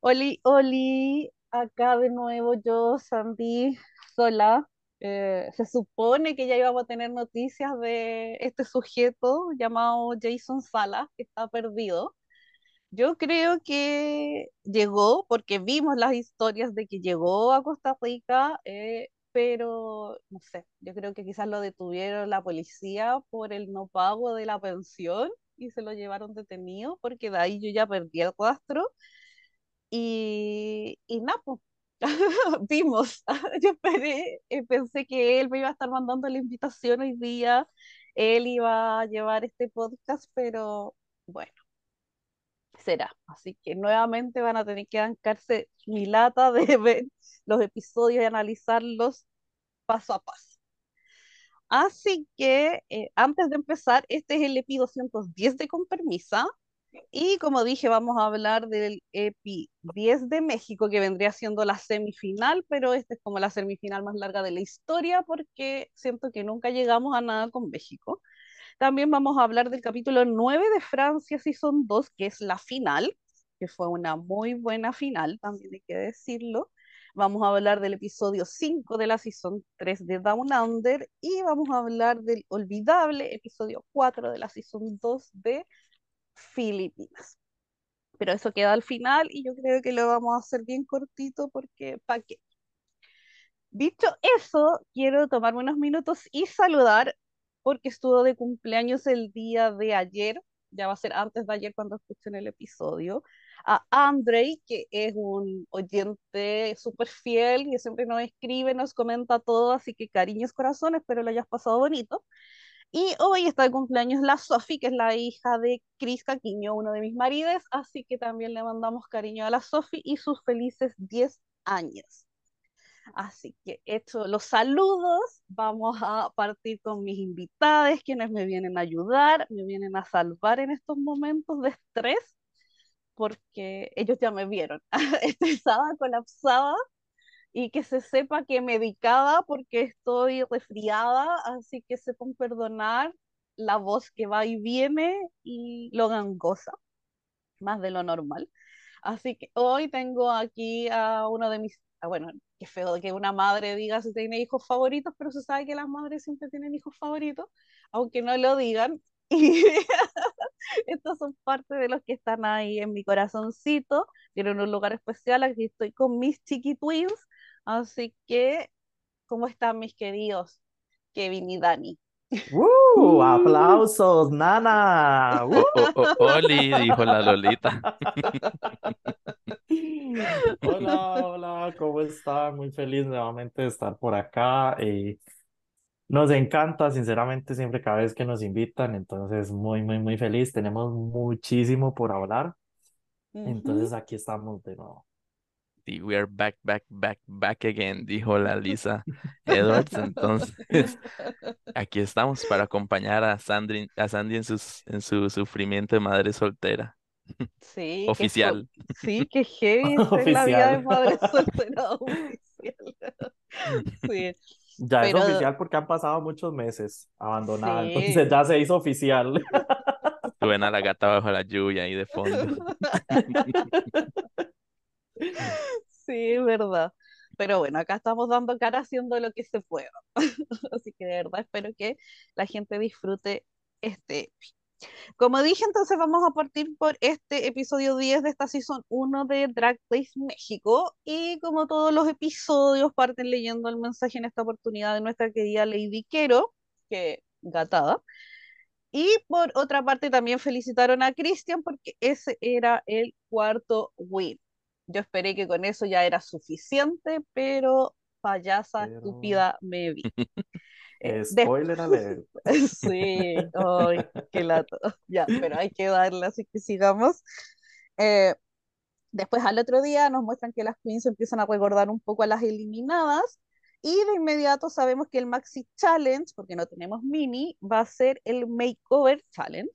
Oli, Oli, acá de nuevo yo, Sandy, sola. Eh, se supone que ya íbamos a tener noticias de este sujeto llamado Jason Salas, que está perdido. Yo creo que llegó, porque vimos las historias de que llegó a Costa Rica, eh, pero no sé, yo creo que quizás lo detuvieron la policía por el no pago de la pensión y se lo llevaron detenido, porque de ahí yo ya perdí el rastro y, y nada, pues, vimos. Yo eh, pensé que él me iba a estar mandando la invitación hoy día, él iba a llevar este podcast, pero bueno, será. Así que nuevamente van a tener que bancarse mi lata de ver los episodios y analizarlos paso a paso. Así que eh, antes de empezar, este es el EPI 210 de Con Permisa. Y como dije, vamos a hablar del EPI 10 de México, que vendría siendo la semifinal, pero esta es como la semifinal más larga de la historia, porque siento que nunca llegamos a nada con México. También vamos a hablar del capítulo 9 de Francia Season 2, que es la final, que fue una muy buena final, también hay que decirlo. Vamos a hablar del episodio 5 de la Season 3 de Down Under y vamos a hablar del olvidable episodio 4 de la Season 2 de Filipinas. Pero eso queda al final y yo creo que lo vamos a hacer bien cortito porque ¿para qué? Dicho eso, quiero tomarme unos minutos y saludar porque estuvo de cumpleaños el día de ayer, ya va a ser antes de ayer cuando escuchen el episodio, a Andrei, que es un oyente súper fiel, y siempre nos escribe, nos comenta todo, así que cariños, corazones, espero lo hayas pasado bonito. Y hoy está de cumpleaños la Sofi, que es la hija de Cris Caquiño, uno de mis maridos, así que también le mandamos cariño a la Sofi y sus felices 10 años. Así que hecho los saludos, vamos a partir con mis invitadas, quienes me vienen a ayudar, me vienen a salvar en estos momentos de estrés, porque ellos ya me vieron estresada, colapsada, y que se sepa que medicada porque estoy resfriada, así que sepan perdonar la voz que va y viene y lo gangosa, más de lo normal. Así que hoy tengo aquí a uno de mis, ah, bueno, qué feo que una madre diga si tiene hijos favoritos, pero se sabe que las madres siempre tienen hijos favoritos, aunque no lo digan. Y estos son parte de los que están ahí en mi corazoncito. Tienen un lugar especial. Aquí estoy con mis chiqui twins Así que, ¿cómo están mis queridos Kevin y Dani? ¡Uh! ¡Aplausos, nana! ¡Uh! Oli, dijo la Lolita. Hola, hola, ¿cómo están? Muy feliz nuevamente de estar por acá. Eh, nos encanta, sinceramente, siempre cada vez que nos invitan, entonces muy, muy, muy feliz. Tenemos muchísimo por hablar. Entonces aquí estamos de nuevo we are back, back, back, back again, dijo la Lisa Edwards. Entonces, aquí estamos para acompañar a Sandy, a Sandy en, sus, en su sufrimiento de madre soltera. Sí. Oficial. sí, que heavy es la vida de madre soltera oficial. sí. Ya es oficial porque han pasado muchos meses abandonada, entonces ya se hizo oficial. Suena la gata bajo la lluvia ahí de fondo. Sí, es verdad. Pero bueno, acá estamos dando cara haciendo lo que se pueda. Así que de verdad espero que la gente disfrute este como dije, entonces vamos a partir por este episodio 10 de esta season 1 de Drag Race México. Y como todos los episodios, parten leyendo el mensaje en esta oportunidad de nuestra querida Lady Quero, que gatada. Y por otra parte, también felicitaron a Christian porque ese era el cuarto win. Yo esperé que con eso ya era suficiente, pero payasa estúpida me vi. Eh, spoiler alert. sí, ay, qué lato. Ya, pero hay que darle, así que sigamos. Eh, después al otro día nos muestran que las queens empiezan a recordar un poco a las eliminadas y de inmediato sabemos que el Maxi Challenge, porque no tenemos mini, va a ser el Makeover Challenge,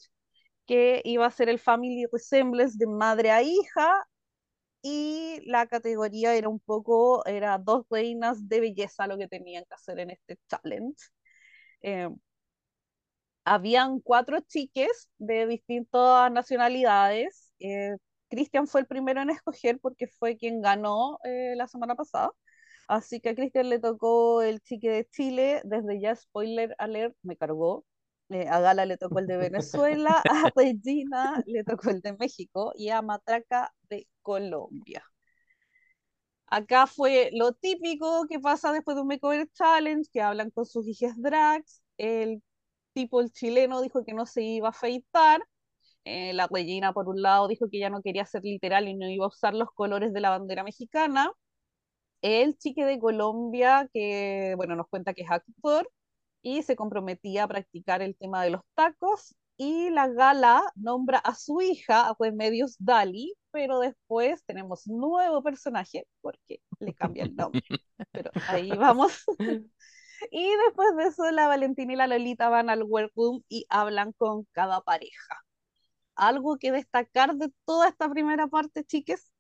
que iba a ser el Family Resemblance de madre a hija y la categoría era un poco, era dos reinas de belleza lo que tenían que hacer en este challenge. Eh, habían cuatro chiques de distintas nacionalidades. Eh, Cristian fue el primero en escoger porque fue quien ganó eh, la semana pasada. Así que a Cristian le tocó el chique de Chile, desde ya spoiler alert, me cargó. Eh, a Gala le tocó el de Venezuela, a Regina le tocó el de México y a Matraca de Colombia. Acá fue lo típico que pasa después de un Makeover Challenge, que hablan con sus hijas drags. El tipo, el chileno, dijo que no se iba a afeitar. Eh, la Regina, por un lado, dijo que ya no quería ser literal y no iba a usar los colores de la bandera mexicana. El chique de Colombia, que, bueno, nos cuenta que es actor y se comprometía a practicar el tema de los tacos. Y la gala nombra a su hija, a Medios Dali, pero después tenemos nuevo personaje porque le cambia el nombre. Pero ahí vamos. Y después de eso, la Valentina y la Lolita van al workroom y hablan con cada pareja. ¿Algo que destacar de toda esta primera parte, chiques?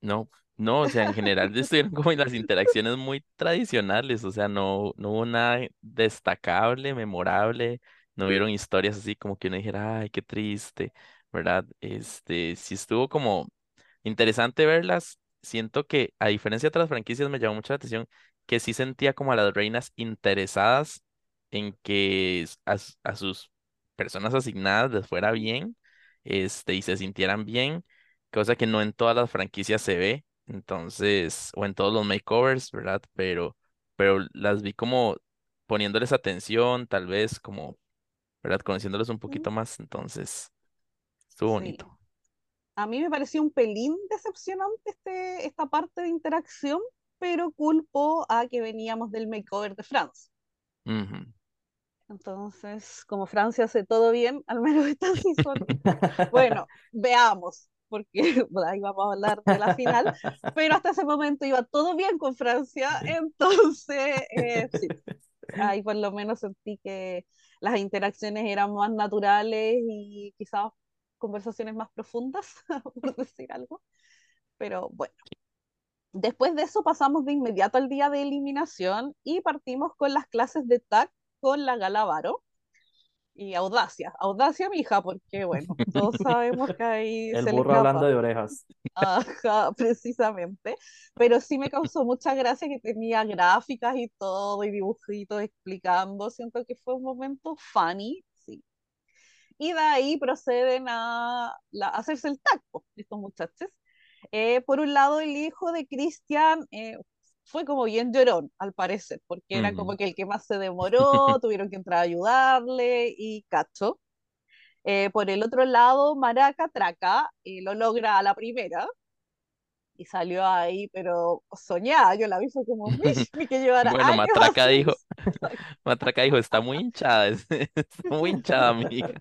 no, no, o sea, en general estuvieron como las interacciones muy tradicionales, o sea, no, no hubo nada destacable, memorable, no hubieron historias así como que uno dijera, ay, qué triste, ¿verdad? Este, sí estuvo como interesante verlas. Siento que, a diferencia de otras franquicias, me llamó mucho la atención que sí sentía como a las reinas interesadas en que a, a sus personas asignadas les fuera bien, este, y se sintieran bien, cosa que no en todas las franquicias se ve, entonces, o en todos los makeovers, ¿verdad? Pero, pero las vi como poniéndoles atención, tal vez como ¿verdad? Conociéndolos un poquito más, entonces estuvo bonito. A mí me pareció un pelín decepcionante este, esta parte de interacción, pero culpo a que veníamos del makeover de Francia. Entonces, como Francia hace todo bien, al menos esta season, bueno, veamos, porque ahí vamos a hablar de la final, pero hasta ese momento iba todo bien con Francia, entonces, eh, sí, ahí por lo menos sentí que las interacciones eran más naturales y quizás conversaciones más profundas, por decir algo. Pero bueno. Después de eso pasamos de inmediato al día de eliminación y partimos con las clases de TAC con la Galavaro y Audacia. Audacia, mija, porque bueno, todos sabemos que ahí El burro hablando de orejas. Ajá, precisamente. Pero sí me causó mucha gracia que tenía gráficas y todo, y dibujitos explicando. Siento que fue un momento funny, sí. Y de ahí proceden a, hacerse el taco, estos muchachos. Eh, por un lado, el hijo de Cristian eh, fue como bien llorón, al parecer, porque era como que el que más se demoró, tuvieron que entrar a ayudarle y cacho. Eh, por el otro lado, Maraca Traca eh, lo logra a la primera y salió ahí, pero soñada, yo la vi fue como, que llevara Bueno, Matraca dijo, Matraca dijo, está muy hinchada, está muy hinchada, amiga.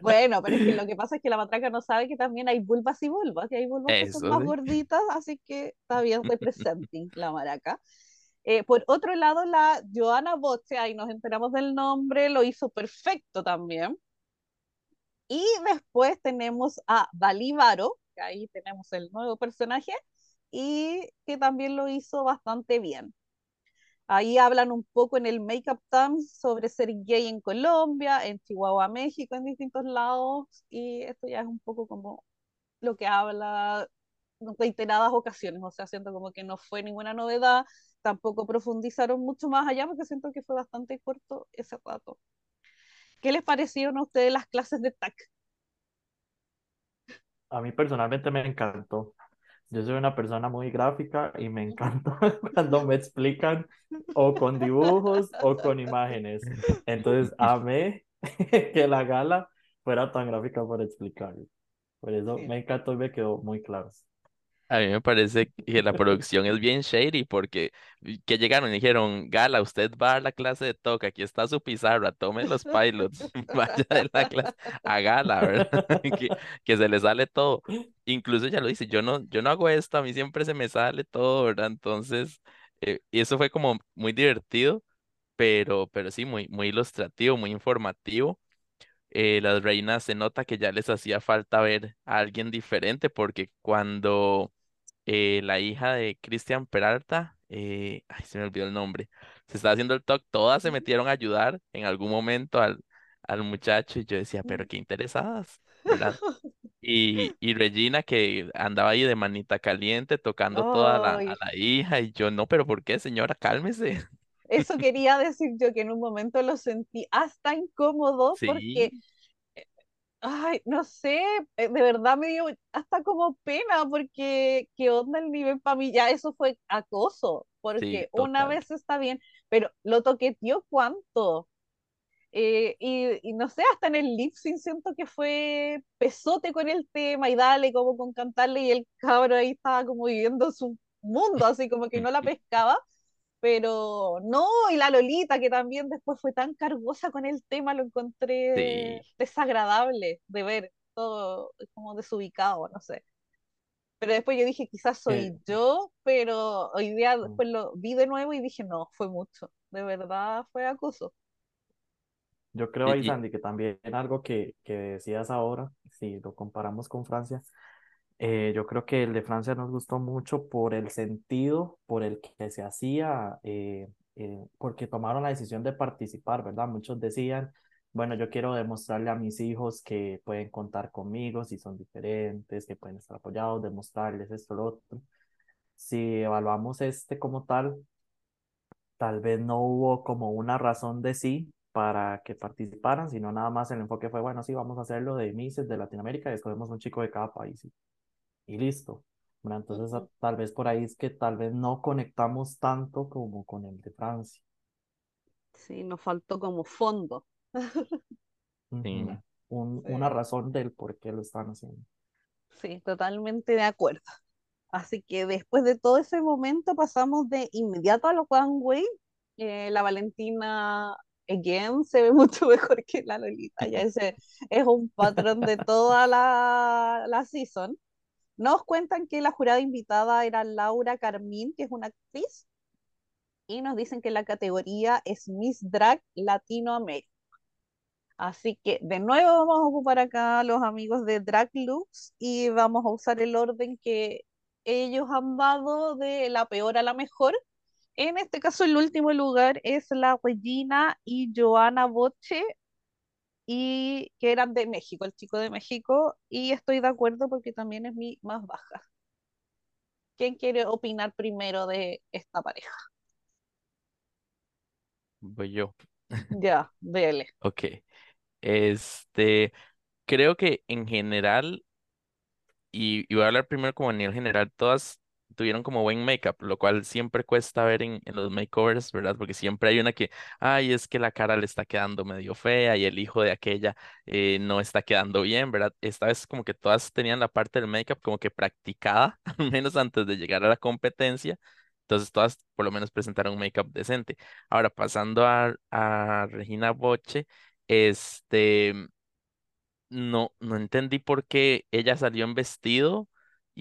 Bueno, pero es que lo que pasa es que la Matraca no sabe que también hay vulvas y vulvas, que hay vulvas que son más gorditas, así que está bien representing la Maraca. Eh, por otro lado, la Joana Boche, ahí nos enteramos del nombre, lo hizo perfecto también. Y después tenemos a Ahí tenemos el nuevo personaje, y que también lo hizo bastante bien. Ahí hablan un poco en el Makeup Times sobre ser gay en Colombia, en Chihuahua, México, en distintos lados, y esto ya es un poco como lo que habla en reiteradas ocasiones, o sea, siento como que no fue ninguna novedad, tampoco profundizaron mucho más allá porque siento que fue bastante corto ese rato. ¿Qué les parecieron a ustedes las clases de TAC? A mí personalmente me encantó. Yo soy una persona muy gráfica y me encanta cuando me explican o con dibujos o con imágenes. Entonces, amé que la gala fuera tan gráfica por explicarlo. Por eso me encantó y me quedó muy claro. A mí me parece que la producción es bien shady porque que llegaron y dijeron, Gala, usted va a la clase de toque, aquí está su pizarra, tome los pilots, vaya de la clase a Gala, ¿verdad? Que, que se le sale todo. Incluso ya lo dice, yo no, yo no hago esto, a mí siempre se me sale todo, ¿verdad? Entonces, eh, y eso fue como muy divertido, pero, pero sí, muy, muy ilustrativo, muy informativo. Eh, las reinas se nota que ya les hacía falta ver a alguien diferente porque cuando eh, la hija de Cristian Peralta, eh, ay, se me olvidó el nombre, se estaba haciendo el talk, todas se metieron a ayudar en algún momento al, al muchacho y yo decía, pero qué interesadas. Y, y Regina que andaba ahí de manita caliente tocando toda la, a la hija y yo, no, pero ¿por qué, señora? Cálmese. eso quería decir yo, que en un momento lo sentí hasta incómodo porque, Sí, ay, no sé, eh, de verdad me dio hasta como pena porque qué onda el nivel para mí, ya eso fue acoso, sí, porque una total. vez está bien, pero lo toqueteó cuánto. Eh, y, y no sé, hasta en el lip sync siento que fue pesote con el tema y dale como con cantarle y el cabro ahí estaba como viviendo su mundo, así como que no la pescaba, pero no, y la Lolita que también después fue tan cargosa con el tema, lo Sí, encontré desagradable de ver, todo como desubicado, no sé. Pero después yo dije, quizás Eh, soy yo, pero hoy día mm, después lo vi de nuevo y dije, no, fue mucho, de verdad fue acoso. yo creo y, ahí, Sandy, que también algo que, que decías ahora, si lo comparamos con Francia, eh, yo creo que el de Francia nos gustó mucho por el sentido por el que se hacía, eh, eh, porque tomaron la decisión de participar, ¿verdad? Muchos decían, bueno, yo quiero demostrarle a mis hijos que pueden contar conmigo si son diferentes, que pueden estar apoyados, demostrarles esto, lo otro. Si evaluamos este como tal, tal vez no hubo como una razón de sí para que participaran, sino nada más el enfoque fue, bueno, sí, vamos a hacerlo de Misses de Latinoamérica y escogemos un chico de cada país y, listo. Bueno, entonces a- tal vez por ahí es que tal vez no conectamos tanto como con el de Francia. Sí, nos faltó como fondo. sí. Un- una razón del por qué lo están haciendo. sí, totalmente de acuerdo. Así que después de todo ese momento pasamos de inmediato a los One Way. Eh, la Valentina, again, se ve mucho mejor que la Lolita. Ya ese es un patrón de toda la, la season. Nos cuentan que la jurada invitada era Laura Carmín, que es una actriz, y nos dicen que la categoría es Miss Drag Latinoamérica. Así que de nuevo vamos a ocupar acá a los amigos de Drag Lux y vamos a usar el orden que ellos han dado de la peor a la mejor. En este caso, el último lugar es la Regina y Joana Boche, y que eran de México, el chico de México, y estoy de acuerdo porque también es mi más baja. ¿Quién quiere opinar primero de esta pareja? voy yo. Ya, dele. Ok. Este, creo que en general Y, y voy a hablar primero como a nivel general, todas tuvieron como buen make-up, lo cual siempre cuesta ver en, en los makeovers, ¿verdad? Porque siempre hay una que, ay, es que la cara le está quedando medio fea y el hijo de aquella eh, no está quedando bien, ¿verdad? Esta vez como que todas tenían la parte del make-up como que practicada, al menos antes de llegar a la competencia. Entonces todas por lo menos presentaron un make-up decente. Ahora, pasando a, a Regina Boche, este... No, no entendí por qué ella salió en vestido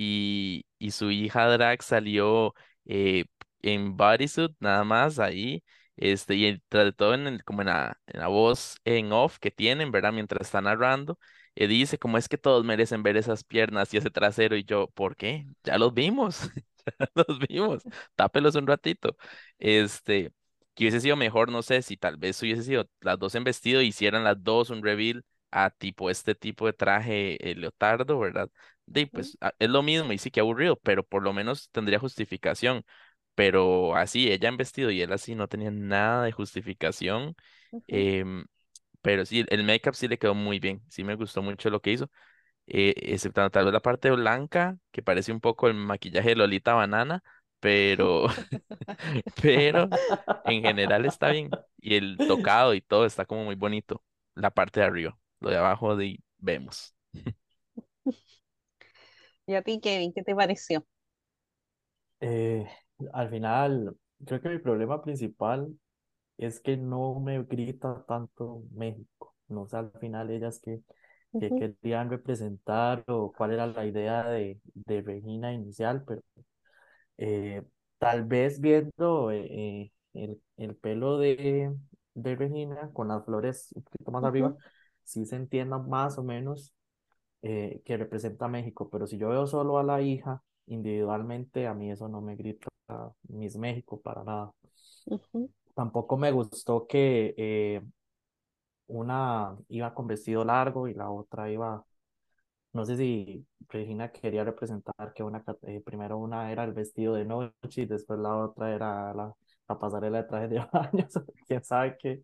y, y su hija drag salió eh, en bodysuit, nada más ahí. Este, y tras de todo en el, como en la, en la voz en off que tienen, ¿verdad? Mientras está narrando, eh, dice como es que todos merecen ver esas piernas y ese trasero, y yo, ¿por qué? Ya los vimos, ya los vimos, tápelos un ratito. Este, que hubiese sido mejor, no sé, si tal vez hubiese sido las dos en vestido, hicieran las dos un reveal a tipo este tipo de traje eh, leotardo, ¿verdad? De pues es lo mismo y sí que aburrido, pero por lo menos tendría justificación. Pero así, ella en vestido y él así no tenía nada de justificación. em, pero sí, el make-up sí le quedó muy bien. Sí me gustó mucho lo que hizo. Eh, exceptando tal vez la parte blanca, que parece un poco el maquillaje de Lolita Banana, pero, pero en general está bien. Y el tocado y todo está como muy bonito. La parte de arriba. Lo de abajo de vemos. ¿Y a ti, Kevin, qué te pareció? Eh, al final, creo que mi problema principal es que no me grita tanto México. No sé al final ellas que, querían representar o cuál era la idea de, de Regina inicial, pero eh, tal vez viendo eh, el, el pelo de, de Regina con las flores un poquito más arriba, sí se entienda más o menos eh, que representa a México, pero si yo veo solo a la hija individualmente, a mí eso no me grita Miss México para nada. ujú, Tampoco me gustó que, eh, una iba con vestido largo y la otra iba, no sé si Regina quería representar que una, eh, primero una era el vestido de noche y después la otra era la, la pasarela de trajes de baño, quién sabe qué,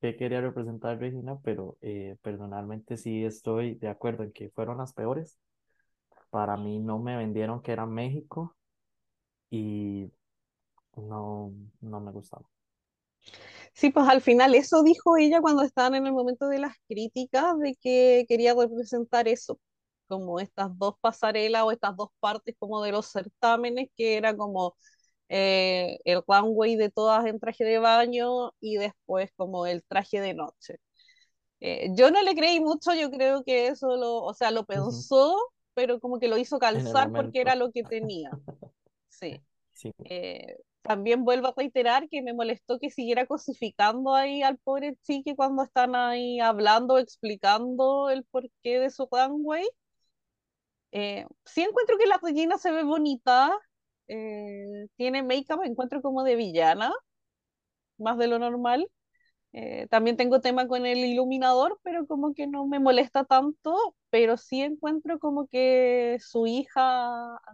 qué quería representar Regina, pero eh, personalmente sí estoy de acuerdo en que fueron las peores. Para mí no me vendieron que era México y no, no me gustaba. Sí, pues al final eso dijo ella cuando estaban en el momento de las críticas de que quería representar eso, como estas dos pasarelas o estas dos partes como de los certámenes, que era como eh, el runway de todas en traje de baño y después como el traje de noche. Eh, yo no le creí mucho, yo creo que eso lo, o sea, lo pensó, pero como que lo hizo calzar porque era lo que tenía. Sí. sí. Eh, también vuelvo a reiterar que me molestó que siguiera cosificando ahí al pobre chique cuando están ahí hablando, explicando el porqué de su runway. Eh, sí encuentro que la Regina se ve bonita, eh, tiene make-up, encuentro como de villana, más de lo normal. Eh, también tengo tema con el iluminador, pero como que no me molesta tanto, pero sí encuentro como que su hija,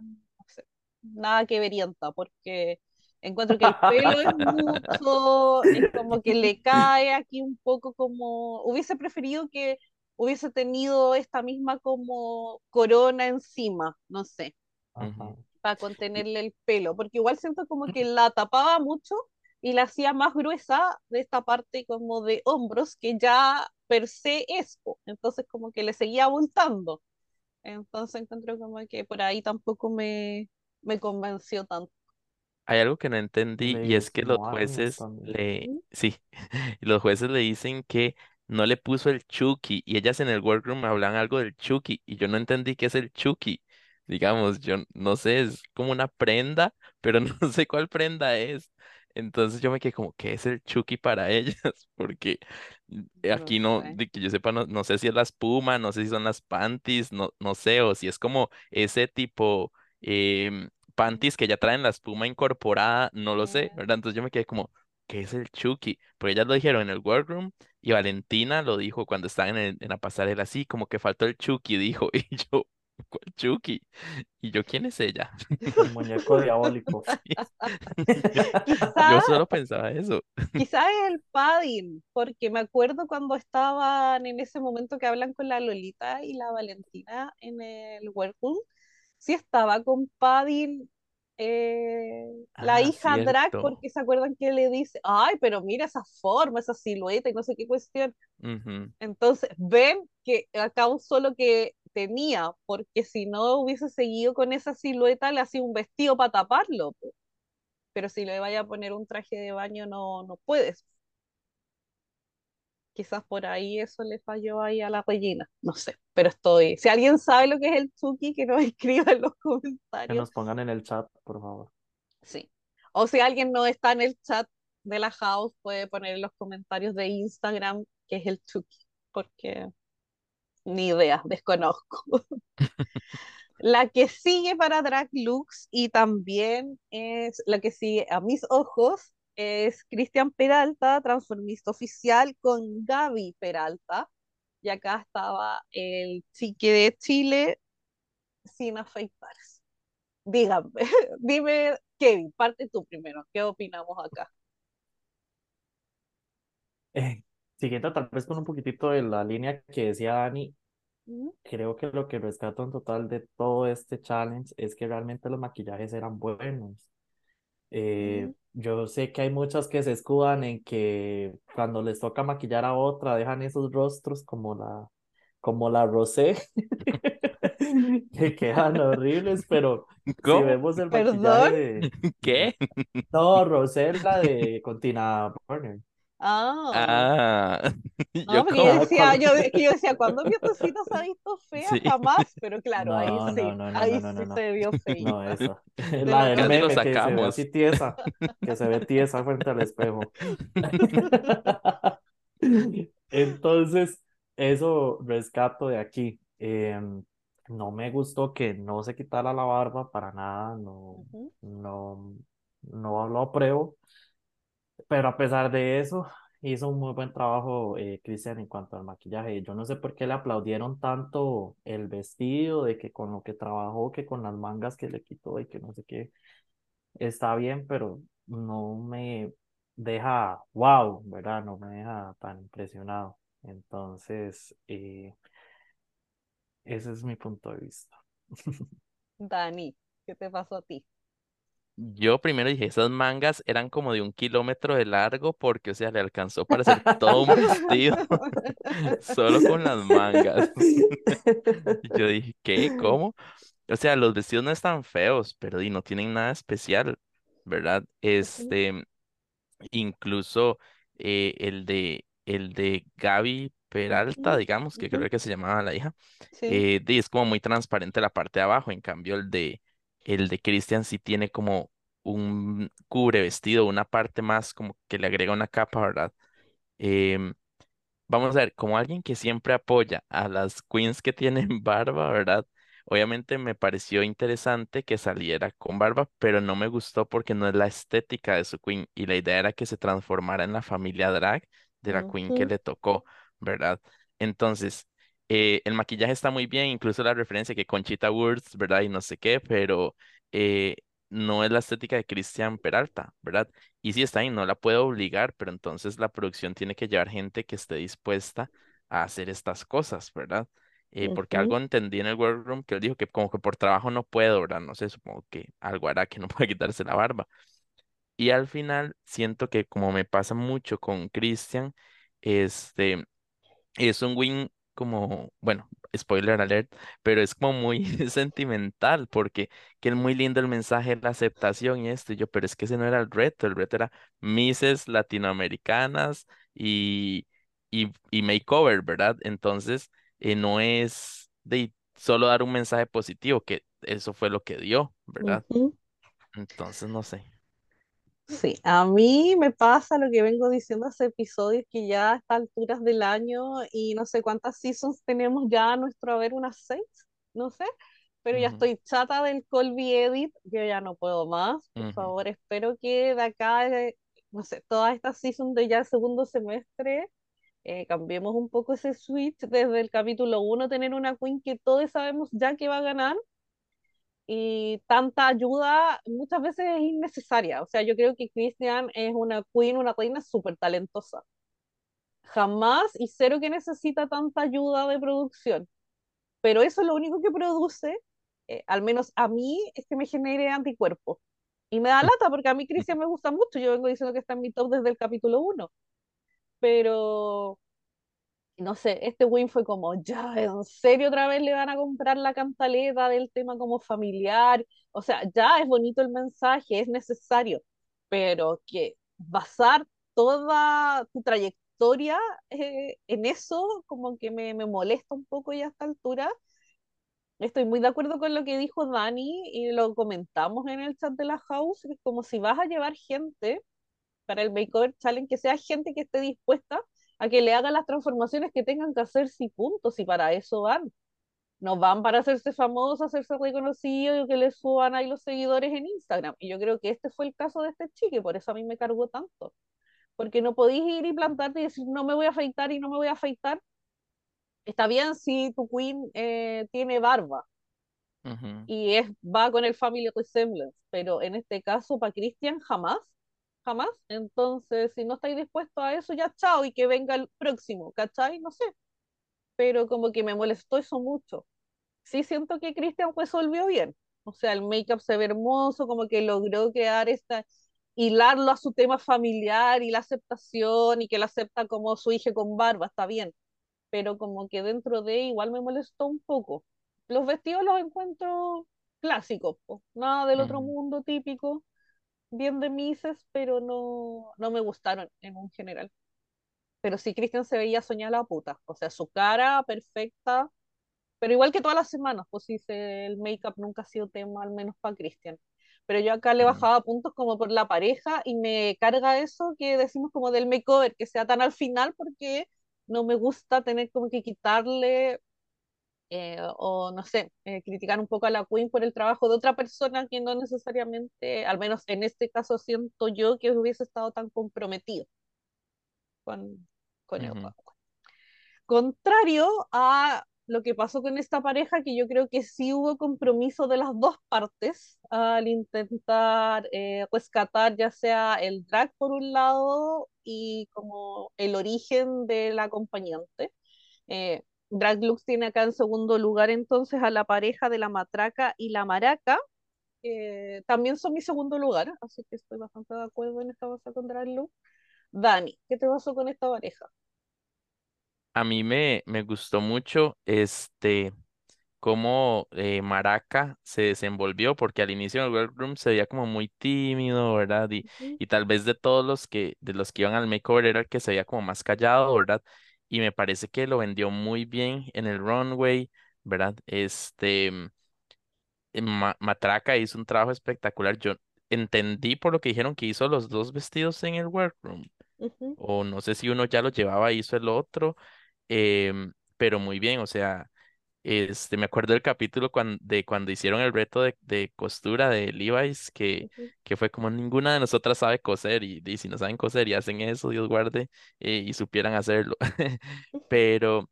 no sé, nada que verienta, porque encuentro que el pelo es mucho, es como que le cae aquí un poco como, hubiese preferido que hubiese tenido esta misma como corona encima, no sé, Ajá. Para contenerle el pelo, porque igual siento como que la tapaba mucho y la hacía más gruesa de esta parte como de hombros que ya per se es, entonces como que le seguía abultando. Entonces encuentro como que por ahí tampoco me, me convenció tanto. hay algo que no entendí Le y es que los jueces le, sí, los jueces le dicen que no le puso el Chucky y ellas en el workroom hablan algo del Chucky y yo no entendí qué es el Chucky. Digamos, yo no sé, es como una prenda, pero no sé cuál prenda es. Entonces yo me quedé como, ¿qué es el Chucky para ellas? Porque No aquí no, de que yo sepa, no, no sé si es la espuma, no sé si son las panties, no, no sé, o si es como ese tipo, em, panties que ya traen la espuma incorporada, no lo sé, Eh, ¿verdad? Entonces yo me quedé como, ¿qué es el Chucky? Porque ellas lo dijeron en el workroom y Valentina lo dijo cuando estaba en, en la pasarela, así como que faltó el Chucky, dijo, y yo, ¿cuál Chucky? Y yo, ¿quién es ella? El muñeco diabólico. Yo, solo pensaba eso. Quizás es el padding, porque me acuerdo cuando estaban en ese momento que hablan con la Lolita y la Valentina en el workroom, sí estaba con padding eh, la Ah, hija drag, cierto. porque se acuerdan que le dice, ay, pero mira esa forma, esa silueta y no sé qué cuestión. Entonces, ven que acá usó lo que tenía, porque si no hubiese seguido con esa silueta, le hacía un vestido para taparlo. Pero si le vaya a poner un traje de baño, no, no puedes. Quizás por ahí eso le falló ahí a la Regina, no sé, pero estoy. Si alguien sabe lo que es el Chucky, que nos escriba en los Que comentarios, nos pongan en el chat, por favor. sí. O si alguien no está en el chat de la house, puede poner en los comentarios de Instagram que es el Chucky, porque ni idea, desconozco. La que sigue para Drag Lux y también es la que sigue a mis ojos es Cristian Peralta, transformista oficial con Gaby Peralta. Y acá estaba el chique de Chile sin afeitarse. Dígame, dime, Kevin, parte tú primero. ¿Qué opinamos acá? Eh, siguiendo tal vez con un poquitito de la línea que decía Dani, creo que lo que rescato en total de todo este challenge es que realmente los maquillajes eran buenos. Eh, yo sé que hay muchas que se escudan en que cuando les toca maquillar a otra dejan esos rostros como la, como la Rosé, que quedan horribles, pero si vemos el maquillaje ¿Perdón? de, ¿Qué? no, Rosé, la de Contina Burner. Ah, Ah, no, yo porque yo decía, cuando- yo, yo decía, ¿cuándo se ha visto fea? sí, Jamás, pero claro, ahí No, no, sí, no, no, no, ahí no, no, sí no, se vio no, feíta. esa. De La del meme que se ve sacamos. así tiesa, que se ve tiesa frente al espejo. Entonces, eso rescato de aquí. Em, no me gustó que no se quitara la barba para nada, no, no, no lo apruebo. Pero a pesar de eso, hizo un muy buen trabajo eh, Cristian en cuanto al maquillaje. Yo no sé por qué le aplaudieron tanto el vestido, de que con lo que trabajó, que con las mangas que le quitó y que no sé qué. Está bien, pero no me deja wow, ¿verdad? No me deja tan impresionado. Entonces, eh, ese es mi punto de vista. Dani, ¿qué te pasó a ti? Yo primero dije, esas mangas eran como de un kilómetro de largo porque, o sea, le alcanzó para hacer todo un vestido solo con las mangas. Yo dije, ¿qué? ¿Cómo? O sea, los vestidos no están feos, pero y no tienen nada especial, ¿verdad? Este, incluso eh, el de el de Gaby Peralta, digamos, que creo que se llamaba la hija, Sí. eh, es como muy transparente la parte de abajo, en cambio el de el de Christian sí tiene como un cubre vestido, una parte más como que le agrega una capa, ¿verdad? Em, Vamos a ver, como alguien que siempre apoya a las queens que tienen barba, ¿verdad? Obviamente me pareció interesante que saliera con barba, pero no me gustó porque no es la estética de su queen y la idea era que se transformara en la familia drag de la queen que le tocó, ¿verdad? Entonces, eh, el maquillaje está muy bien, incluso la referencia que Conchita Wurst, ¿verdad? Y no sé qué, pero eh, no es la estética de Cristian Peralta, ¿verdad? Y sí está ahí, no la puedo obligar, pero entonces la producción tiene que llevar gente que esté dispuesta a hacer estas cosas, ¿verdad? Eh, porque algo entendí en el workroom que él dijo que como que por trabajo no puedo, ¿verdad? No sé, supongo que algo hará que no pueda quitarse la barba. Y al final siento que como me pasa mucho con Christian, este, es un win como, bueno, spoiler alert, pero es como muy sentimental porque que es muy lindo el mensaje de la aceptación y esto, y yo, pero es que ese no era el reto, el reto era Misses latinoamericanas y, y, y makeover, ¿verdad? Entonces, eh, no es de solo dar un mensaje positivo, que eso fue lo que dio, ¿verdad? Entonces, no sé. Sí, a mí me pasa lo que vengo diciendo hace episodios que ya a estas alturas del año y no sé cuántas seasons tenemos ya a nuestro haber, unas seis, no sé, pero ya estoy chata del Colby Edit, yo ya no puedo más, por ujú, favor, espero que de acá, eh, no sé, todas estas seasons de ya el segundo semestre, eh, cambiemos un poco ese switch desde el capítulo uno, tener una queen que todos sabemos ya que va a ganar y tanta ayuda muchas veces es innecesaria. O sea, yo creo que Christian es una queen, una reina súper talentosa. Jamás y cero que necesita tanta ayuda de producción. Pero eso es lo único que produce, eh, al menos a mí, es que me genere anticuerpos. Y me da lata porque a mí Christian me gusta mucho. Yo vengo diciendo que está en mi top desde el capítulo uno Pero no sé, este win fue como, ya, ¿en serio otra vez le van a comprar la cantaleta del tema como familiar? O sea, ya es bonito el mensaje, es necesario, pero que basar toda tu trayectoria eh, en eso, como que me, me molesta un poco ya a esta altura. Estoy muy de acuerdo con lo que dijo Dani y lo comentamos en el chat de la house, que es como si vas a llevar gente para el Makeover Challenge, que sea gente que esté dispuesta a que le hagan las transformaciones que tengan que hacer y puntos, y para eso van. No van para hacerse famosos, hacerse reconocidos y que le suban ahí los seguidores en Instagram. Y yo creo que este fue el caso de este chique, por eso a mí me cargó tanto. Porque no podéis ir y plantarte y decir, no me voy a afeitar y no me voy a afeitar. Está bien si tu queen eh, tiene barba y es, va con el family resemblance, pero en este caso para Christian jamás jamás. Entonces, si no estáis dispuestos a eso, ya chao y que venga el próximo, ¿cachai? No sé, pero como que me molestó eso mucho. Sí siento que Christian resolvió bien. O sea, el make-up se ve hermoso, como que logró crear esta, hilarlo a su tema familiar y la aceptación y que la acepta como su hija con barba, está bien. Pero como que dentro de igual me molestó un poco. Los vestidos los encuentro clásicos, po. nada del otro ujú, mundo típico bien de Mises, pero no, no me gustaron en un general. Pero sí, Cristian se veía soñada la puta. O sea, su cara perfecta, pero igual que todas las semanas, pues sí, el make-up nunca ha sido tema, al menos para Cristian. Pero yo acá le bajaba puntos como por la pareja y me carga eso que decimos como del makeover, que sea tan al final porque no me gusta tener como que quitarle eh, o no sé, eh, criticar un poco a la Queen por el trabajo de otra persona que no necesariamente, al menos en este caso siento yo que hubiese estado tan comprometido. con, con el Ujú. Contrario a lo que pasó con esta pareja, que yo creo que sí hubo compromiso de las dos partes al intentar eh, rescatar ya sea el drag por un lado y como el origen del acompañante. Eh, Drag Lux tiene acá en segundo lugar entonces a la pareja de la matraca y la maraca. que también son mi segundo lugar, así que estoy bastante de acuerdo en esta base con Drag Lux. Dani, ¿qué te pasó con esta pareja? A mí me, me gustó mucho este cómo eh, Maraca se desenvolvió, porque al inicio en el workroom se veía como muy tímido, ¿verdad? Y, y tal vez de todos los que, de los que iban al makeover era el que se veía como más callado, ¿verdad? Y me parece que lo vendió muy bien en el runway, ¿verdad? Este eh, Ma- Matraca hizo un trabajo espectacular. Yo entendí por lo que dijeron que hizo los dos vestidos en el workroom, o no sé si uno ya lo llevaba, hizo el otro, em, pero muy bien, o sea. Este, me acuerdo del capítulo cuando, de cuando hicieron el reto de, de costura de Levi's, que, que fue como ninguna de nosotras sabe coser, y, y si no saben coser y hacen eso, Dios guarde, eh, y supieran hacerlo. Pero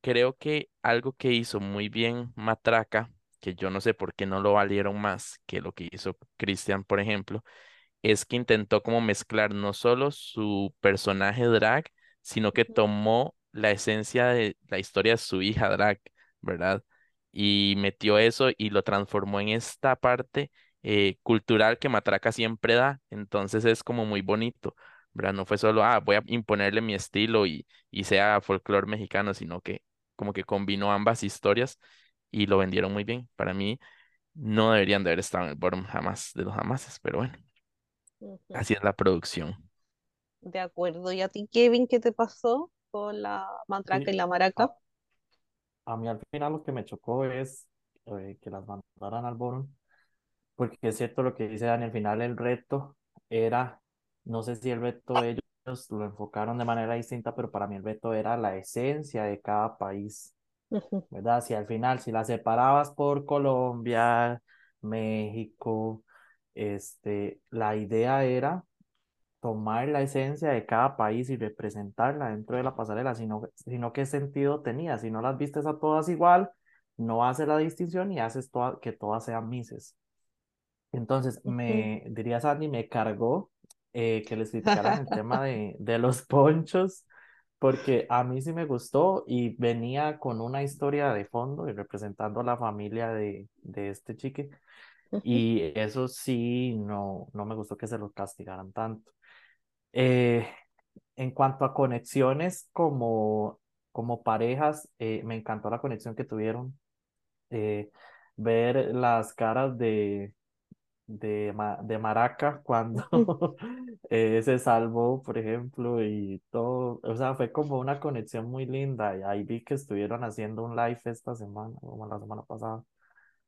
creo que algo que hizo muy bien Matraca, que yo no sé por qué no lo valieron más que lo que hizo Christian, por ejemplo, es que intentó como mezclar no solo su personaje drag, sino que tomó la esencia de la historia de su hija drag, ¿verdad? Y metió eso y lo transformó en esta parte eh, cultural que Matraca siempre da. Entonces es como muy bonito, ¿verdad? No fue solo, ah, voy a imponerle mi estilo y, y sea folclore mexicano, sino que como que combinó ambas historias y lo vendieron muy bien. Para mí no deberían de haber estado en el bottom jamás de los jamases, pero bueno. ujú. Así es la producción. De acuerdo. ¿Y a ti, Kevin, qué te pasó con la matraca Sí, y la maraca? A, mí al final lo que me chocó es eh, que las mandaran al bottom, porque es cierto lo que dice Dani, al final el reto era, no sé si el reto ellos lo enfocaron de manera distinta, pero para mí el reto era la esencia de cada país, ¿verdad? Si al final, si las separabas por Colombia, México, este, la idea era tomar la esencia de cada país y representarla dentro de la pasarela, sino, sino qué sentido tenía, si no las vistes a todas igual, no haces la distinción y haces toda- que todas sean mises. Entonces, me diría Sandy, me cargó eh, que les criticaran el tema de, de los ponchos, porque a mí sí me gustó y venía con una historia de fondo y representando a la familia de, de este chique. Y eso sí, no, no me gustó que se los castigaran tanto. Eh, en cuanto a conexiones como, como parejas, eh, me encantó la conexión que tuvieron. eh, ver las caras de, de, de Maraca cuando eh, se salvó, por ejemplo, y todo. O sea, fue como una conexión muy linda. Y ahí vi que estuvieron haciendo un live esta semana, como la semana pasada. O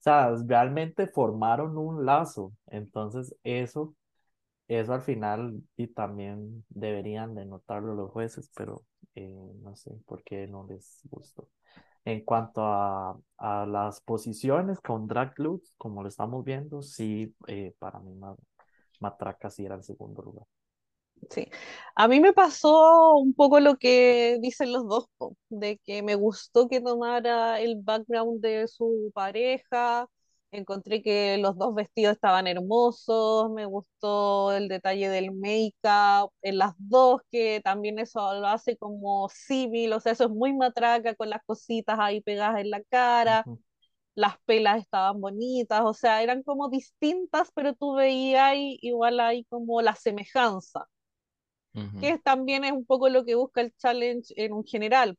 sea, realmente formaron un lazo. Entonces, eso eso al final y también deberían de notarlo los jueces, pero eh, no sé por qué no les gustó. En cuanto a, a las posiciones con Drag Lux, como lo estamos viendo, sí, eh, para mí Ma- Matraca sí era el segundo lugar. Sí, a mí me pasó un poco lo que dicen los dos, de que me gustó que tomara el background de su pareja, encontré que los dos vestidos estaban hermosos, me gustó el detalle del make-up en las dos, que también eso lo hace como civil, o sea, eso es muy matraca con las cositas ahí pegadas en la cara, las pelas estaban bonitas, o sea, eran como distintas, pero tú veías ahí, igual ahí como la semejanza que también es un poco lo que busca el challenge en un general.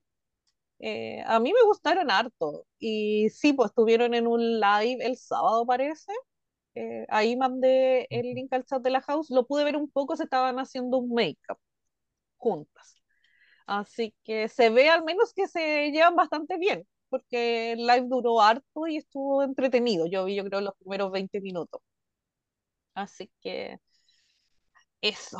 Eh, a mí me gustaron harto y sí, pues estuvieron en un live el sábado parece. Eh, ahí mandé el link al chat de la house, lo pude ver un poco, se estaban haciendo un make-up juntas. Así que se ve al menos que se llevan bastante bien, porque el live duró harto y estuvo entretenido. Yo vi, yo creo, los primeros 20 minutos. Así que eso.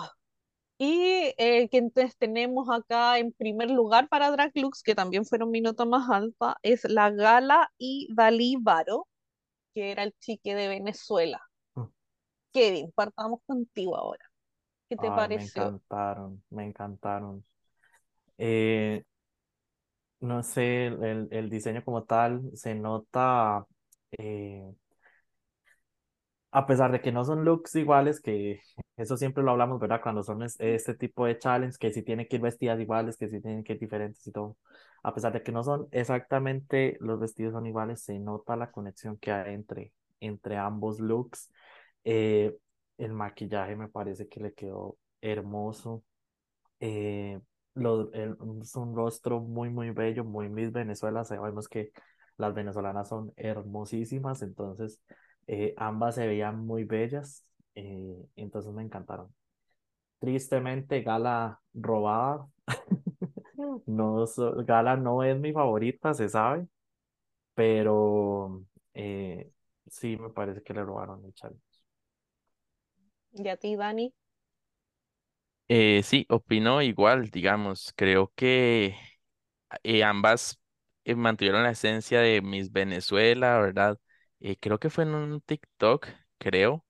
Y eh, que entonces tenemos acá en primer lugar para Drag Lux, que también fueron mi nota más alta, es la Gala y Dalí Varo, que era el chique de Venezuela. Kevin, partamos contigo ahora. ¿Qué te Ay, me pareció? encantaron, me encantaron. Eh, no sé, el, el diseño como tal se nota, eh, a pesar de que no son looks iguales, que eso siempre lo hablamos, ¿verdad? Cuando son es- este tipo de challenge, que si tienen que ir vestidas iguales, que si tienen que ir diferentes y todo. A pesar de que no son exactamente los vestidos son iguales, se nota la conexión que hay entre, entre ambos looks. Eh, el maquillaje me parece que le quedó hermoso. Eh, el- es un rostro muy, muy bello, muy Miss Venezuela. Sabemos que las venezolanas son hermosísimas, entonces eh, ambas se veían muy bellas, eh, entonces me encantaron. Tristemente, Gala robada. No, so- Gala no es mi favorita, se sabe, pero eh, sí me parece que le robaron el challenge. ¿Y a ti, Dani? Eh, sí, opino igual, digamos, creo que eh, ambas eh, mantuvieron la esencia de Miss Venezuela, ¿verdad? Eh, creo que fue en un TikTok, creo,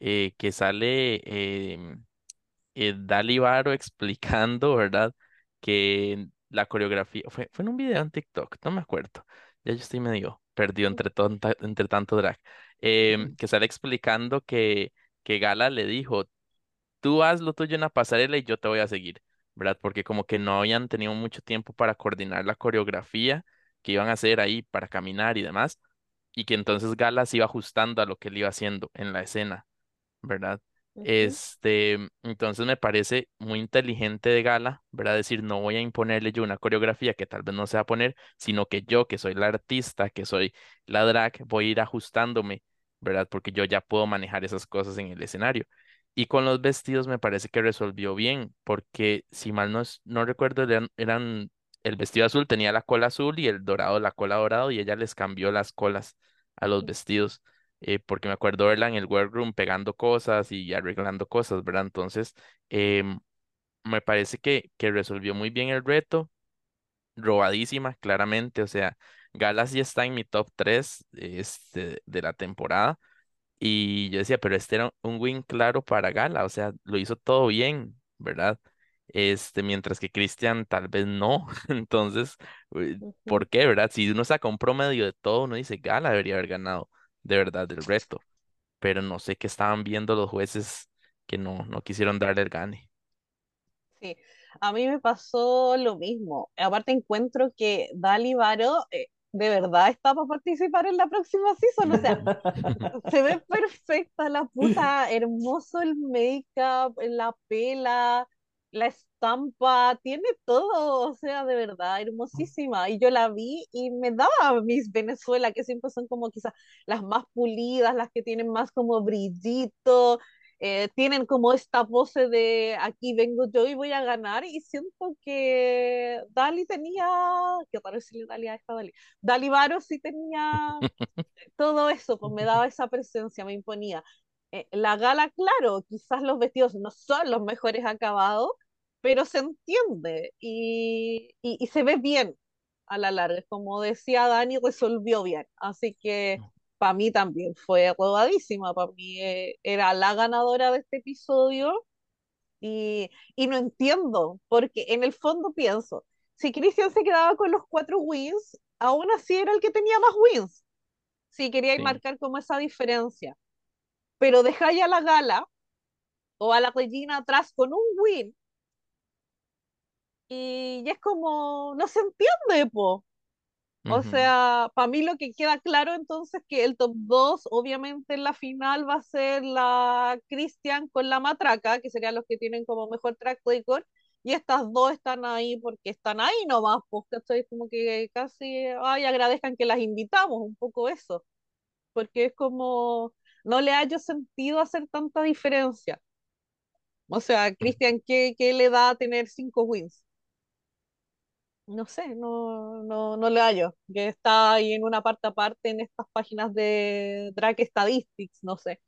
eh, que sale em, eh, Dali Varo explicando, ¿verdad? Que la coreografía, fue, fue en un video en TikTok, no me acuerdo, ya yo estoy medio perdido entre, tonta- entre tanto drag, em, que sale explicando que, que Gala le dijo, tú haz lo tuyo en la pasarela y yo te voy a seguir, ¿verdad? Porque como que no habían tenido mucho tiempo para coordinar la coreografía que iban a hacer ahí para caminar y demás, y que entonces Gala se iba ajustando a lo que él iba haciendo en la escena. ¿verdad? Ujú, Este, entonces me parece muy inteligente de Gala, ¿verdad? Decir, no voy a imponerle yo una coreografía que tal vez no se va a poner, sino que yo, que soy la artista, que soy la drag, voy a ir ajustándome, ¿verdad? Porque yo ya puedo manejar esas cosas en el escenario. Y con los vestidos me parece que resolvió bien, porque si mal no, es- no recuerdo, eran, eran, el vestido azul tenía la cola azul y el dorado la cola dorado, y ella les cambió las colas a los vestidos eh, porque me acuerdo verla en el workroom pegando cosas y arreglando cosas, ¿verdad? Entonces, em, me parece que, que resolvió muy bien el reto, robadísima, claramente, o sea, Gala sí está en mi top 3 este, de la temporada, y yo decía, pero este era un win claro para Gala, o sea, lo hizo todo bien, ¿verdad? Este, mientras que Christian tal vez no, entonces, eh. ¿por qué, verdad? Si uno saca un promedio de todo, uno dice, Gala debería haber ganado de verdad el reto pero no sé qué estaban viendo los jueces que no, no quisieron darle el gane. Sí, a mí me pasó lo mismo. Aparte encuentro que Dali Varo eh, de verdad está para participar en la próxima season. O sea, se ve perfecta la puta, hermoso el make-up, la pela, la estampa, tiene todo, o sea, de verdad, hermosísima. Y yo la vi y me daba Miss Venezuela, que siempre son como quizás las más pulidas, las que tienen más como brillito, eh, tienen como esta pose de aquí vengo yo y voy a ganar. Y siento que Dali tenía, que parece Dali a esta Dali, Dali Varo sí tenía todo eso, pues me daba esa presencia, me imponía. Eh, la gala, claro, quizás los vestidos no son los mejores acabados, pero se entiende y, y, y se ve bien a la larga. Como decía Dani, resolvió bien. Así que para mí también fue rodadísima, para mí eh, era la ganadora de este episodio y, y no entiendo, porque en el fondo pienso, si Christian se quedaba con los cuatro wins, aún así era el que tenía más wins si queríais Sí. marcar como esa diferencia. Pero dejáis a la gala o a la Regina atrás con un win y ya es como, no se entiende, po. O sea, para mí lo que queda claro entonces que el top 2 obviamente en la final va a ser la Christian con la matraca, que serían los que tienen como mejor track record, y estas dos están ahí porque están ahí nomás, pues, ¿cachai? Como que casi, ay, agradezcan que las invitamos, un poco eso. porque es como, no le hallo sentido hacer tanta diferencia. O sea, Cristian, ¿qué, qué le da a tener cinco wins? No sé, no, no, no le hallo. Que está ahí en una parte aparte en estas páginas de Drag Statistics, no sé.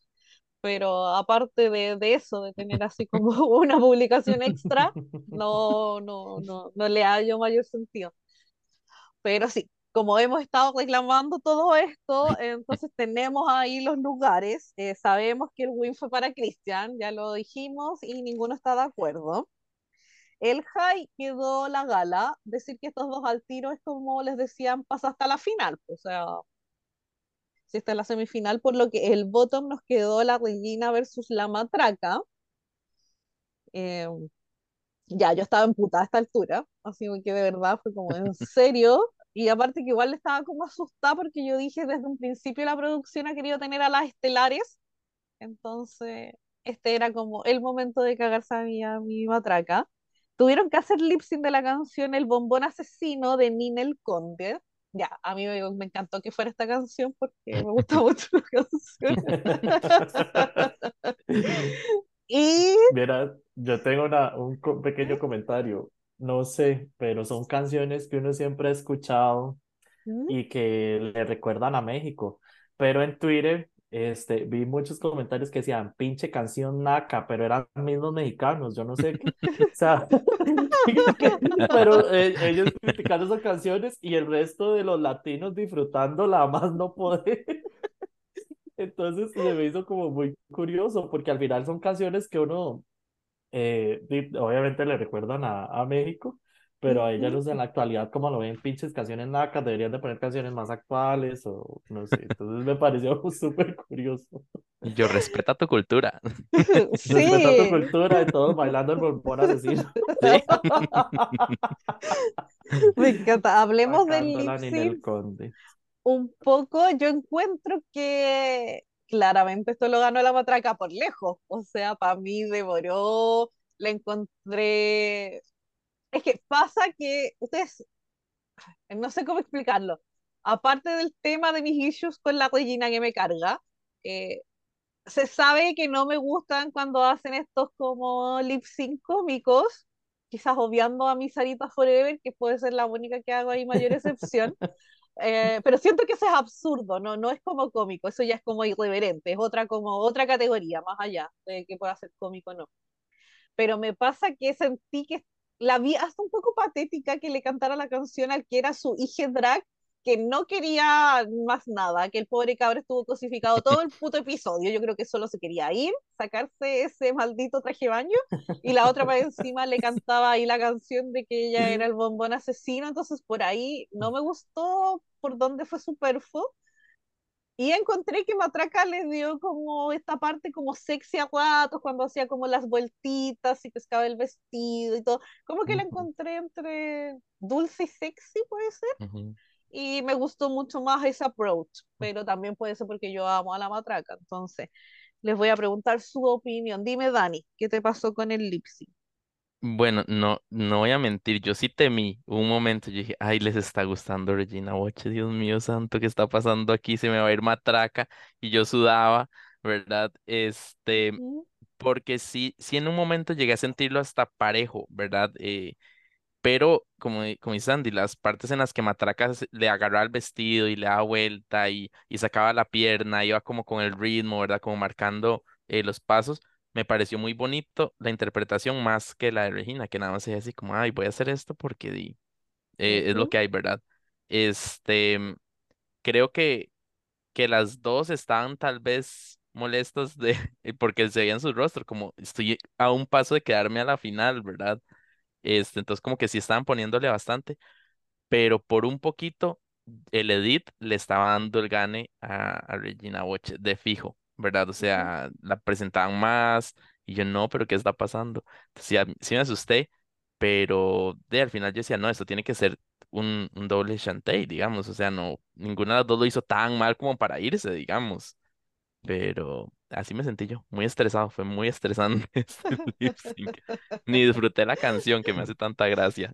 Pero aparte de, de eso, de tener así como una publicación extra, no, no, no, no le hallo mayor sentido. Pero sí, como hemos estado reclamando todo esto, entonces tenemos ahí los lugares. Eh, sabemos que el win fue para Cristian, ya lo dijimos y ninguno está de acuerdo. el high quedó la gala. Decir que estos dos al tiro es como les decían, pasa hasta la final. O sea, si está en la semifinal, por lo que el bottom nos quedó la Regina versus la Matraca. Eh, ya, yo estaba emputada a esta altura, así que de verdad fue como, ¿en serio? Y aparte que igual estaba como asustada porque yo dije desde un principio la producción ha querido tener a las estelares, entonces este era como el momento de cagarse a mi, a mi matraca. Tuvieron que hacer lip sync de la canción El bombón asesino de Ninel Conde. Ya, a mí me, me encantó que fuera esta canción porque me gusta mucho la canción. y Mira, yo tengo una, un pequeño comentario. No sé, pero son canciones que uno siempre ha escuchado ¿Mm? y que le recuerdan a México. Pero en Twitter este, vi muchos comentarios que decían, pinche canción naca, pero eran mismos mexicanos, yo no sé qué. O sea, pero eh, ellos criticando esas canciones y el resto de los latinos disfrutándola a más no poder. Entonces se me hizo como muy curioso, porque al final son canciones que uno, eh, obviamente le recuerdan a, a México, pero a ellos en la actualidad, como lo ven, pinches canciones nacas, deberían de poner canciones más actuales o no sé. Entonces me pareció súper curioso. Yo, respeta tu cultura. Respeta tu Sí, cultura y todos bailando el bombón asesino. Sí. me encanta. Hablemos del lip sync Conde. un poco. Yo encuentro que claramente esto lo ganó la matraca por lejos. O sea, para mí devoró, la encontré. Es que pasa que ustedes, no sé cómo explicarlo. Aparte del tema de mis issues con la Regina que me carga, eh, se sabe que no me gustan cuando hacen estos como lip sync cómicos, quizás obviando a mi Sarita Forever, que puede ser la única que hago ahí mayor excepción, eh, pero siento que eso es absurdo, ¿no? No es como cómico, eso ya es como irreverente, es otra como otra categoría más allá de que pueda ser cómico o no. Pero me pasa que sentí que la vi hasta un poco patética que le cantara la canción al que era su hija drag, que no quería más nada, que el pobre cabro estuvo cosificado todo el puto episodio. Yo creo que solo se quería ir, sacarse ese maldito traje de baño, y la otra para encima le cantaba ahí la canción de que ella era el bombón asesino. Entonces, por ahí no me gustó por dónde fue superfluo. Y encontré que Matraca le dio como esta parte como sexy a ratos, cuando hacía como las vueltitas y pescaba el vestido y todo. Como que la encontré entre dulce y sexy, puede ser. Ujú. Y me gustó mucho más ese approach, pero también puede ser porque yo amo a la Matraca. Entonces, les voy a preguntar su opinión. Dime, Dani, ¿qué te pasó con el lip sync? Bueno, no, no voy a mentir, yo sí temí un momento, yo dije, ay, les está gustando Regina Boche, Dios mío santo, ¿qué está pasando aquí? Se me va a ir matraca, y yo sudaba, ¿verdad? Este, ¿Mm? porque sí, sí en un momento llegué a sentirlo hasta parejo, ¿verdad? Eh, pero como, como dice Andy, las partes en las que Matraca le agarraba el vestido y le daba vuelta y, y sacaba la pierna, iba como con el ritmo, ¿verdad? Como marcando eh, los pasos, me pareció muy bonito la interpretación más que la de Regina, que nada más es así como, ay, voy a hacer esto porque di, eh, es lo que hay, ¿verdad? Este, creo que, que las dos estaban tal vez molestas de, porque se veía en su rostro, como estoy a un paso de quedarme a la final, ¿verdad? Este, entonces como que sí estaban poniéndole bastante, pero por un poquito el Edit le estaba dando el gane a, a Regina Boche de fijo, ¿verdad? O sea, la presentaban más y yo no, pero ¿qué está pasando? Entonces, sí, a- sí me asusté, pero de al final yo decía, no, esto tiene que ser un, un doble Shantae, digamos, o sea, no, ninguna de las dos lo hizo tan mal como para irse, digamos, pero así me sentí yo, muy estresado, fue muy estresante este lip sync. Ni disfruté la canción que me hace tanta gracia.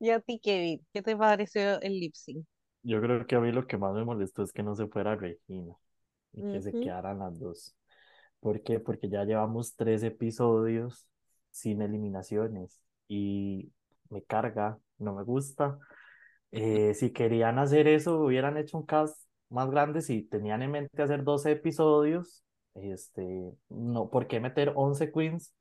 Y a ti, Kevin, ¿qué te pareció el lip sync? Yo creo que a mí lo que más me molestó es que no se fuera Regina y que se quedaran las dos. ¿Por qué? Porque ya llevamos tres episodios sin eliminaciones y me carga, no me gusta. Eh, si querían hacer eso, hubieran hecho un cast más grande. Si tenían en mente hacer 12 episodios, este, no, ¿por qué meter 11 queens?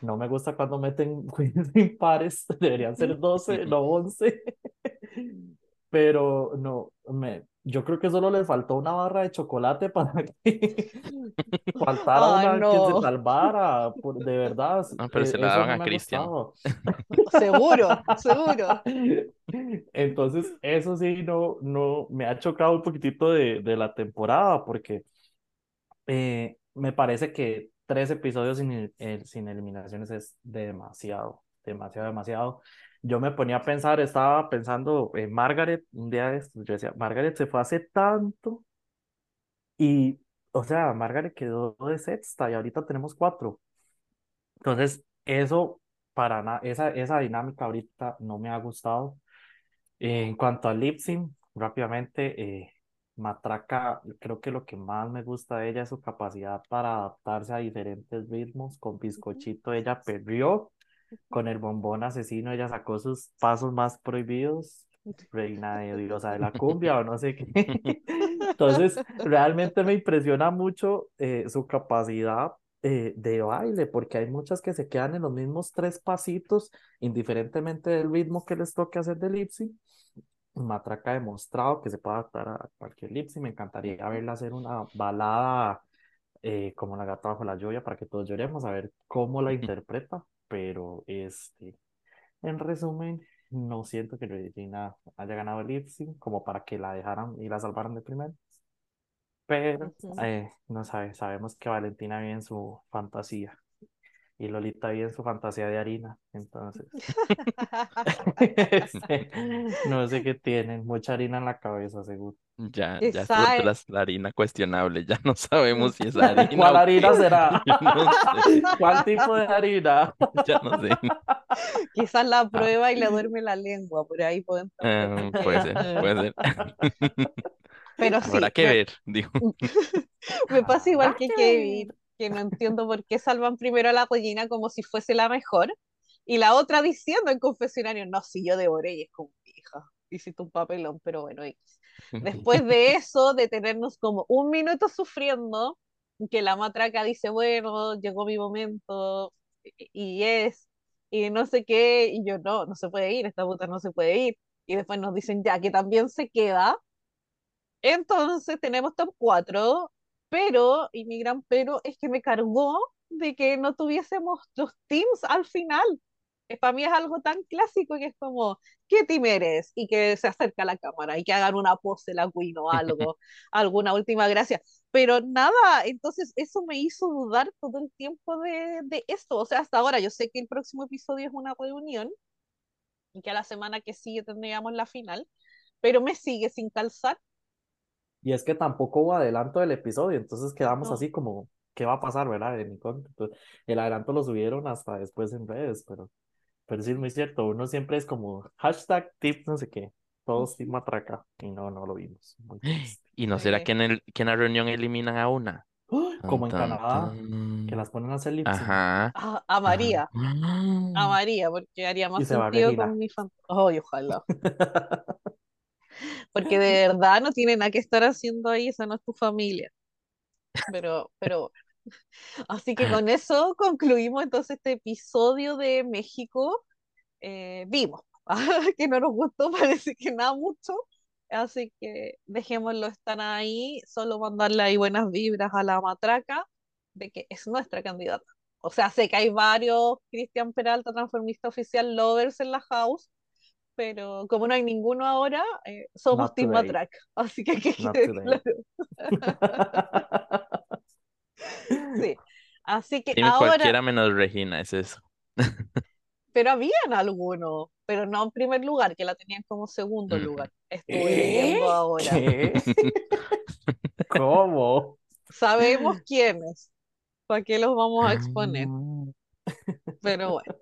No me gusta cuando meten queens impares, deberían ser 12 no 11. Pero no, me, yo creo que solo le faltó una barra de chocolate para que faltara Ay, una que se salvara, por- de verdad, No, pero e- se la eso daban no a Cristian. Seguro, seguro. Entonces, eso sí, no, no, me ha chocado un poquitito de, de la temporada, porque eh, me parece que tres episodios sin, el- el- sin eliminaciones es demasiado, demasiado, demasiado. Yo me ponía a pensar, estaba pensando en Margaret, un día de estos, yo decía, Margaret se fue hace tanto y, o sea, Margaret quedó de sexta y ahorita tenemos cuatro. Entonces, eso para nada, esa, esa dinámica ahorita no me ha gustado. En cuanto al lip sync, rápidamente, eh, Matraca, creo que lo que más me gusta de ella es su capacidad para adaptarse a diferentes ritmos. Con Bizcochito ella perrió, con el bombón asesino ella sacó sus pasos más prohibidos, reina de diosa de la cumbia o no sé qué. Entonces, realmente me impresiona mucho eh, su capacidad eh, de baile, porque hay muchas que se quedan en los mismos tres pasitos, indiferentemente del ritmo que les toque hacer de lip sync. Matraca ha demostrado que se puede adaptar a cualquier lip sync. Me encantaría verla hacer una balada eh, como La gata bajo la lluvia para que todos lloremos, a ver cómo la interpreta. Pero este, en resumen, no siento que Regina haya ganado el sync como para que la dejaran y la salvaran de primero. Pero eh, no sabe, sabemos que Valentina vive en su fantasía y Lolita vive en su fantasía de harina. Entonces, este, no sé qué tienen, mucha harina en la cabeza, seguro. Ya, ya es- la harina cuestionable, ya no sabemos si es harina ¿Cuál o harina qué. será? Yo no sé, ¿Cuál tipo de harina? ya no sé. Quizás la prueba y le duerme la lengua, por ahí pueden Eh, puede ser, puede ser. Pero sí, Habrá que me, ver, digo. me pasa igual que que Kevin, que no entiendo por qué salvan primero a la Regina como si fuese la mejor, y la otra diciendo en confesionario, no, si yo devoré y es como hija, hiciste un papelón, pero bueno, X. Después de eso, de tenernos como un minuto sufriendo, que la matraca dice, bueno, llegó mi momento, y es, y no sé qué, y yo no, no se puede ir, esta puta no se puede ir. Y después nos dicen ya que también se queda. Entonces tenemos top 4, pero, y mi gran pero es que me cargó de que no tuviésemos los teams al final. Que para mí es algo tan clásico que es como, ¿qué team eres? Y que se acerca a la cámara y que hagan una pose la Queen o algo, alguna última gracia. Pero nada, entonces eso me hizo dudar todo el tiempo de, de esto. O sea, hasta ahora yo sé que el próximo episodio es una reunión y que a la semana que sigue tendríamos la final, pero me sigue sin calzar. Y es que tampoco hubo adelanto del episodio, entonces quedamos No. así como, ¿qué va a pasar, verdad? En mi. Entonces, el adelanto lo subieron hasta después en redes, pero, pero sí es muy cierto, uno siempre es como hashtag tip no sé qué, todos team matraca, y no, no lo vimos. ¿Y no será Sí. que en el, que en la reunión eliminan a una? ¡Ah! Como en Canadá, que las ponen a hacer lip sync. Ajá. A, a María, Ah. a María, porque haría más sentido con mi fan. Ay, ojalá. Porque de verdad no tiene nada que estar haciendo ahí, esa no es tu familia. Pero, pero, así que con eso concluimos entonces este episodio de México. Eh, vimos que no nos gustó, parece que nada mucho. Así que dejémoslo estar ahí, solo mandarle ahí buenas vibras a la matraca de que es nuestra candidata. O sea, sé que hay varios Cristian Peralta, transformista oficial, lovers en la house, pero como no hay ninguno ahora, eh, somos Not Team. Matraca. Así que today. claro. Sí. Así que Dime ahora, cualquiera menos Regina, es eso. pero habían algunos, pero no en primer lugar, que la tenían como segundo Mm. lugar. Estuve ¿Eh? viendo ahora. ¿Qué? ¿Cómo? Sabemos quiénes. ¿Para qué los vamos a exponer? Ah. Pero bueno,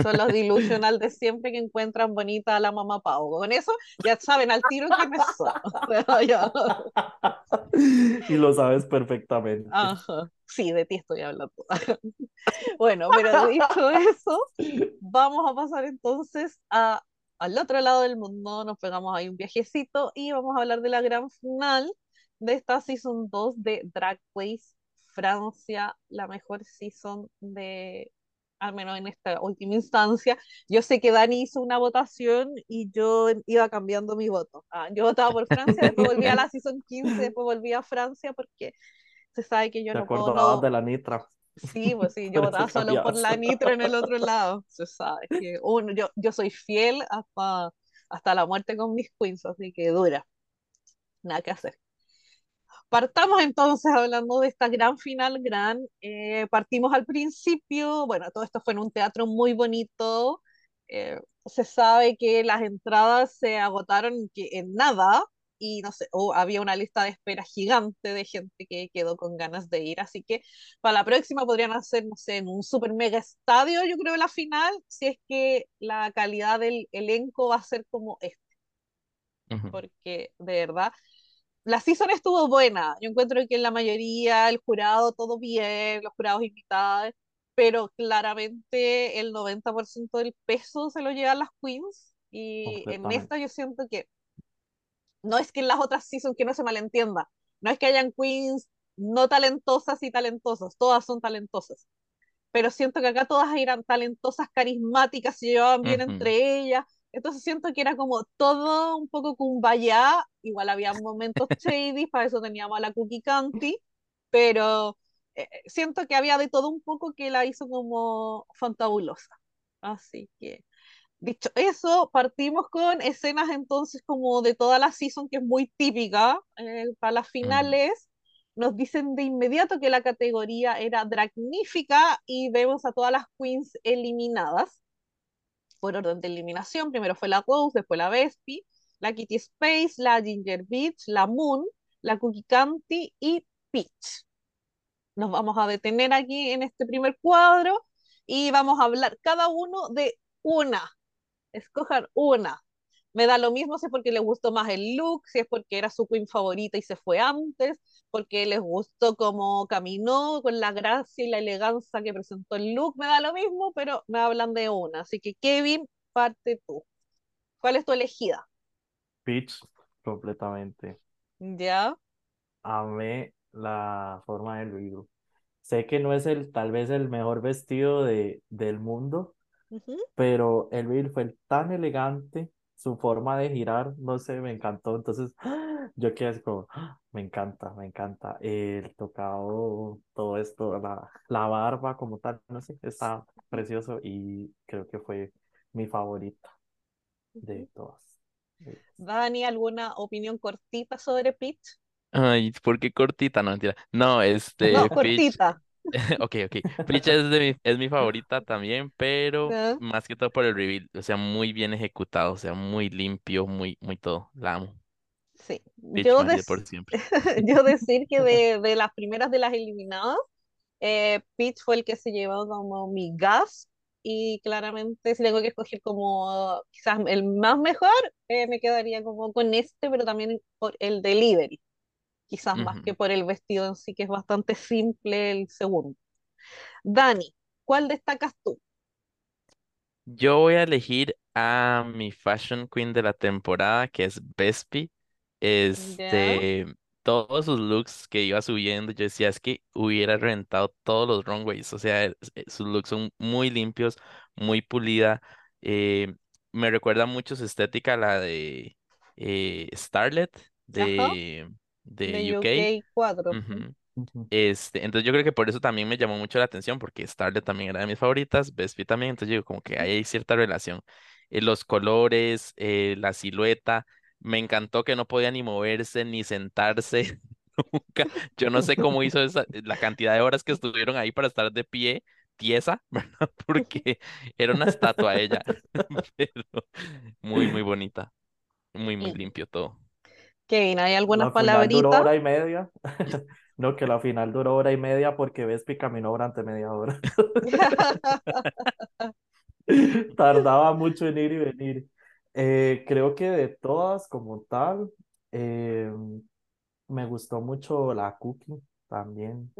son los delusional de siempre que encuentran bonita a la mamá Pau. Con eso ya saben al tiro sea, ya- Y lo sabes perfectamente. Ajá. Sí, de ti estoy hablando. Bueno, pero dicho eso, vamos a pasar entonces a, al otro lado del mundo. Nos pegamos ahí un viajecito y vamos a hablar de la gran final de esta season 2 de Drag Race Francia, la mejor season de al menos en esta última instancia. Yo sé que Dani hizo una votación y yo iba cambiando mi voto. Ah, yo votaba por Francia, después volví a la Season 15, después volví a Francia porque se sabe que yo ¿Te no puedo... No... de la Nitra? Sí, pues sí, yo votaba solo por la. Nitro en el otro lado. Se sabe que uno, yo, yo soy fiel hasta, hasta la muerte con mis queens, así que dura. Nada que hacer. Partamos entonces hablando de esta gran final, gran. eh, partimos al principio, bueno, todo esto fue en un teatro muy bonito. eh, se sabe que las entradas se agotaron que en nada y no sé, o había una lista de espera gigante de gente que quedó con ganas de ir. Así que para la próxima podrían hacer, no sé, en un super mega estadio, yo creo, la final, si es que la calidad del elenco va a ser como este, Ujú. porque de verdad la season estuvo buena. Yo encuentro que en la mayoría el jurado todo bien, los jurados invitados, pero claramente el 90% del peso se lo llevan las queens y en esta yo siento que no es que en las otras seasons que no se malentienda, no es que hayan queens no talentosas y talentosas, todas son talentosas, pero siento que acá todas eran talentosas, carismáticas, se llevaban bien Ujú. entre ellas, entonces siento que era como todo un poco kumbaya, igual había momentos shady, para eso teníamos a la Cookie Candy, pero eh, siento que había de todo un poco que la hizo como fantabulosa. Así que, dicho eso, partimos con escenas entonces como de toda la season, que es muy típica eh, para las finales. Nos dicen de inmediato que la categoría era dragnífica y vemos a todas las queens eliminadas por orden de eliminación. Primero fue la Rose, después la Vespi, la Kitty Space, la Ginger Beach, la Moon, la Cookie Candy y Peach. Nos vamos a detener aquí en este primer cuadro y vamos a hablar cada uno de una. Escojan una. Me da lo mismo si es porque les gustó más el look, si es porque era su queen favorita y se fue antes, porque les gustó cómo caminó, con la gracia y la elegancia que presentó el look, me da lo mismo, pero me hablan de una. Así que Kevin, parte tú. ¿Cuál es tu elegida? Peach, completamente. ¿Ya? Amé la forma del libro. Sé que no es el, tal vez el mejor vestido de, del mundo, pero el reel fue tan elegante, su forma de girar, no sé, me encantó. Entonces, yo quedé así como, "Ah, me encanta, me encanta. El tocado, todo esto, la, la barba como tal, no sé, está precioso y creo que fue mi favorita de todas. Dani, ¿alguna opinión cortita sobre Peach? Ay, ¿por qué cortita? No, mentira. No, este, No, Peach, cortita. ok, ok. Peach es de mi, es mi favorita también, pero ¿Ya? más que todo por el reveal, o sea, muy bien ejecutado, o sea, muy limpio, muy, muy todo. La amo. Sí. Yo, des- por siempre. yo decir que de, de las primeras de las eliminadas, eh, Peach fue el que se llevó como mi gas y claramente si tengo que escoger como quizás el más mejor, eh, me quedaría como con este, pero también por el delivery, quizás más que por el vestido en sí, que es bastante simple el segundo. Dani, ¿cuál destacas tú? Yo voy a elegir a mi fashion queen de la temporada, que es Vespi. Este, todos sus looks que iba subiendo, yo decía, es que hubiera reventado todos los runways. O sea, eh, sus looks son muy limpios, muy pulida. eh, me recuerda mucho su estética a la de eh, Starlet de, de de UK. UK 4. Ujú. ujú. Este, entonces yo creo que por eso también me llamó mucho la atención, porque Starlet también era de mis favoritas, Vespi también, entonces yo digo como que ahí hay cierta relación. Eh, los colores, eh, la silueta, me encantó que no podía ni moverse ni sentarse nunca. Yo no sé cómo hizo esa, la cantidad de horas que estuvieron ahí para estar de pie, tiesa, ¿verdad? Porque era una estatua ella, pero muy, muy bonita, muy, muy limpio todo. Kevin, ¿hay algunas La final duró palabritas? hora y media. No, que la final duró hora y media porque Vespi caminó durante media hora. Tardaba mucho en ir y venir. Eh, creo que de todas como tal, eh, me gustó mucho la cookie también.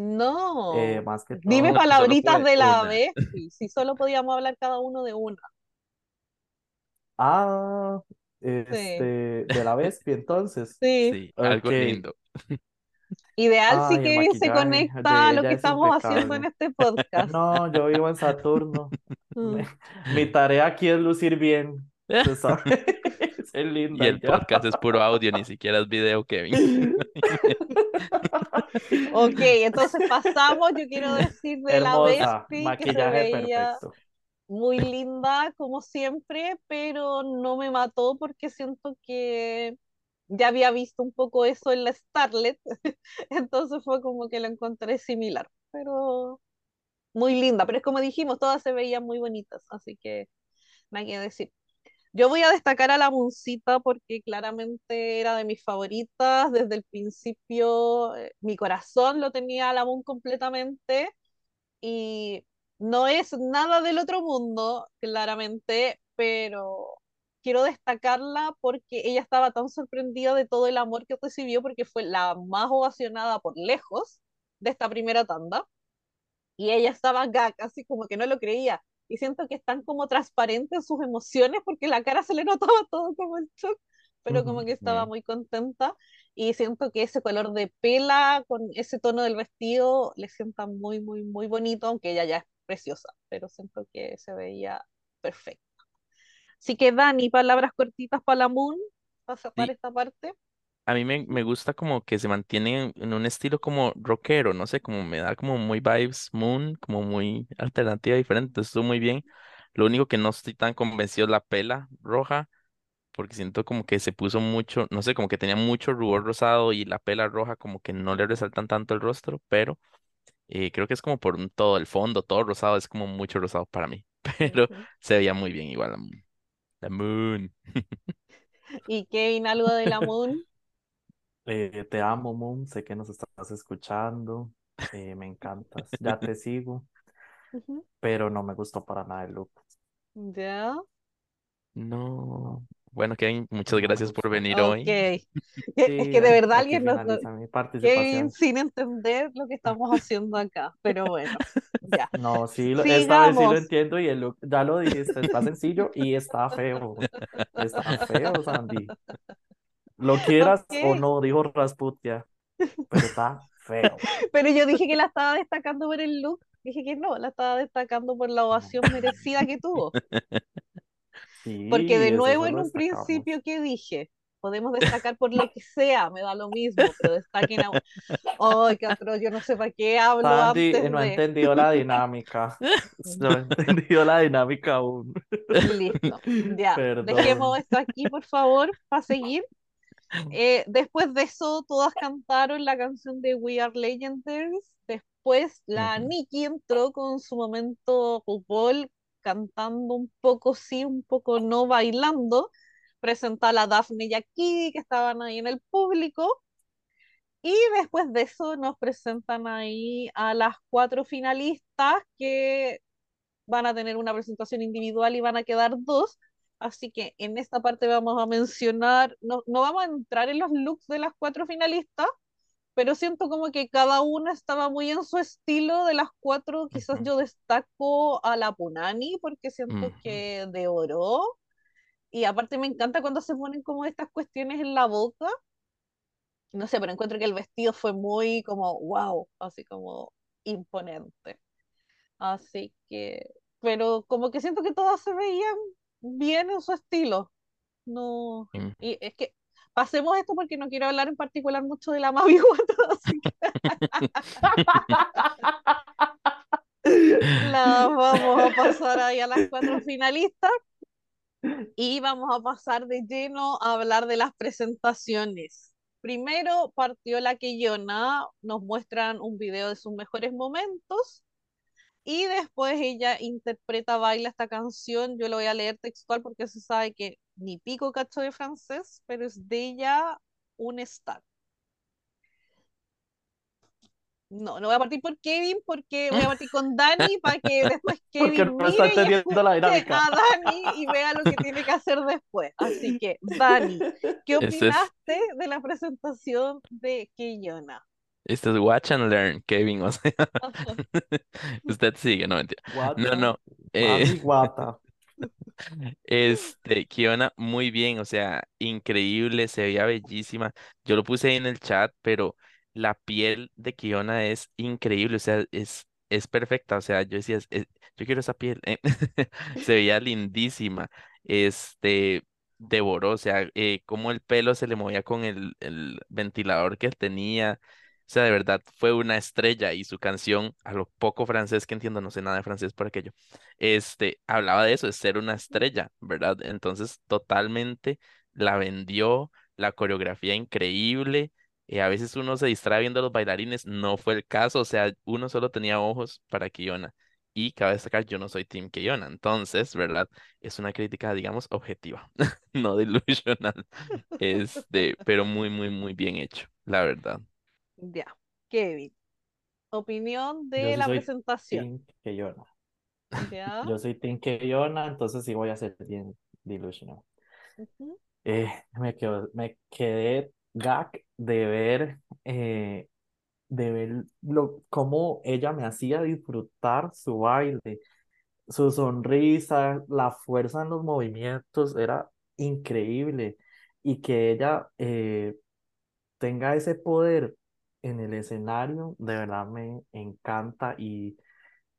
Eh, No, más que dime todo, palabritas de la vez, si solo podíamos hablar cada uno de una. ah, Sí, este, de la Vespi entonces. sí, Sí, algo lindo. Ideal si Ay, el Kevin se conecta a lo que es estamos haciendo en este podcast. No, yo vivo en Saturno. Mm. Mi tarea aquí es lucir bien. Se sabe. Ser Y el ya. podcast es puro audio, ni siquiera es video, Kevin. Ok, entonces pasamos, yo quiero decir de la Bestie que se veía perfecto. Muy linda como siempre, pero no me mató porque siento que ya había visto un poco eso en la Starlet, entonces fue como que la encontré similar, pero muy linda, pero es como dijimos, todas se veían muy bonitas, así que nada que decir. Yo voy a destacar a la Muncita porque claramente era de mis favoritas. Desde el principio, eh, mi corazón lo tenía a la Moon completamente y no es nada del otro mundo, claramente, pero quiero destacarla porque ella estaba tan sorprendida de todo el amor que recibió porque fue la más ovacionada por lejos de esta primera tanda y ella estaba gag, así como que no lo creía. Y siento que están como transparentes sus emociones porque la cara se le notaba todo como el shock, pero como Ujú, que estaba muy contenta. Y siento que ese color de pela con ese tono del vestido le sienta muy, muy, muy bonito, aunque ella ya es preciosa, pero siento que se veía perfecto. Así que Dani, palabras cortitas para la Moon, para cerrar Sí, esta parte. a mí me, me gusta como que se mantiene en, en un estilo como rockero, no sé, como me da como muy vibes Moon, como muy alternativa, diferente, estuvo muy bien. Lo único que no estoy tan convencido es la pela roja, porque siento como que se puso mucho, no sé, como que tenía mucho rubor rosado y la pela roja como que no le resaltan tanto el rostro, pero eh, creo que es como por un todo el fondo, todo rosado, es como mucho rosado para mí, pero se veía muy bien igual la Moon. La Moon. Y Kevin, algo de la Moon. Eh, te amo, Moon. Sé que nos estás escuchando. Eh, me encantas. Ya te sigo, pero no me gustó para nada el look. Ya. No. Bueno, Kevin, muchas gracias por venir Ok. hoy. Que- Es Sí, que de verdad aquí alguien no, no- finaliza mi Kevin sin entender lo que estamos haciendo acá, pero bueno, ya. No, sí, lo- esta vez sí lo Sigamos. entiendo y el look, ya lo dijiste, está sencillo y está feo. Está feo, Sandy. Lo quieras o no, dijo Rasputia, pero está feo. pero yo dije que la estaba destacando por el look, dije que no, la estaba destacando por la ovación merecida que tuvo. Sí, Porque de nuevo en un destacamos. principio que dije, podemos destacar por lo que sea, me da lo mismo, pero destaquen a... Ay, qué atroz, yo no sé para qué hablo Sandy antes eh, no ha de... entendido la dinámica. No ha entendido la dinámica aún. Listo, ya. Dejemos Perdón. esto aquí, por favor, para seguir. Eh, después de eso, todas cantaron la canción de We Are Legendaries. Después, la Ujú. Nikki entró con su momento RuPaul, cantando un poco sí, un poco no, bailando. Presenta a la Daphne y a que estaban ahí en el público. Y después de eso, nos presentan ahí a las cuatro finalistas que van a tener una presentación individual y van a quedar dos. Así que en esta parte vamos a mencionar, no, no vamos a entrar en los looks de las cuatro finalistas, pero siento como que cada una estaba muy en su estilo. De las cuatro, quizás Ujú. yo destaco a la Punani porque siento Ujú. que devoró. Y aparte me encanta cuando se ponen como estas cuestiones en la boca. No sé, pero encuentro que el vestido fue muy como wow, así como imponente. Así que, pero como que siento que todas se veían bien en su estilo. No, y es que pasemos esto porque no quiero hablar en particular mucho de la Mavi Guata, así que la vamos a pasar ahí a las cuatro finalistas y vamos a pasar de lleno a hablar de las presentaciones. Primero partió la Keyona, nos muestran un video de sus mejores momentos y después ella interpreta, baila esta canción. Yo lo voy a leer textual porque se sabe que ni pico cacho de francés, pero es de ella un star. No, no voy a partir por Kevin porque voy a partir con Dani para que después Kevin mire y la dinámica. a Dani y vea lo que tiene que hacer después. Así que, Dani, ¿qué Este es, opinaste de la presentación de Keyona? Este es Watch and Learn, Kevin. O sea, usted sigue, no mentira. No, Guata, no. eh. Este, Kiona, muy bien, o sea, increíble, se veía bellísima. Yo lo puse ahí en el chat, pero la piel de Kiona es increíble, o sea, es, es perfecta, o sea, yo decía, "Es- es- yo quiero esa piel, eh". Se veía lindísima, este, devoró, o sea, eh, cómo el pelo se le movía con el, el ventilador que él tenía, sea, de verdad, fue una estrella y su canción, a lo poco francés que entiendo, no sé nada de francés por aquello, este, hablaba de eso, de ser una estrella, ¿verdad? Entonces, totalmente la vendió, la coreografía increíble eh, a veces uno se distrae viendo a los bailarines, no fue el caso, o sea, uno solo tenía ojos para Kiona. Y cabe destacar, yo no soy Team Kiona, entonces, ¿verdad? Es una crítica, digamos, objetiva, no delusional, este, pero muy, muy, muy bien hecho, la verdad. Ya, Kevin, opinión Yo de la presentación. Team Keyona. Ya. Yo soy Team Keyona, entonces sí voy a ser bien delusional. Eh, me quedo- me quedé gag de ver, eh, de ver lo, cómo ella me hacía disfrutar su baile, su sonrisa, la fuerza en los movimientos, era increíble. Y que ella eh, tenga ese poder en el escenario, de verdad me encanta y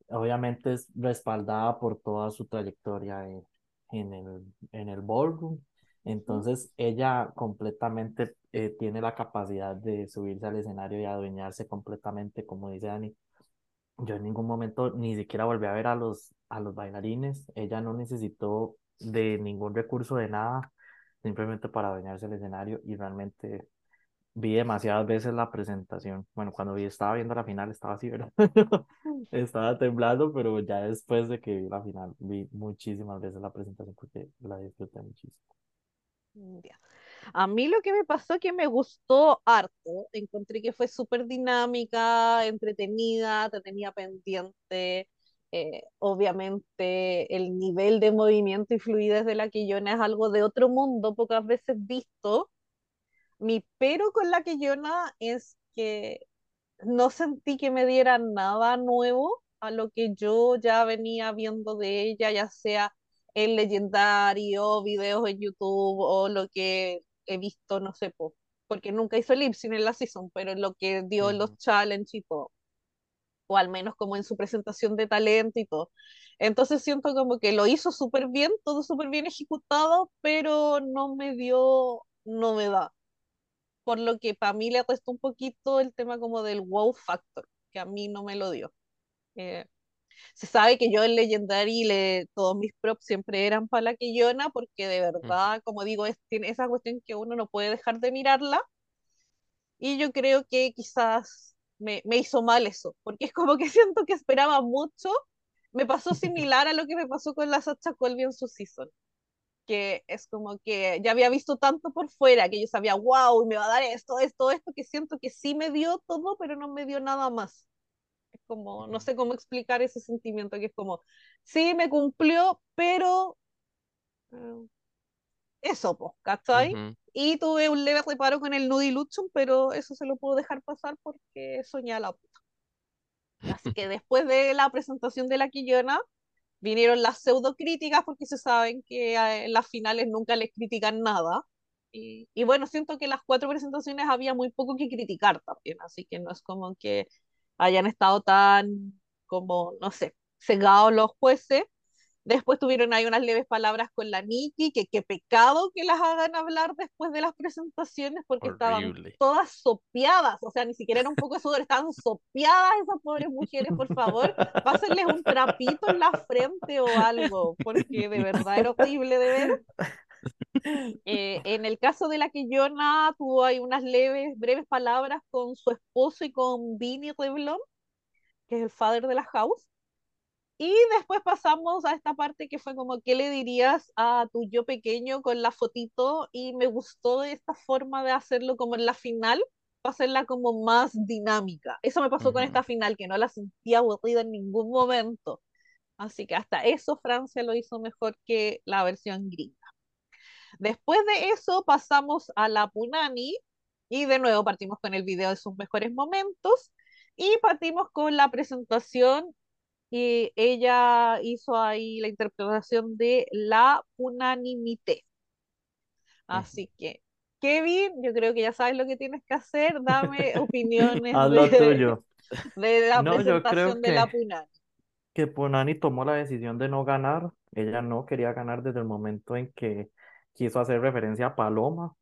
obviamente es respaldada por toda su trayectoria en, en el, en el ballroom. Entonces ella completamente eh, tiene la capacidad de subirse al escenario y adueñarse completamente, como dice Dani. Yo en ningún momento ni siquiera volví a ver a los, a los bailarines. Ella no necesitó de ningún recurso de nada, simplemente para adueñarse el escenario y realmente Vi demasiadas veces la presentación. Bueno, cuando vi, estaba viendo la final, estaba así, ¿verdad? Estaba temblando, pero ya después de que vi la final, vi muchísimas veces la presentación porque la disfruté muchísimo. Ya. A mí lo que me pasó que me gustó harto, encontré que fue súper dinámica, entretenida, te tenía pendiente, eh, obviamente el nivel de movimiento y fluidez de la Quillona es algo de otro mundo, pocas veces visto. Mi pero con la Quillona es que no sentí que me diera nada nuevo a lo que yo ya venía viendo de ella, ya sea en Legendario, videos en YouTube o lo que he visto, no sé, po, porque nunca hizo sync en la season, pero lo que dio los Ujú, challenge y todo, o al menos como en su presentación de talento y todo. Entonces siento como que lo hizo súper bien, todo súper bien ejecutado, pero no me dio novedad por lo que para mí le restó un poquito el tema como del wow factor, que a mí no me lo dio. Eh, se sabe que yo en Legendary le, todos mis props siempre eran para la Quillona, porque de Ujú, verdad, como digo, es, tiene esa cuestión que uno no puede dejar de mirarla, y yo creo que quizás me, me hizo mal eso, porque es como que siento que esperaba mucho, me pasó similar a lo que me pasó con la Sacha Colby en su season que es como que ya había visto tanto por fuera, que yo sabía, wow, me va a dar esto, esto, esto, que siento que sí me dio todo, pero no me dio nada más. Es como, no sé cómo explicar ese sentimiento, que es como, sí, me cumplió, pero eh, eso, pues, ¿cachai? ujú, Y tuve un leve reparo con el Nudiluchum, pero eso se lo puedo dejar pasar porque soñé a la puta. Así que después de la presentación de la Quillona, vinieron las pseudo críticas porque se saben que eh, en las finales nunca les critican nada. Y, y bueno, siento que las cuatro presentaciones había muy poco que criticar también, así que no es como que hayan estado tan como, no sé, cegados los jueces. Después tuvieron ahí unas leves palabras con la Nikki, que qué pecado que las hagan hablar después de las presentaciones porque estaban todas sopeadas, o sea, ni siquiera era un poco de sudor, estaban sopeadas esas pobres mujeres, por favor, pásenles un trapito en la frente o algo, porque de verdad era horrible de ver. Eh, en el caso de la que Jonah tuvo ahí unas leves, breves palabras con su esposo y con Vinny Revlon, que es el father de la house. Y después pasamos a esta parte que fue como, ¿qué le dirías a tu yo pequeño con la fotito? Y me gustó esta forma de hacerlo como en la final, para hacerla como más dinámica. Eso me pasó con esta final, que no la sentía aburrida en ningún momento. Así que hasta eso Francia lo hizo mejor que la versión gringa. Después de eso pasamos a la Punani y de nuevo partimos con el video de sus mejores momentos y partimos con la presentación y ella hizo ahí la interpretación de la unanimité. ujú. Así que, Kevin, yo creo que ya sabes lo que tienes que hacer, dame opiniones Haz lo de, tuyo. de la No, yo creo presentación de la que, Punani. que Punani tomó la decisión de no ganar. Ella no quería ganar desde el momento en que quiso hacer referencia a Paloma.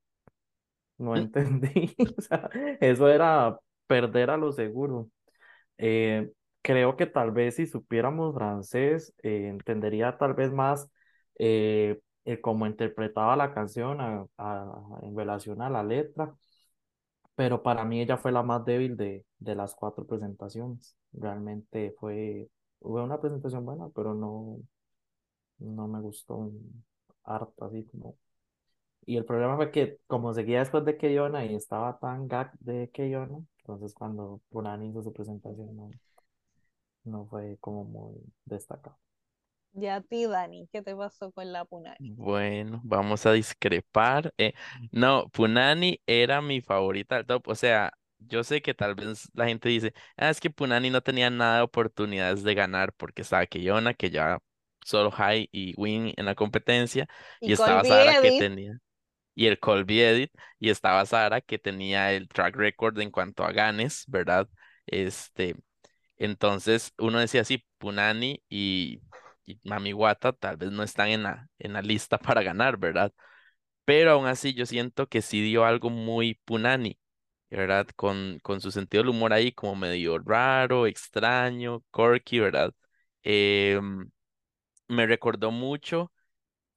No entendí. O sea, eso era perder a lo seguro. Eh, creo que tal vez si supiéramos francés, eh, entendería tal vez más eh, el cómo interpretaba la canción a- en relación a la letra, pero para mí ella fue la más débil de, de las cuatro presentaciones. Realmente fue, fue una presentación buena, pero no, no me gustó harto, así como... Y el problema fue que como seguía después de Keyona y estaba tan gag de Keyona, entonces cuando Punani hizo su presentación no, no fue como muy destacado. Y a ti, Dani, ¿qué te pasó con la Punani? Bueno, vamos a discrepar. Eh, no, Punani era mi favorita del top. O sea, yo sé que tal vez la gente dice, ah, es que Punani no tenía nada de oportunidades de ganar porque estaba Keyona, que ya solo High y Win en la competencia, Y y estaba Sara que tenía, y el Colby Edit, y estaba Sara que tenía el track record en cuanto a ganes, ¿verdad? Este, entonces uno decía así, Punani y, y Mami tal vez no están en la, en la lista para ganar, ¿verdad? Pero aún así yo siento que sí dio algo muy Punani, ¿verdad? Con, con su sentido del humor ahí como medio raro, extraño, quirky, ¿verdad? Em, me recordó mucho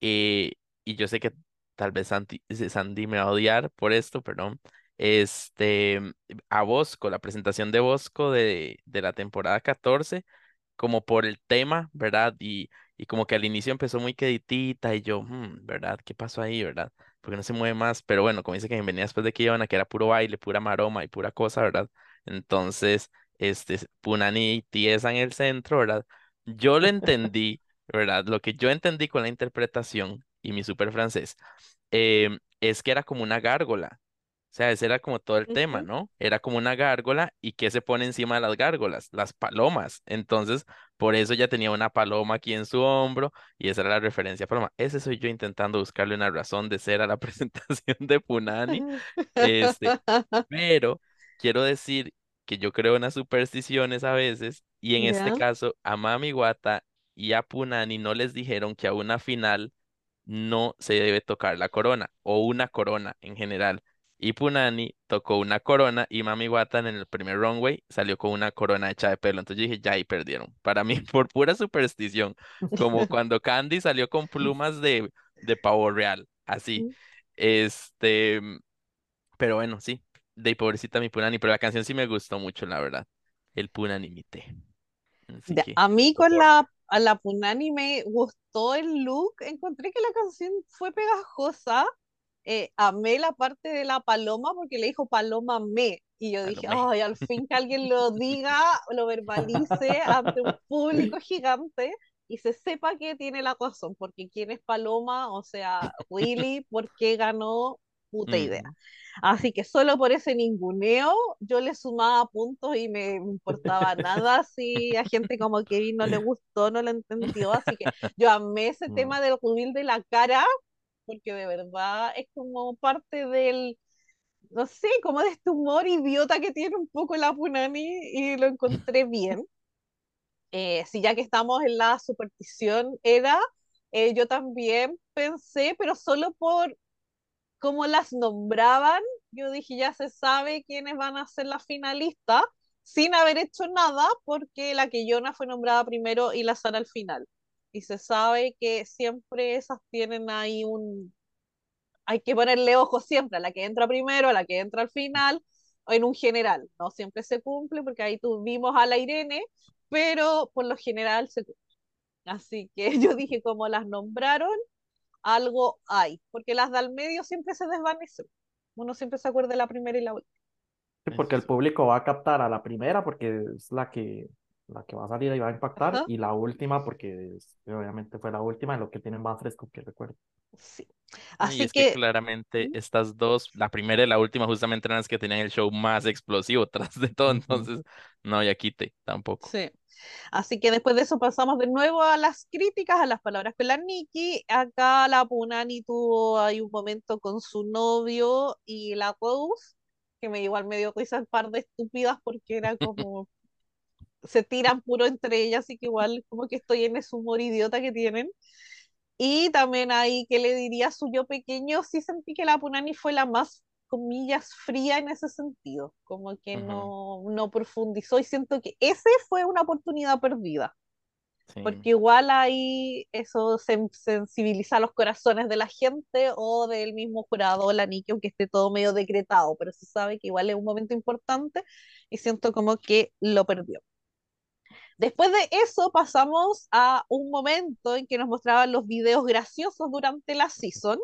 eh, y yo sé que tal vez Santi- eh, Sandy, me va a odiar por esto, perdón. Este, a Bosco, la presentación de Bosco de, de la temporada 14 como por el tema, ¿verdad? Y, y como que al inicio empezó muy queditita y yo, "Hmm, ¿verdad? ¿Qué pasó ahí, verdad? Porque no se mueve más, pero bueno, como dice que venía después de que iban a que era puro baile, pura maroma y pura cosa, ¿verdad? Entonces, este, Punani y Tiesa en el centro, ¿verdad? Yo lo entendí, ¿verdad? Lo que yo entendí con la interpretación y mi super francés, em, es que era como una gárgola. O sea, ese era como todo el tema, ¿no? Era como una gárgola y ¿qué se pone encima de las gárgolas? Las palomas. Entonces, por eso ya tenía una paloma aquí en su hombro y esa era la referencia a paloma. Ese soy yo intentando buscarle una razón de ser a la presentación de Punani. Este, pero quiero decir que yo creo en las supersticiones a veces y en este caso a Mami Wata y a Punani no les dijeron que a una final no se debe tocar la corona o una corona en general. Y Punani tocó una corona y Mami Watan en el primer runway salió con una corona hecha de pelo. Entonces yo dije, ya ahí perdieron. Para mí, por pura superstición, como cuando Candy salió con plumas de, de pavo real, así. Este, pero bueno, sí, de pobrecita mi Punani, pero la canción sí me gustó mucho, la verdad. El Punani mi té. Así Ya, que, A mí con la, a la Punani me gustó el look, encontré que la canción fue pegajosa, eh, amé la parte de la paloma porque le dijo paloma me, y yo dije, ay, al fin que alguien lo diga, lo verbalice ante un público gigante y se sepa que tiene la razón, porque quién es paloma, o sea, Willy, ¿por qué ganó? Puta idea. Mm, Así que solo por ese ninguneo yo le sumaba puntos y me importaba nada si a gente como Kevin no le gustó, no lo entendió. Así que yo amé ese tema del reveal de la cara, porque de verdad es como parte del, no sé, como de este humor idiota que tiene un poco la Punani y lo encontré bien. Eh, si ya que estamos en la superstición era, eh, yo también pensé, pero solo por cómo las nombraban, yo dije, ya se sabe quiénes van a ser las finalistas, sin haber hecho nada, porque la que Yona fue nombrada primero y la Sara al final. Y se sabe que siempre esas tienen ahí un... Hay que ponerle ojo siempre a la que entra primero, a la que entra al final, o en un general. No siempre se cumple, porque ahí tuvimos a la Irene, pero por lo general se cumple. Así que yo dije, como las nombraron, algo hay, porque las del medio siempre se desvanecen. Uno siempre se acuerda de la primera y la última. Sí, porque el público va a captar a la primera porque es la que, la que va a salir y va a impactar, Ajá. y la última porque es- obviamente fue la última, y lo que tienen más fresco que recuerdo. Sí. Y Así es que que, claramente estas dos, la primera y la última, justamente eran las que tenían el show más explosivo tras de todo, entonces no había quite tampoco. sí. Así que después de eso pasamos de nuevo a las críticas, a las palabras con la Nikki. Acá la Punani tuvo ahí un momento con su novio y la Rose, que me igual me dio risa un par de estúpidas porque era como se tiran puro entre ellas, así que igual como que estoy en ese humor idiota que tienen. Y también ahí, ¿qué le diría su yo pequeño? Sí sentí que la Punani fue la más, comillas, fría en ese sentido, como que no, no profundizó y siento que ese fue una oportunidad perdida, Sí. porque igual ahí eso sen- sensibiliza los corazones de la gente o del mismo jurado, la Niki, aunque esté todo medio decretado, pero se sabe que igual es un momento importante y siento como que lo perdió. Después de eso pasamos a un momento en que nos mostraban los videos graciosos durante la season.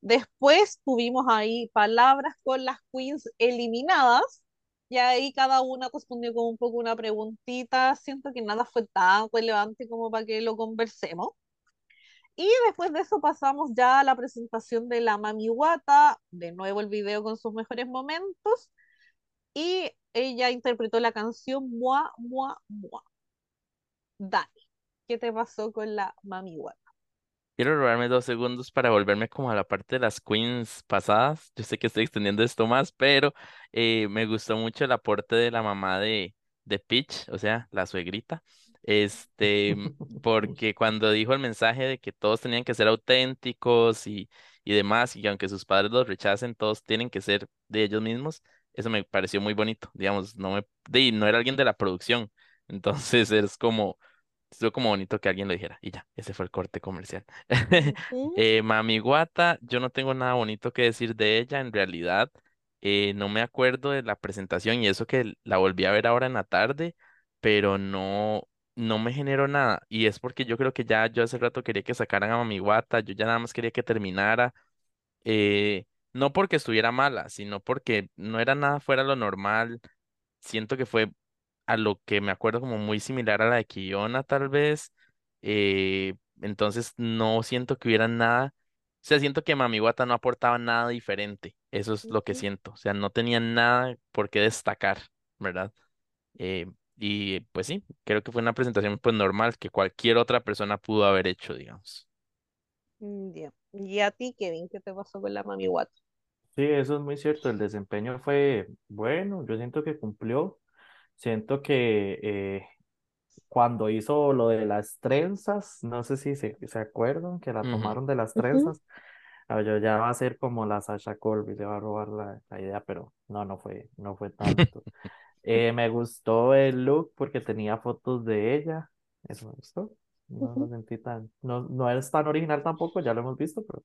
Después tuvimos ahí palabras con las queens eliminadas y ahí cada una respondió con un poco una preguntita. Siento que nada fue tan relevante como para que lo conversemos. Y después de eso pasamos ya a la presentación de la Mami Wata, de nuevo el video con sus mejores momentos y ella interpretó la canción Mua, Mua, Mua. Dani, ¿qué te pasó con la Mami Wata? Quiero robarme dos segundos para volverme como a la parte de las queens pasadas. Yo sé que estoy extendiendo esto más, pero eh, me gustó mucho el aporte de la mamá de, de Peach, o sea, la suegrita. Este, porque cuando dijo el mensaje de que todos tenían que ser auténticos y, y demás, y que aunque sus padres los rechacen, todos tienen que ser de ellos mismos, eso me pareció muy bonito. Digamos, no me, de, no era alguien de la producción. Entonces es como Estuvo como bonito que alguien lo dijera. Y ya, ese fue el corte comercial. Eh, Mami Guata, yo no tengo nada bonito que decir de ella. En realidad, eh, no me acuerdo de la presentación y eso que la volví a ver ahora en la tarde, pero no, no me generó nada. Y es porque yo creo que ya yo hace rato quería que sacaran a Mami Guata. Yo ya nada más quería que terminara. eh, no porque estuviera mala, sino porque no era nada fuera de lo normal. Siento que fue a lo que me acuerdo como muy similar a la de Kiona, tal vez. eh, entonces no siento que hubiera nada. O sea, siento que Mami Wata no aportaba nada diferente. Eso es lo que siento. O sea, no tenía nada por qué destacar, ¿verdad? Eh, y pues sí, creo que fue una presentación pues normal que cualquier otra persona pudo haber hecho, digamos. Mm. Y a ti, Kevin, ¿qué te pasó con la Mami Wata? Sí, eso es muy cierto. El desempeño fue bueno. Yo siento que cumplió. Siento que eh, cuando hizo lo de las trenzas, no sé si se, se acuerdan que la tomaron de las trenzas. Ah, yo ya va a ser como la Sasha Colby, le va a robar la, la idea, pero no, no fue, no fue tanto. Eh, me gustó el look porque tenía fotos de ella. Eso me gustó. No lo sentí tan, no, no es tan original tampoco, ya lo hemos visto, pero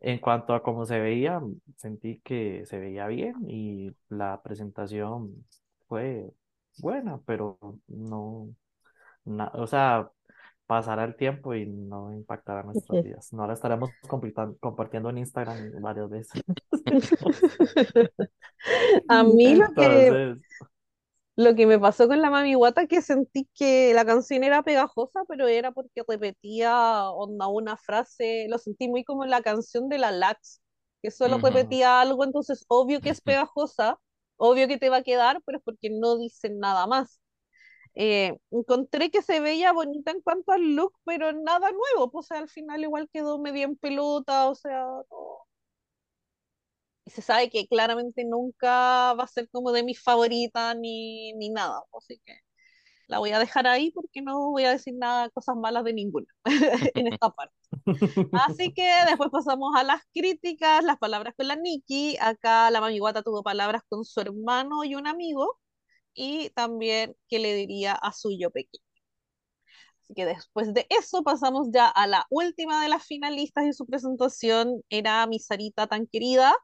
en cuanto a cómo se veía, sentí que se veía bien y la presentación fue buena, pero no, na- o sea, pasará el tiempo y no impactará nuestras vidas. No la estaremos compartiendo en Instagram varias veces. A mí lo que, Entonces, lo que me pasó con la Mami Wata que sentí que la canción era pegajosa, pero era porque repetía onda una frase, lo sentí muy como la canción de la Lax, que solo repetía algo, entonces obvio que es pegajosa, obvio que te va a quedar, pero es porque no dicen nada más. Eh, encontré que se veía bonita en cuanto al look, pero nada nuevo, pues al final igual quedó medio en pelota, o sea, no, se sabe que claramente nunca va a ser como de mis favoritas ni, ni nada, así que la voy a dejar ahí porque no voy a decir nada, cosas malas de ninguna en esta parte. Así que después pasamos a las críticas, las palabras con la Nikki, acá la mami guata tuvo palabras con su hermano y un amigo, y también qué le diría a su yo pequeño. Así que después de eso pasamos ya a la última de las finalistas y su presentación era mi Sarita tan querida,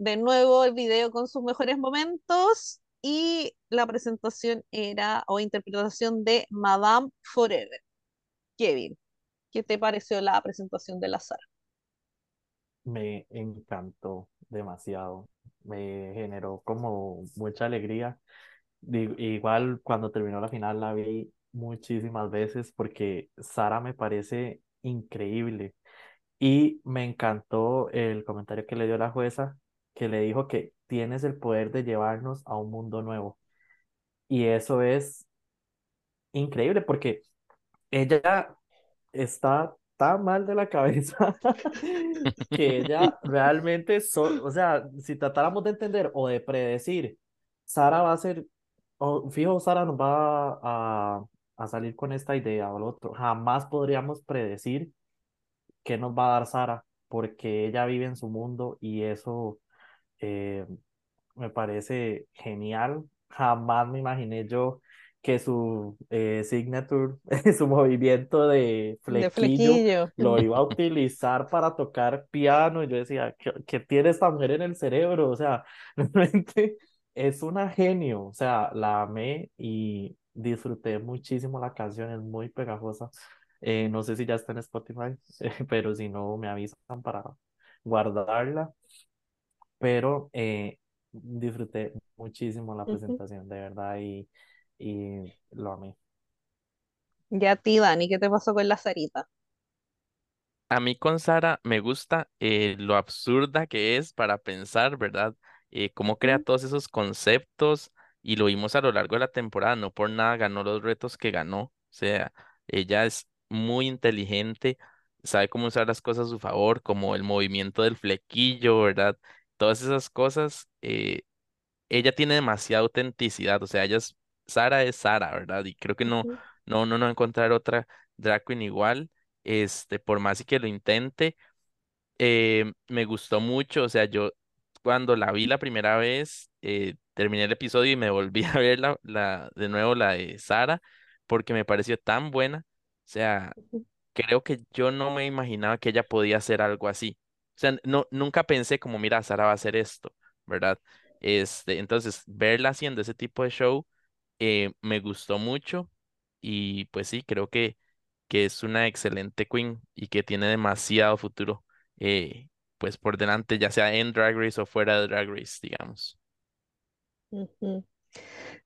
de nuevo el video con sus mejores momentos y la presentación era o interpretación de Madame Forever. Kevin, ¿qué te pareció la presentación de Sara? me encantó demasiado. Me generó como mucha alegría. Igual cuando terminó la final la vi muchísimas veces porque Sara me parece increíble. Y me encantó el comentario que le dio la jueza, que le dijo que tienes el poder de llevarnos a un mundo nuevo. Y eso es increíble porque ella está tan mal de la cabeza que ella realmente, o sea, si tratáramos de entender o de predecir, Sara va a ser, o fijo, Sara nos va a, a salir con esta idea o lo otro. Jamás podríamos predecir qué nos va a dar Sara, porque ella vive en su mundo y eso eh, me parece genial. Jamás me imaginé yo que su eh, signature, su movimiento de flequillo. lo iba a utilizar para tocar piano. Y yo decía, ¿qué, qué tiene esta mujer en el cerebro? O sea, realmente es una genio. O sea, la amé y disfruté muchísimo la canción, es muy pegajosa. Eh, no sé si ya está en Spotify, pero si no, me avisan para guardarla pero eh, disfruté muchísimo la presentación, de verdad, y, y lo amé. Y a ti, Dani, ¿qué te pasó con la Sarita? A mí con Sara me gusta eh, lo absurda que es para pensar, ¿verdad? Eh, cómo crea todos esos conceptos y lo vimos a lo largo de la temporada, no por nada ganó los retos que ganó. O sea, ella es muy inteligente, sabe cómo usar las cosas a su favor, como el movimiento del flequillo, ¿verdad? Todas esas cosas, eh, ella tiene demasiada autenticidad, o sea, ella es, Sara es Sara, ¿verdad? Y creo que no, no, no, no encontrar otra drag queen igual, este, por más y que lo intente, eh, me gustó mucho, o sea, yo cuando la vi la primera vez, eh, terminé el episodio y me volví a ver la, la, de nuevo la de Sara, porque me pareció tan buena, o sea, creo que yo no me imaginaba que ella podía hacer algo así. Sea, no, nunca pensé como, mira, Sara va a hacer esto, ¿verdad? Este, entonces, verla haciendo ese tipo de show eh, me gustó mucho y pues sí, creo que, que es una excelente queen y que tiene demasiado futuro, eh, pues por delante, ya sea en Drag Race o fuera de Drag Race, digamos.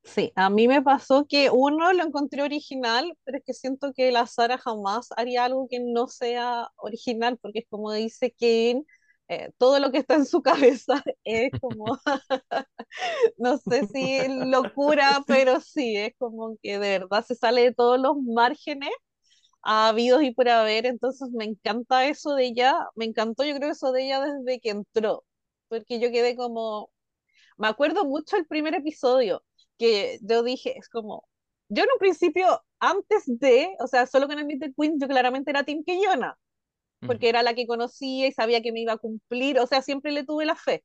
Sí, a mí me pasó que uno lo encontré original, pero es que siento que la Sara jamás haría algo que no sea original, porque es como dice Kevin, eh, todo lo que está en su cabeza es como, no sé si locura, pero sí, es como que de verdad se sale de todos los márgenes habidos y por haber, entonces me encanta eso de ella, me encantó yo creo eso de ella desde que entró, porque yo quedé como, me acuerdo mucho el primer episodio, que yo dije, es como, yo en un principio, antes de, o sea, solo con el Meet the Queen, yo claramente era Keyona, Ujú, porque era la que conocía y sabía que me iba a cumplir, o sea, siempre le tuve la fe.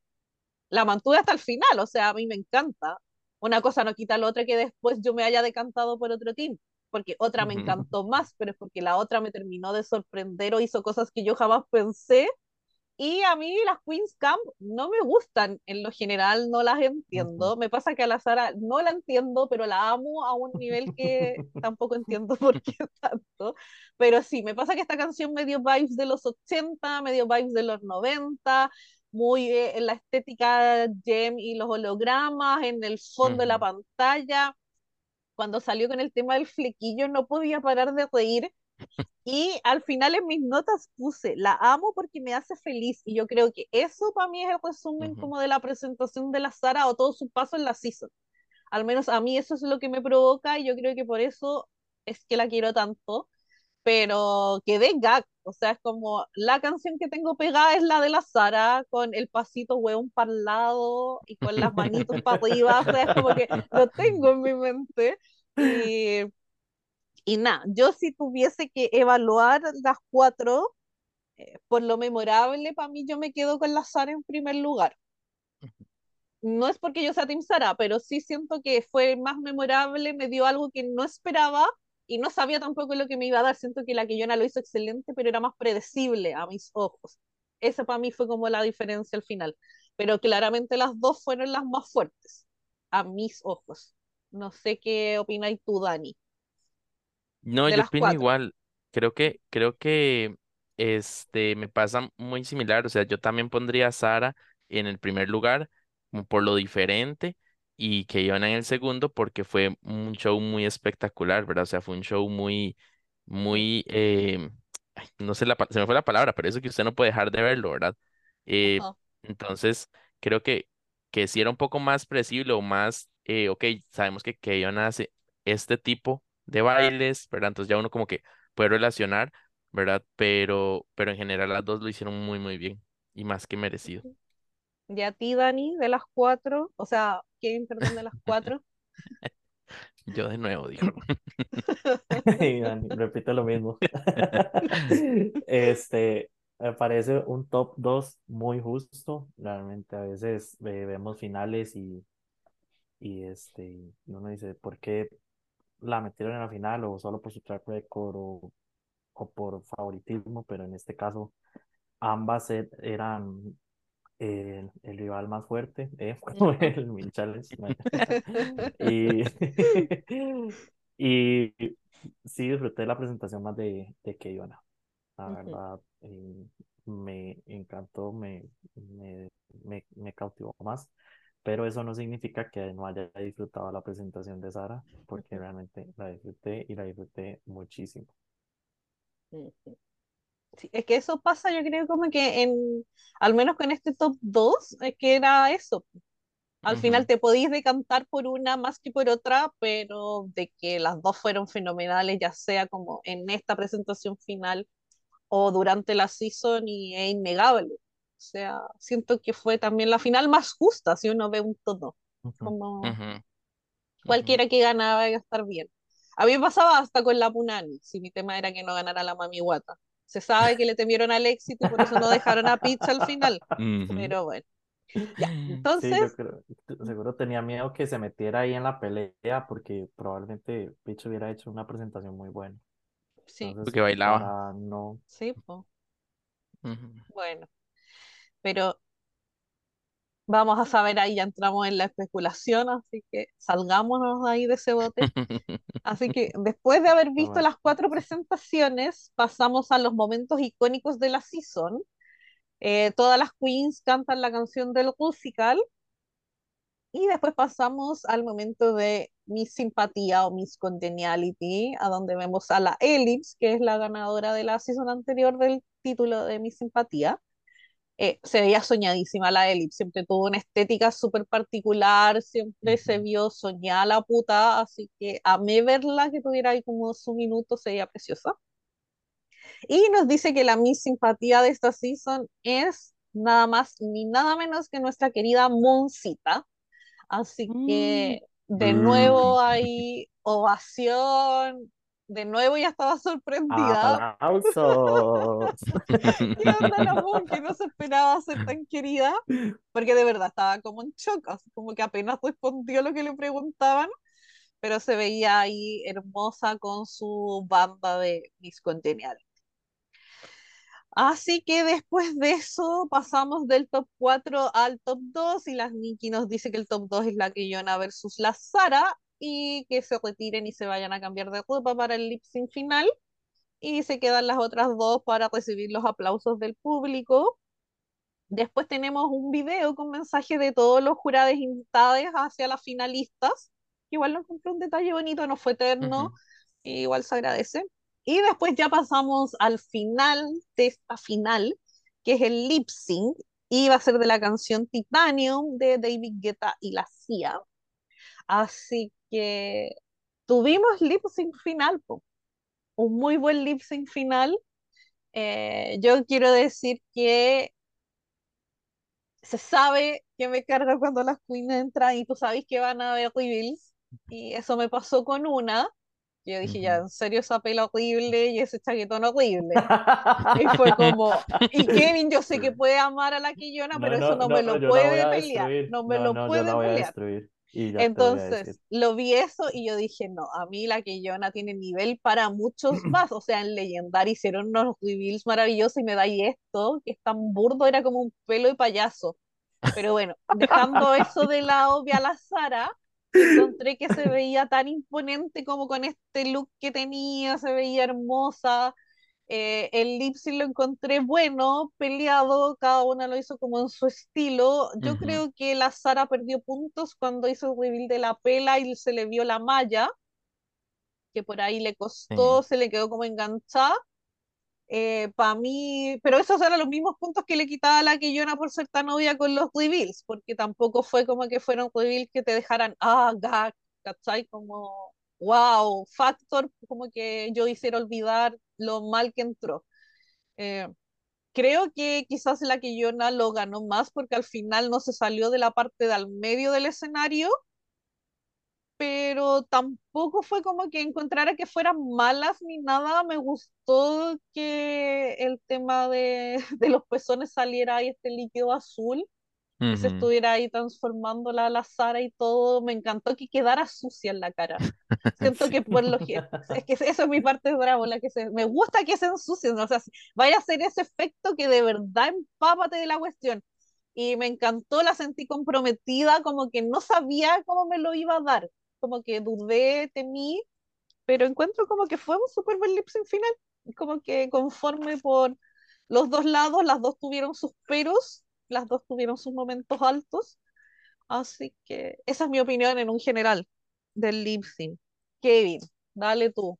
La mantuve hasta el final, o sea, a mí me encanta. Una cosa no quita la otra que después yo me haya decantado por otro team, porque otra me encantó más, pero es porque la otra me terminó de sorprender o hizo cosas que yo jamás pensé y a mí las Queens Camp no me gustan, en lo general no las entiendo. Me pasa que a la Sara no la entiendo, pero la amo a un nivel que tampoco entiendo por qué tanto. Pero sí, me pasa que esta canción me dio vibes de los 80, me dio vibes de los 90, muy eh, en la estética gem y los hologramas, en el fondo de la pantalla. Cuando salió con el tema del flequillo no podía parar de reír y al final en mis notas puse, la amo porque me hace feliz. Y yo creo que eso para mí es el resumen ujú, como de la presentación de la Sara o todo su paso en la season. Al menos a mí eso es lo que me provoca y yo creo que por eso es que la quiero tanto. Pero quedé gag, o sea, es como la canción que tengo pegada es la de la Sara con el pasito hueón para el lado y con las manitos para arriba, o sea, es como que lo tengo en mi mente. Y y nada, yo si tuviese que evaluar las cuatro, eh, por lo memorable, para mí yo me quedo con la Sara en primer lugar. No es porque yo sea Team Sara, pero sí siento que fue más memorable, me dio algo que no esperaba y no sabía tampoco lo que me iba a dar. Siento que la que Yona lo hizo excelente, pero era más predecible a mis ojos. Esa para mí fue como la diferencia al final. Pero claramente las dos fueron las más fuertes, a mis ojos. No sé qué opináis tú, Dani, No, de yo las opino cuatro. igual. Creo que, creo que este me pasa muy similar. O sea, yo también pondría a Sara en el primer lugar, como por lo diferente, y que iban en el segundo, porque fue un show muy espectacular, ¿verdad? O sea, fue un show muy, muy, eh, ay, no sé la, se me fue la palabra, pero eso que usted no puede dejar de verlo, ¿verdad? Eh, entonces, creo que, que si era un poco más predecible o más, eh, ok, sabemos que Keion hace este tipo de bailes, ¿verdad? Entonces ya uno como que puede relacionar, ¿verdad? Pero, pero en general las dos lo hicieron muy, muy bien y más que merecido. Y a ti, Dani, de las cuatro, o sea, Kevin, perdón, de las cuatro. Yo de nuevo digo. Y Dani, repite lo mismo. Este, me parece un top 2 muy justo. Realmente a veces eh, vemos finales y, y este, uno dice, ¿por qué la metieron en la final? O solo por su track record o, o por favoritismo, pero en este caso ambas e- eran eh, el rival más fuerte, eh, el Minchales. Y, y sí disfruté la presentación más de, de Keiona. La Ujú. verdad, eh, me encantó, me, me, me, me cautivó más. Pero eso no significa que no haya disfrutado la presentación de Sara, porque realmente la disfruté y la disfruté muchísimo. Sí, es que eso pasa, yo creo, como que en, al menos con este top 2, es que era eso. Al final Ujú, te podéis decantar por una más que por otra, pero de que las dos fueron fenomenales, ya sea como en esta presentación final o durante la season, y es innegable. O sea, siento que fue también la final más justa, si uno ve un todo. Como cualquiera que ganaba iba a estar bien. A mí me pasaba hasta con la Punani, si mi tema era que no ganara la Mami Guata. Se sabe que le temieron al éxito y por eso no dejaron a Pizza al final. Pero bueno, ya. Sí, yo Entonces, creo, seguro tenía miedo que se metiera ahí en la pelea porque probablemente Pitch hubiera hecho una presentación muy buena. sí, Entonces, Porque bailaba. para no... sí, pues, Ujú. bueno. Pero vamos a saber, ahí ya entramos en la especulación, así que salgámonos ahí de ese bote. Así que después de haber visto las cuatro presentaciones, pasamos a los momentos icónicos de la season. Eh, todas las queens cantan la canción del musical y después pasamos al momento de Miss Simpatía o Miss Congeniality, a donde vemos a la Ellipse, que es la ganadora de la season anterior del título de Miss Simpatía. Eh, se veía soñadísima la Ellipse, siempre tuvo una estética súper particular, siempre se vio soñada la puta, así que amé verla, que tuviera ahí como su minuto, se veía preciosa. Y nos dice que la Miss Simpatía de esta season es nada más ni nada menos que nuestra querida Moncita. Así Mm. que de Boo. nuevo hay ovación, de nuevo ya estaba sorprendida. ¡Aplausos! ¿Qué onda la Mon que no se esperaba ser tan querida? Porque de verdad estaba como en shock, así como que apenas respondió lo que le preguntaban, pero se veía ahí hermosa con su banda de Miss Congenial. Así que después de eso pasamos del top 4 al top 2 y las Nikki nos dice que el top 2 es la Keyona versus la Sara y que se retiren y se vayan a cambiar de ropa para el lip sync final y se quedan las otras dos para recibir los aplausos del público. Después tenemos un video con mensajes de todos los jurados invitados hacia las finalistas. Igual lo encontré un detalle bonito, no fue eterno, Ujú, igual se agradece. Y después ya pasamos al final de esta final, que es el lip sync, y va a ser de la canción Titanium de David Guetta y la CIA. Así que tuvimos lip sync final, po. un muy buen lip sync final. Eh, yo quiero decir que se sabe que me carga cuando las queens entran y tú sabes que van a haber reveals. Y eso me pasó con una. Yo dije, ya, en serio, esa pela horrible y ese chaquetón horrible. Y fue como, y Kevin, yo sé que puede amar a la Quillona, pero No, eso no, no me lo puede pelear, no me lo puede pelear. Entonces, lo vi eso y yo dije, no, a mí la Quillona tiene nivel para muchos más. O sea, en Legendary hicieron unos reveals maravillosos y me da y esto, que es tan burdo, era como un pelo de payaso. Pero bueno, dejando eso de lado, vi a la Sara encontré que se veía tan imponente como con este look que tenía, se veía hermosa. Eh, el lip sync lo encontré bueno, peleado, cada una lo hizo como en su estilo. Yo creo que la Sara perdió puntos cuando hizo el reveal de la pela y se le vio la malla, que por ahí le sí. costó, se le quedó como enganchada. para mí, pero esos eran los mismos puntos que le quitaba la Keyona por ser tan obvia con los reveals, porque tampoco fue como que fueron reveals que te dejaran, ah, gag, ¿cachai? Como, wow, factor, como que yo hiciera olvidar lo mal que entró. Eh, creo que quizás la Keyona lo ganó más porque al final no se salió de la parte del medio del escenario pero tampoco fue como que encontrara que fueran malas ni nada. Me gustó que el tema de, de los pezones saliera ahí este líquido azul, que se estuviera ahí transformando la, la Sara y todo. Me encantó que quedara sucia en la cara. Siento que por lo que es que eso es mi parte bravo, la que se, me gusta que se ensucien, o sea, vaya a hacer ese efecto que de verdad empápate de la cuestión. Y me encantó, la sentí comprometida, como que no sabía cómo me lo iba a dar como que dudé, temí, pero encuentro como que fue un súper buen lip sync final, como que conforme por los dos lados, las dos tuvieron sus peros, las dos tuvieron sus momentos altos, así que esa es mi opinión en un general del lip sync. Kevin, dale tú.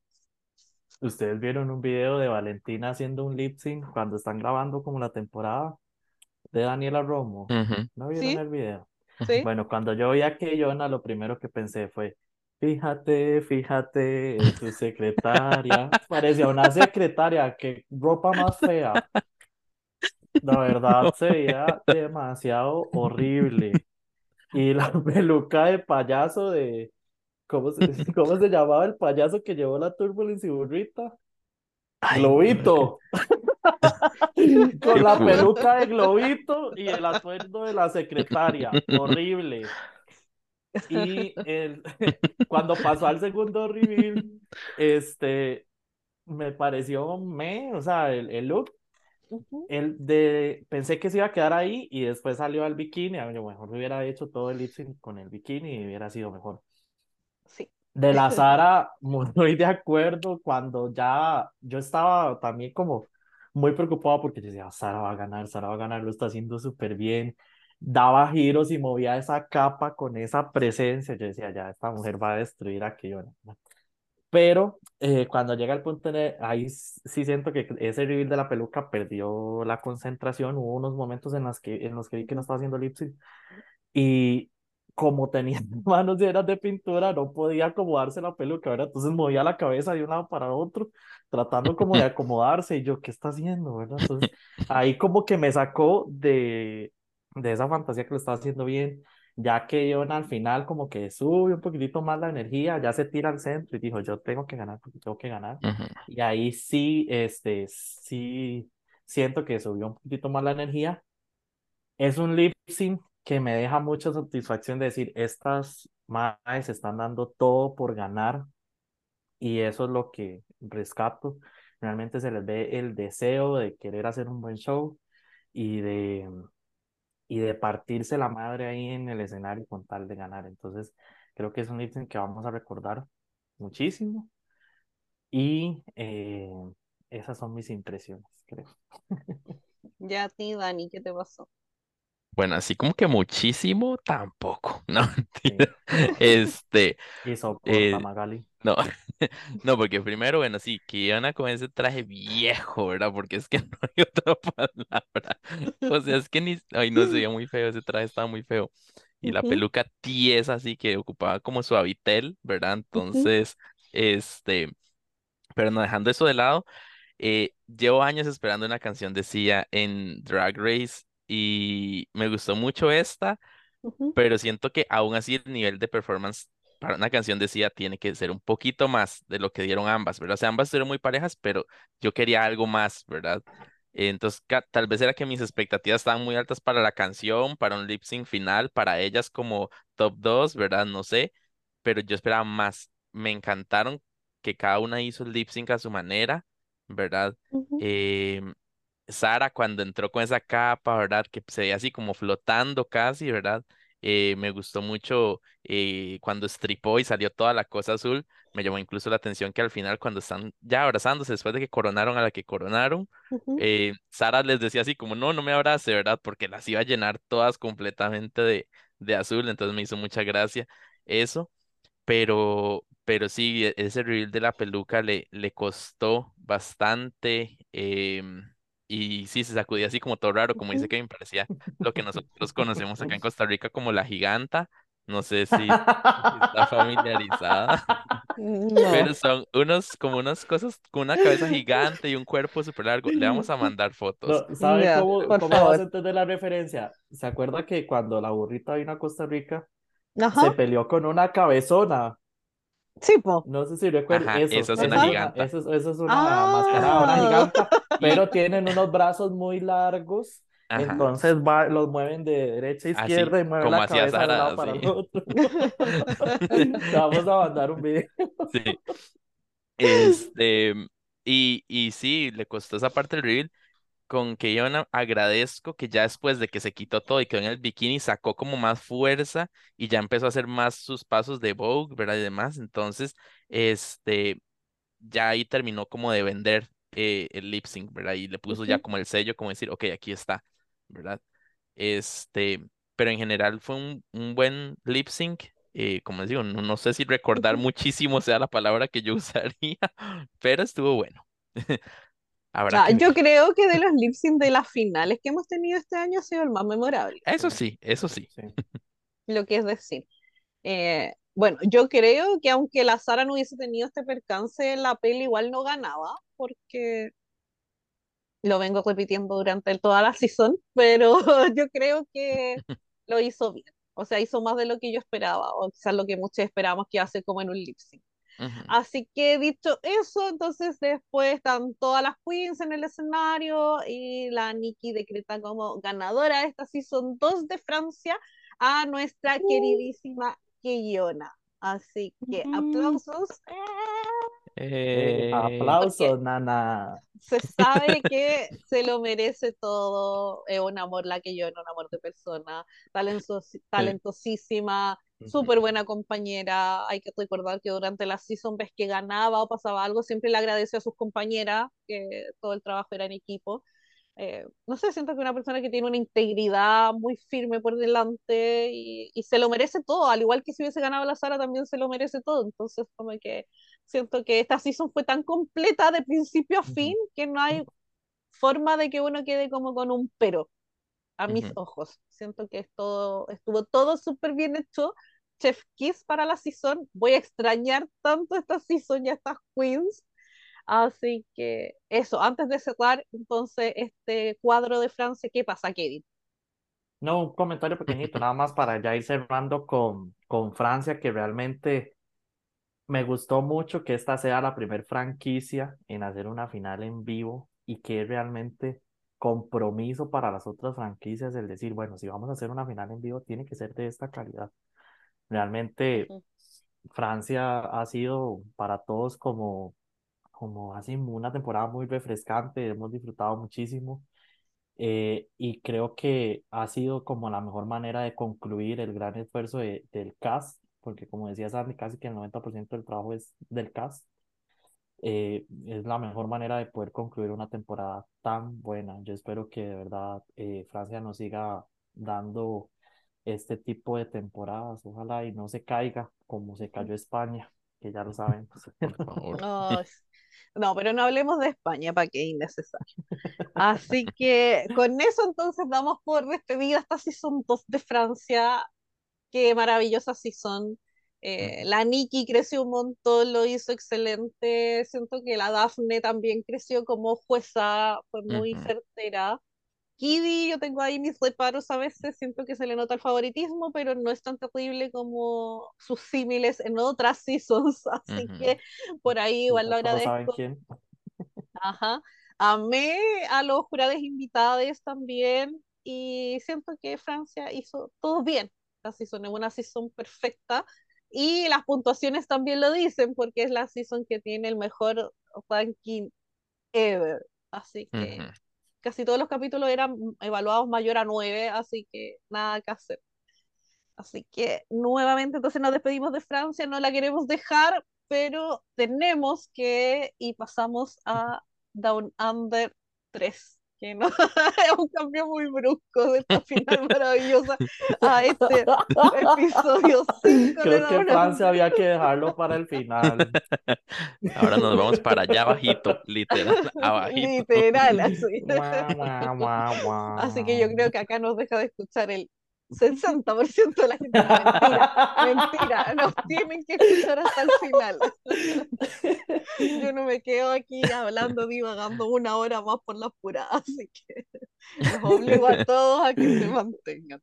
¿Ustedes vieron un video de Valentina haciendo un lip sync cuando están grabando como la temporada de Daniela Romo? ¿No vieron el video? Bueno, cuando yo vi a Keyona, lo primero que pensé fue, fíjate, fíjate tu secretaria. Parecía una secretaria, qué ropa más fea. La verdad se veía demasiado horrible. Y la peluca de payaso de, ¿cómo se, cómo se llamaba el payaso que llevó la Turbulence y burrita? Globito. Con la peluca de Globito y el atuendo de la secretaria. Horrible. Y el, cuando pasó al segundo reveal, este, me pareció me, o sea, el, el look, el de, pensé que se iba a quedar ahí y después salió al bikini, a lo mejor hubiera hecho todo el lip con el bikini y hubiera sido mejor. De la Sara, muy de acuerdo, cuando ya yo estaba también como muy preocupado porque decía, Sara va a ganar, Sara va a ganar, lo está haciendo súper bien, daba giros y movía esa capa con esa presencia, yo decía, ya, esta mujer va a destruir aquello. Pero eh, cuando llega el punto, de, ahí sí siento que ese reveal de la peluca perdió la concentración, hubo unos momentos en los que, en los que vi que no estaba haciendo lip y como tenía manos llenas de pintura, no podía acomodarse la peluca, ¿verdad? Entonces movía la cabeza de un lado para otro, tratando como de acomodarse, y yo, ¿qué está haciendo, verdad? Entonces, ahí como que me sacó de, de esa fantasía que lo estaba haciendo bien, ya que yo al final como que sube un poquitito más la energía, ya se tira al centro y dijo, yo tengo que ganar porque tengo que ganar. Y ahí sí, este, sí, siento que subió un poquitito más la energía. Es un lip sync que me deja mucha satisfacción de decir, estas madres están dando todo por ganar y eso es lo que rescato. Realmente se les ve el deseo de querer hacer un buen show y de, y de partirse la madre ahí en el escenario con tal de ganar. Entonces, creo que es un lip que vamos a recordar muchísimo y eh, esas son mis impresiones, creo. Ya a ti, Dani, ¿qué te pasó? Bueno, así como que muchísimo, tampoco. No, Este, Y soporta, eh, Magali. no, no, porque primero, bueno, sí, que iban con ese traje viejo, ¿verdad? Porque es que no hay otra palabra. O sea, es que ni, ay, no, se veía muy feo, ese traje estaba muy feo. Y la peluca tiesa, así que ocupaba como suavitel, ¿verdad? Entonces, este, pero no dejando eso de lado, eh, llevo años esperando una canción de Sia en Drag Race y me gustó mucho esta, pero siento que aún así el nivel de performance para una canción de Sia tiene que ser un poquito más de lo que dieron ambas, ¿verdad? O sea, ambas fueron muy parejas, pero yo quería algo más, ¿verdad? Entonces, tal vez era que mis expectativas estaban muy altas para la canción, para un lip sync final, para ellas como top 2, ¿verdad? No sé, pero yo esperaba más. Me encantaron que cada una hizo el lip sync a su manera, ¿verdad? Sara cuando entró con esa capa, ¿verdad? Que se veía así como flotando casi, ¿verdad? Eh, me gustó mucho eh, cuando estripó y salió toda la cosa azul. Me llamó incluso la atención que al final, cuando están ya abrazándose, después de que coronaron a la que coronaron, eh, Sara les decía así como, no, no me abrace, ¿verdad? Porque las iba a llenar todas completamente de, de azul. Entonces me hizo mucha gracia eso. Pero, pero sí, e, ese reveal de la peluca le, le costó bastante em, y sí, se sacudía así como todo raro, como dice Ujú. Kevin, parecía lo que nosotros conocemos acá en Costa Rica como la giganta. No sé si, está familiarizada, pero son unos, como unas cosas con una cabeza gigante y un cuerpo súper largo. Le vamos a mandar fotos. No, ¿sabe Ya, cómo, cómo vas a entender la referencia? ¿Se acuerda que cuando la burrita vino a Costa Rica Ajá. se peleó con una cabezona? Sí, po. No sé si recuerdo. Ajá, Eso, esa es una eso es una, giganta. eso, es- eso es una mascarada, una Ah. giganta, pero tienen unos brazos muy largos. ajá, Entonces va, los mueven de derecha a así izquierda y mueven la cabeza de un Sara, lado para el otro. Vamos a mandar un video. Sí. Este, y, y sí, le costó esa parte del reveal. Con que yo na- agradezco que ya después de que se quitó todo y quedó en el bikini, sacó como más fuerza y ya empezó a hacer más sus pasos de Vogue, ¿verdad? Y demás. Entonces, este, ya ahí terminó como de vender eh, el lip sync, ¿verdad? Y le puso ya como el sello, como decir, ok, aquí está, ¿verdad? Este, pero en general fue un, un buen lip sync. eh, como les digo, no, no sé si recordar muchísimo sea la palabra que yo usaría, pero estuvo bueno. Habrá que yo creo que de los lip sync de las finales que hemos tenido este año ha sido el más memorable, Eso Sí, sí, eso sí. sí. lo que es decir. Eh, bueno, yo creo que aunque la Sara no hubiese tenido este percance, la peli igual no ganaba, porque lo vengo repitiendo durante toda la season, pero yo creo que lo hizo bien. O sea, hizo más de lo que yo esperaba, o quizás lo que muchos esperábamos que hace como en un lip sync. Así que dicho eso, entonces después están todas las queens en el escenario y la Nikki decreta como ganadora de esta season 2 de Francia a nuestra queridísima Keyona. Así que aplausos. Eh, Eh, Porque aplausos, nana. se sabe que se lo merece todo. Es un amor la Keyona, un amor de persona, talentos- talentosísima, Ujú. súper buena compañera. Hay que recordar que durante la season ves que ganaba o pasaba algo, siempre le agradeció a sus compañeras que todo el trabajo era en equipo. Eh, no sé, siento que una persona que tiene una integridad muy firme por delante y, y se lo merece todo, al igual que si hubiese ganado la Sara también se lo merece todo. Entonces, como que siento que esta season fue tan completa de principio a fin que no hay forma de que uno quede como con un pero a mis ujú. ojos. Siento que es todo, estuvo todo súper bien hecho. Chef Kiss para la season. Voy a extrañar tanto esta season y a estas queens. Así que eso, antes de cerrar entonces este cuadro de Francia, ¿qué pasa, Kevin? No, un comentario pequeñito, nada más para ya ir cerrando con, con Francia, que realmente me gustó mucho que esta sea la primer franquicia en hacer una final en vivo y que es realmente compromiso para las otras franquicias el decir, bueno, si vamos a hacer una final en vivo, tiene que ser de esta calidad. Realmente Francia ha sido para todos como, como así una temporada muy refrescante, hemos disfrutado muchísimo. Eh, y creo que ha sido como la mejor manera de concluir el gran esfuerzo de- del cast, porque como decía Sandy, casi que el 90% del trabajo es del cast. Eh, es la mejor manera de poder concluir una temporada tan buena. Yo espero que de verdad eh, Francia nos siga dando este tipo de temporadas, ojalá y no se caiga como se cayó España, que ya lo saben. Por favor. Ay, no, pero no hablemos de España, para que es innecesario. Así que con eso entonces damos por despedida esta season 2 de Francia. Qué maravillosa season. Eh, Ujú, la Nikki creció un montón, lo hizo excelente. Siento que la Daphne también creció como jueza, fue muy certera. Kiddy, yo tengo ahí mis reparos a veces, siento que se le nota el favoritismo, pero no es tan terrible como sus símiles en otras seasons, así que por ahí Sí, igual lo ya todos saben agradezco. quién. Ajá. Amé a los jurados invitados también y siento que Francia hizo todo bien. La season es una season perfecta y las puntuaciones también lo dicen porque es la season que tiene el mejor ranking ever. Así que casi todos los capítulos eran evaluados mayor a 9, así que nada que hacer. Así que nuevamente entonces nos despedimos de Francia, no la queremos dejar, pero tenemos que y pasamos a Down Under 3 que no, es un cambio muy brusco de esta final maravillosa a este episodio 5 de Creo que Francia había que dejarlo para el final. Ahora nos vamos para allá abajito, literal, abajito. Literal, así. Así que yo creo que acá nos deja de escuchar el 60% de la gente. Mentira, mentira, nos tienen que escuchar hasta el final. Yo no me quedo aquí hablando, divagando una hora más por la pura, así que los obligo a todos a que se mantengan.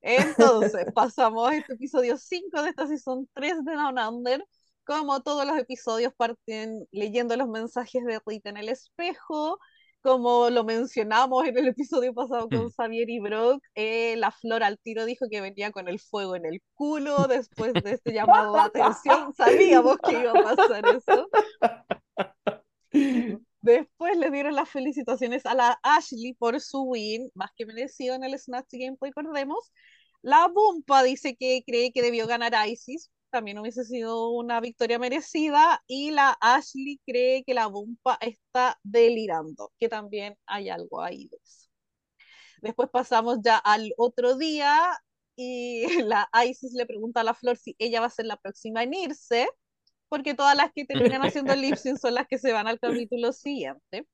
Entonces, pasamos a este episodio 5 de esta season 3 de Down Under. Como todos los episodios parten leyendo los mensajes de Rita en el espejo, como lo mencionamos en el episodio pasado con Mm. Xavier y Brock, eh, la Flor al tiro dijo que venía con el fuego en el culo después de este llamado de atención. Sabíamos que iba a pasar eso. Después le dieron las felicitaciones a la Ashley por su win, más que merecido en el Snatch Game, recordemos. La Bumpa dice que cree que debió ganar Isis, también hubiese sido una victoria merecida. Y la Ashley cree que la Bumpa está delirando, que también hay algo ahí de eso. Después pasamos ya al otro día y la Isis le pregunta a la Flor si ella va a ser la próxima en irse, porque todas las que terminan haciendo lip sync son las que se van al capítulo siguiente.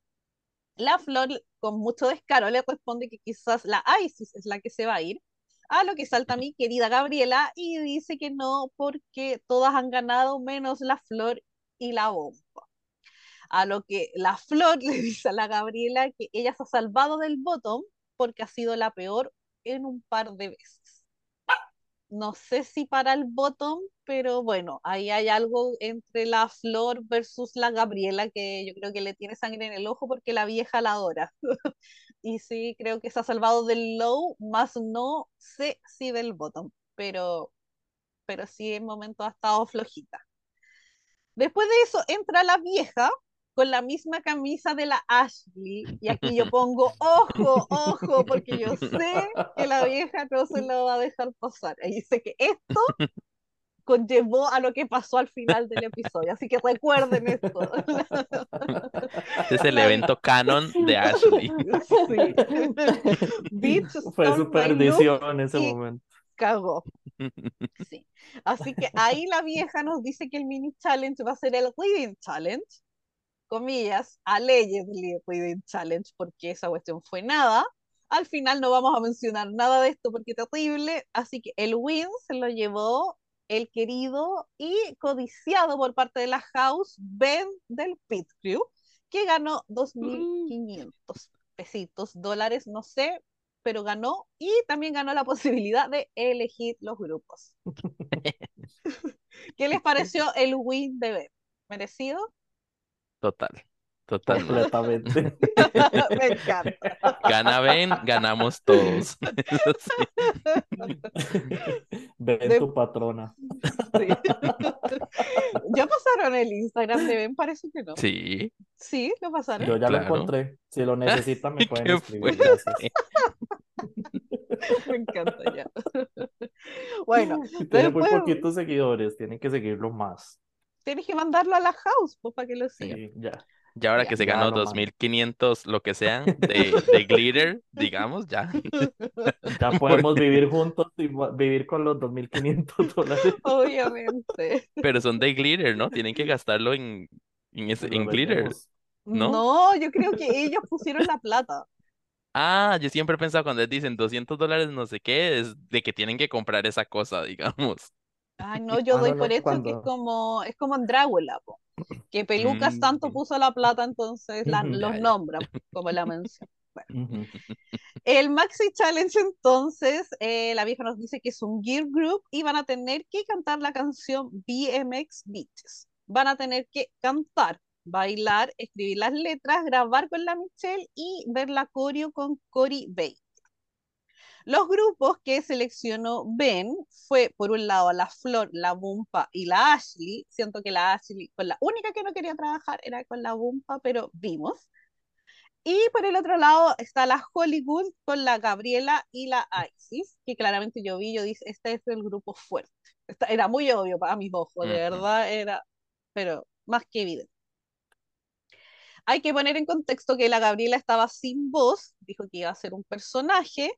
La Flor, con mucho descaro, le responde que quizás la Isis es la que se va a ir, a lo que salta mi querida Gabriela y dice que no, porque todas han ganado menos la Flor y la Bomba. A lo que la Flor le dice a la Gabriela que ella se ha salvado del bottom porque ha sido la peor en un par de veces. No sé si para el bottom, pero bueno, ahí hay algo entre la Flor versus la Gabriela que yo creo que le tiene sangre en el ojo porque la vieja la adora. y sí, creo que se ha salvado del low, más no sé si del bottom, pero, pero sí en momento ha estado flojita. Después de eso entra la vieja con la misma camisa de la Ashley. Y aquí yo pongo, ojo, ojo, porque yo sé que la vieja no se lo va a dejar pasar. Y sé que esto conllevó a lo que pasó al final del episodio. Así que recuerden esto. Este es el evento canon de Ashley. Sí. Fue su perdición en ese momento. cagó. Sí. Así que ahí la vieja nos dice que el mini challenge va a ser el reading challenge, comillas, allegedly reading challenge, porque esa cuestión fue nada. Al final no vamos a mencionar nada de esto porque es terrible, así que el win se lo llevó el querido y codiciado por parte de la house Ben del Pit Crew, que ganó 2.500 pesitos, dólares, no sé, pero ganó y también ganó la posibilidad de elegir los grupos. ¿Qué les pareció el win de Ben? ¿Merecido? Total, totalmente. Completamente. Me encanta. Gana Ben, ganamos todos. De- tu patrona. Sí. ¿Ya pasaron el Instagram de Ben? Parece que no. Sí, Sí, lo pasaron. Yo ya lo encontré. Si lo necesitan, me pueden escribir. Me encanta ya. Bueno, Tiene muy poquitos seguidores. Tienen que seguirlo más. tienes que mandarlo a la house pues, para que lo sigan. Sí, ya. Ya ahora Ya. que se ganó mando. 2500, lo que sean, de, de glitter, digamos, ya. Ya podemos vivir juntos y vivir con los 2.500 dólares. Obviamente. Pero son de glitter, ¿no? Tienen que gastarlo en, en, ese- Lo en glitter. ¿No? No, yo creo que ellos pusieron la plata. Ah, yo siempre he pensado cuando les dicen 200 dólares no sé qué, es de que tienen que comprar esa cosa, digamos. Ay, no, yo Ah, doy no, no, por hecho que es como, es como en Drácula, po, que Pelucas tanto Mm. puso la plata, entonces la- los nombra, como la mención. El Maxi Challenge, entonces, eh, la vieja nos dice que es un gear group y van a tener que cantar la canción BMX Beaches. Van a tener que cantar, bailar, escribir las letras, grabar con la Michelle y ver la coreo con Cory Bay. Los grupos que seleccionó Ben fue, por un lado, la Flor, la Bumpa y la Ashley. Siento que la Ashley, con la única que no quería trabajar era con la Bumpa, pero vimos. Y por el otro lado está la Hollywood con la Gabriela y la Isis, que claramente yo vi, yo dije, este es el grupo fuerte. Esta- era muy obvio para mis ojos, de verdad, era, pero más que evidente. Hay que poner en contexto que la Gabriela estaba sin voz, dijo que iba a ser un personaje,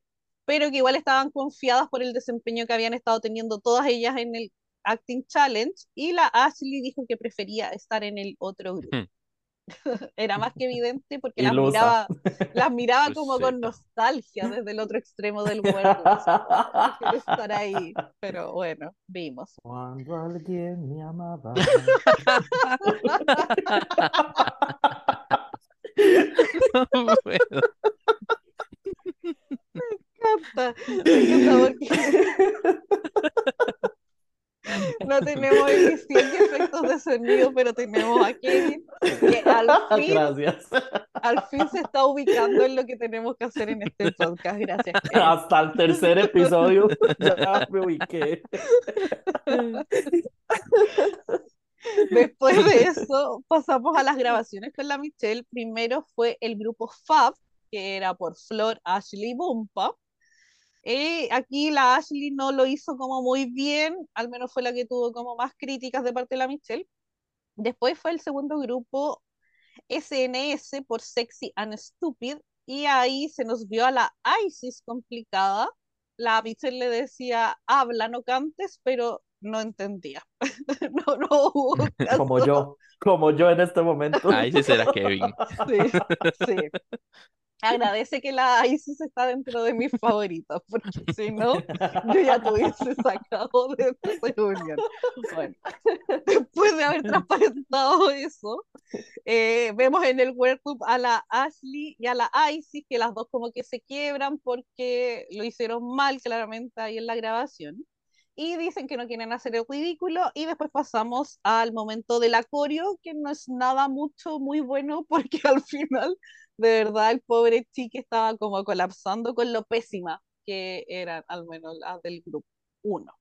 pero que igual estaban confiadas por el desempeño que habían estado teniendo todas ellas en el Acting Challenge, y la Ashley dijo que prefería estar en el otro grupo. Hmm. Era más que evidente porque las miraba, las miraba como con nostalgia desde el otro extremo del mundo. Estar ahí, pero bueno, vimos. Cuando alguien me amaba. No puedo. Encanta, me encanta porque no tenemos edición y efectos de sonido, pero tenemos a Kevin que al fin, Gracias. al fin se está ubicando en lo que tenemos que hacer en este podcast. Gracias, Kevin. Hasta el tercer episodio ya me ubiqué. Después de eso, pasamos a las grabaciones con la Michelle. Primero fue el grupo Fab, que era por Flor, Ashley y Bumpa. Eh, aquí la Ashley no lo hizo como muy bien, al menos fue la que tuvo como más críticas de parte de la Michelle. Después fue el segundo grupo SNS por Sexy and Stupid, y ahí se nos vio a la Isis complicada. La Michelle le decía, habla, no cantes, pero no entendía. no, no hubo Como yo, como yo en este momento. Ahí sí será Kevin. Sí, sí. Agradece que la Isis está dentro de mis favoritos, porque si no, yo ya te hubiese sacado de esta reunión. Bueno, después de haber transparentado eso, eh, vemos en el workgroup a la Ashley y a la Isis, que las dos como que se quiebran porque lo hicieron mal claramente ahí en la grabación. Y dicen que no quieren hacer el ridículo. Y después pasamos al momento del acorio, que no es nada mucho muy bueno, porque al final de verdad el pobre chique estaba como colapsando con lo pésima que eran al menos las del grupo 1.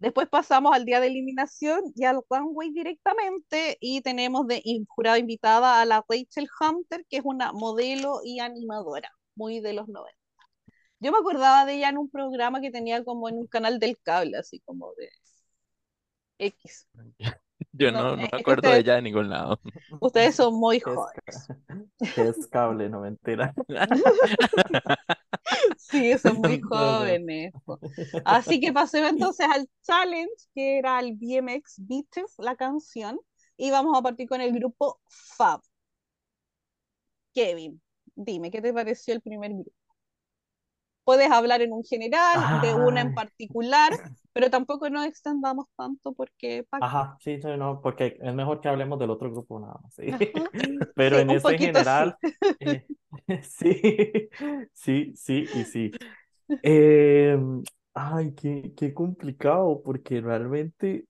Después pasamos al día de eliminación y al runway directamente y tenemos de jurada invitada a la Rachel Hunter, que es una modelo y animadora, muy de los 90. Yo me acordaba de ella en un programa que tenía como en un canal del cable, así como de X. Yo No, no, no eh, me es acuerdo de ella de ningún lado. Ustedes son muy ¿Qué es, jóvenes. es cable? No mentira. Sí, son muy jóvenes. Así que pasemos entonces al challenge, que era el BMX Beaches, la canción, y vamos a partir con el grupo Fab. Kevin, dime, ¿qué te pareció el primer grupo? Puedes hablar en un general, de una en Ay. particular, pero tampoco nos extendamos tanto porque pa- Ajá, sí, sí, no, porque es mejor que hablemos del otro grupo nada más, sí. Pero Sí, en poquito general, eh, sí, sí, sí y sí. Eh, ay, qué, qué complicado, porque realmente,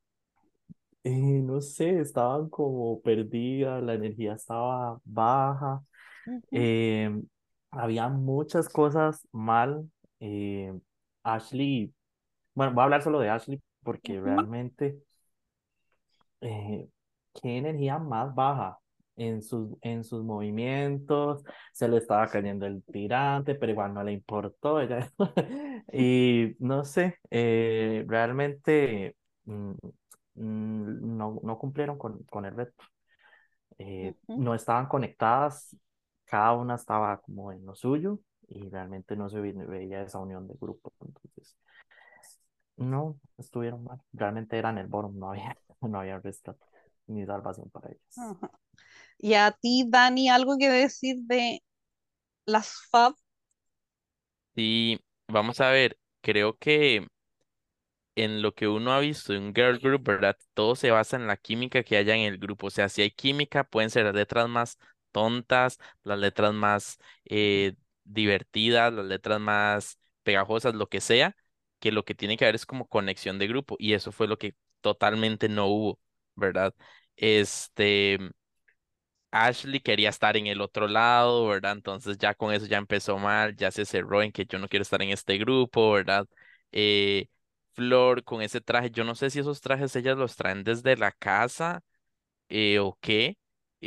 eh, no sé, estaban como perdidas, la energía estaba baja, Ujú. eh, había muchas cosas mal. eh, Ashley, bueno, voy a hablar solo de Ashley porque realmente, eh, qué energía más baja en sus, en sus movimientos, se le estaba cayendo el tirante, pero igual no le importó, ella, y no sé, eh, realmente mm, mm, no, no cumplieron con, con el reto, Eh, no estaban conectadas, cada una estaba como en lo suyo, y realmente no se ve- veía esa unión de grupo, entonces, no, estuvieron mal, realmente eran el bottom, no había, no había rescate ni salvación para ellas. Ajá. Y a ti, Dani, algo que decir de las Fab. Y vamos a ver, creo que en lo que uno ha visto en un girl group, ¿verdad? Todo se basa en la química que haya en el grupo. O sea, si hay química, pueden ser las letras más tontas, las letras más eh, divertidas, las letras más pegajosas, lo que sea, que lo que tiene que haber es como conexión de grupo. Y eso fue lo que totalmente no hubo, ¿verdad? Este, Ashley quería estar en el otro lado, ¿verdad? Entonces ya con eso ya empezó mal, ya se cerró en que yo no quiero estar en este grupo, ¿verdad? Eh, Flor con ese traje, yo no sé si esos trajes ellas los traen desde la casa eh, o qué,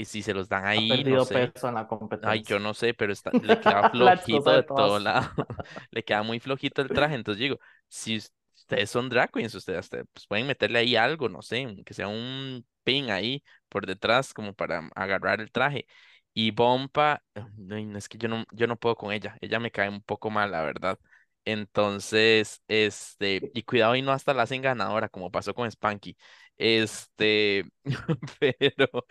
y si se los dan Ha ahí, no perdido sé. peso en la Ay, yo no sé, pero está, le queda flojito de todo lado. Le queda muy flojito el traje. Entonces digo, si us- ustedes son drag queens, ustedes pues, pueden meterle ahí algo, no sé, que sea un pin ahí por detrás como para agarrar el traje. Y Bompa, no, es que yo no, yo no puedo con ella, ella me cae un poco mal, la verdad. Entonces, este, y cuidado y no hasta la hacen ganadora, como pasó con Spanky. Este, pero,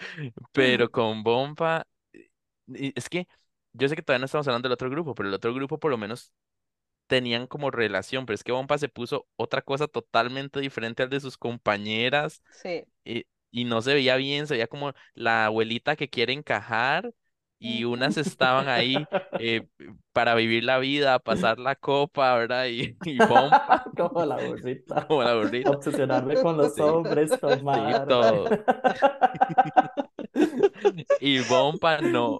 pero con Bompa, y es que yo sé que todavía no estamos hablando del otro grupo, pero el otro grupo por lo menos tenían como relación, pero es que Bompa se puso otra cosa totalmente diferente al de sus compañeras Sí. y, y no se veía bien, se veía como la abuelita que quiere encajar y unas estaban ahí eh, para vivir la vida, pasar la copa, ¿verdad? Y, y Bompa Como la burrita. como la burrita. Obsesionarme con los Sí. hombres, Sí, tomar. todo. Y Bompa no.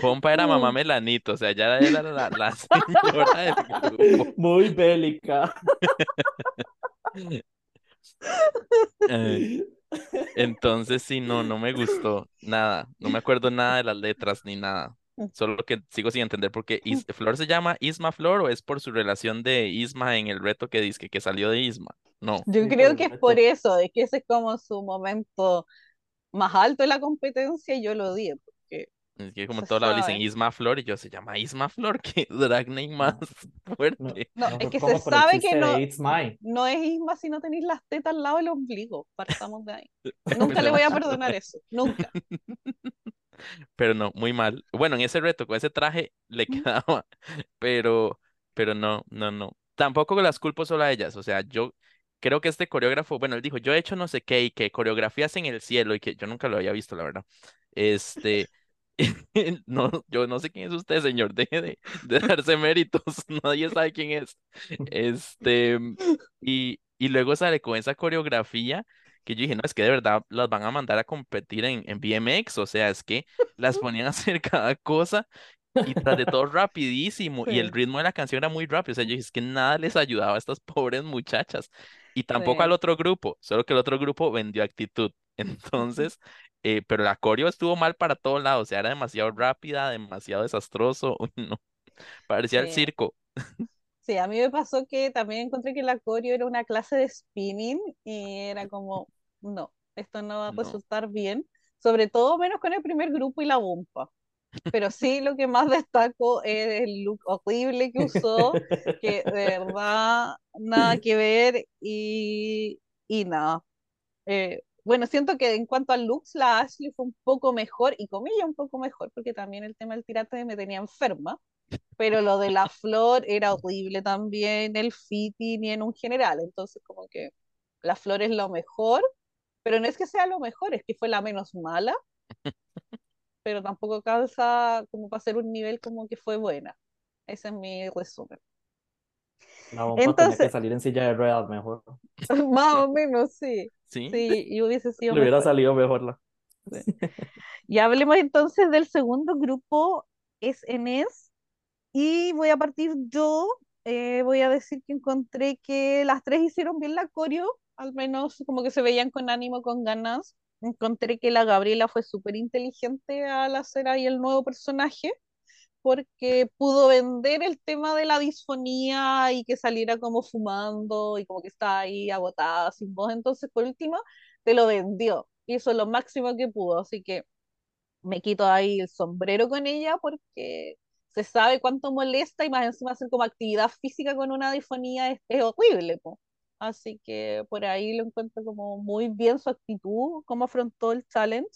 Pompa era mamá Melanito, o sea, ya era la, la señora del grupo. Muy bélica. Eh, entonces, sí, no, no me gustó nada. No me acuerdo nada de las letras ni nada. Solo que sigo sin entender por qué Is- Flor se llama Isma Flor o es por su relación de Isma en el reto que dice que salió de Isma. No, Yo creo que es por eso, es que ese es como su momento más alto de la competencia y yo lo odié, porque es que como todos le dicen. Isma Flor y yo se llama Isma Flor, que drag name más fuerte. No, no es que se sabe que no, no es Isma si no tenéis las tetas al lado del ombligo, partamos de ahí. Nunca le voy a perdonar eso, nunca. Pero no, muy mal. Bueno, en ese reto, con ese traje le quedaba, pero, pero no, no, no. Tampoco las culpo solo a ellas. O sea, yo creo que este coreógrafo, bueno, él dijo, yo he hecho no sé qué y que coreografías en el cielo y que yo nunca lo había visto, la verdad. Este, no, yo no sé quién es usted, señor, deje de, de darse méritos, nadie sabe quién es. Este, y, y luego sale con esa coreografía que yo dije, no, es que de verdad las van a mandar a competir en, en BMX, o sea, es que las ponían a hacer cada cosa y tras de todo rapidísimo y el Sí. ritmo de la canción era muy rápido, o sea, yo dije, es que nada les ayudaba a estas pobres muchachas y tampoco al Sí. otro grupo, solo que el otro grupo vendió actitud. Entonces, eh, pero la coreo estuvo mal para todos lados, o sea, era demasiado rápida, demasiado desastroso, no, parecía el Sí. circo. Sí, a mí me pasó que también encontré que la coreo era una clase de spinning y era como, no, esto no va a No. resultar bien, sobre todo menos con el primer grupo y la bomba. Pero sí, lo que más destaco es el look horrible que usó, que de verdad nada que ver y, y nada. Eh, bueno, siento que en cuanto a looks, la Ashley fue un poco mejor y con ella un poco mejor, porque también el tema del tirante me tenía enferma. Pero lo de la flor era horrible también, el fitting y en un general. Entonces, como que la flor es lo mejor, pero no es que sea lo mejor, es que fue la menos mala, pero tampoco calza como para ser un nivel como que fue buena. Ese es mi resumen. La bomba tenía que Entonces, salir en silla de ruedas mejor. más o menos, sí. ¿Sí? Sí, y hubiese sido Le hubiera mejor. salido mejor la. Y hablemos entonces del segundo grupo, es Enes, y voy a partir yo, eh, voy a decir que encontré que las tres hicieron bien la coreo, al menos como que se veían con ánimo, con ganas. Encontré que la Gabriela fue súper inteligente al hacer ahí el nuevo personaje, porque pudo vender el tema de la disfonía y que saliera como fumando y como que estaba ahí agotada, sin voz. Entonces, por último, te lo vendió. Hizo lo máximo que pudo, así que me quito ahí el sombrero con ella porque se sabe cuánto molesta y más encima hacer como actividad física con una disfonía es, horrible, po. Así que por ahí lo encuentro como muy bien su actitud, cómo afrontó el challenge.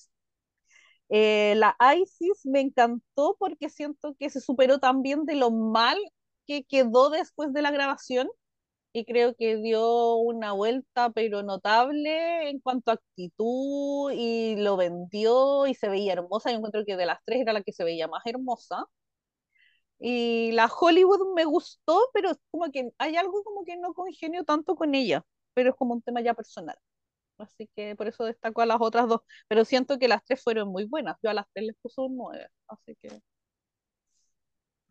Eh, la Isis me encantó porque siento que se superó también de lo mal que quedó después de la grabación y creo que dio una vuelta pero notable en cuanto a actitud y lo vendió y se veía hermosa. Yo encuentro que de las tres era la que se veía más hermosa. Y la Hollywood me gustó, pero como que hay algo como que no congenio tanto con ella, pero es como un tema ya personal. Así que por eso destaco a las otras dos. Pero siento que las tres fueron muy buenas. Yo a las tres les puse un 9. Así que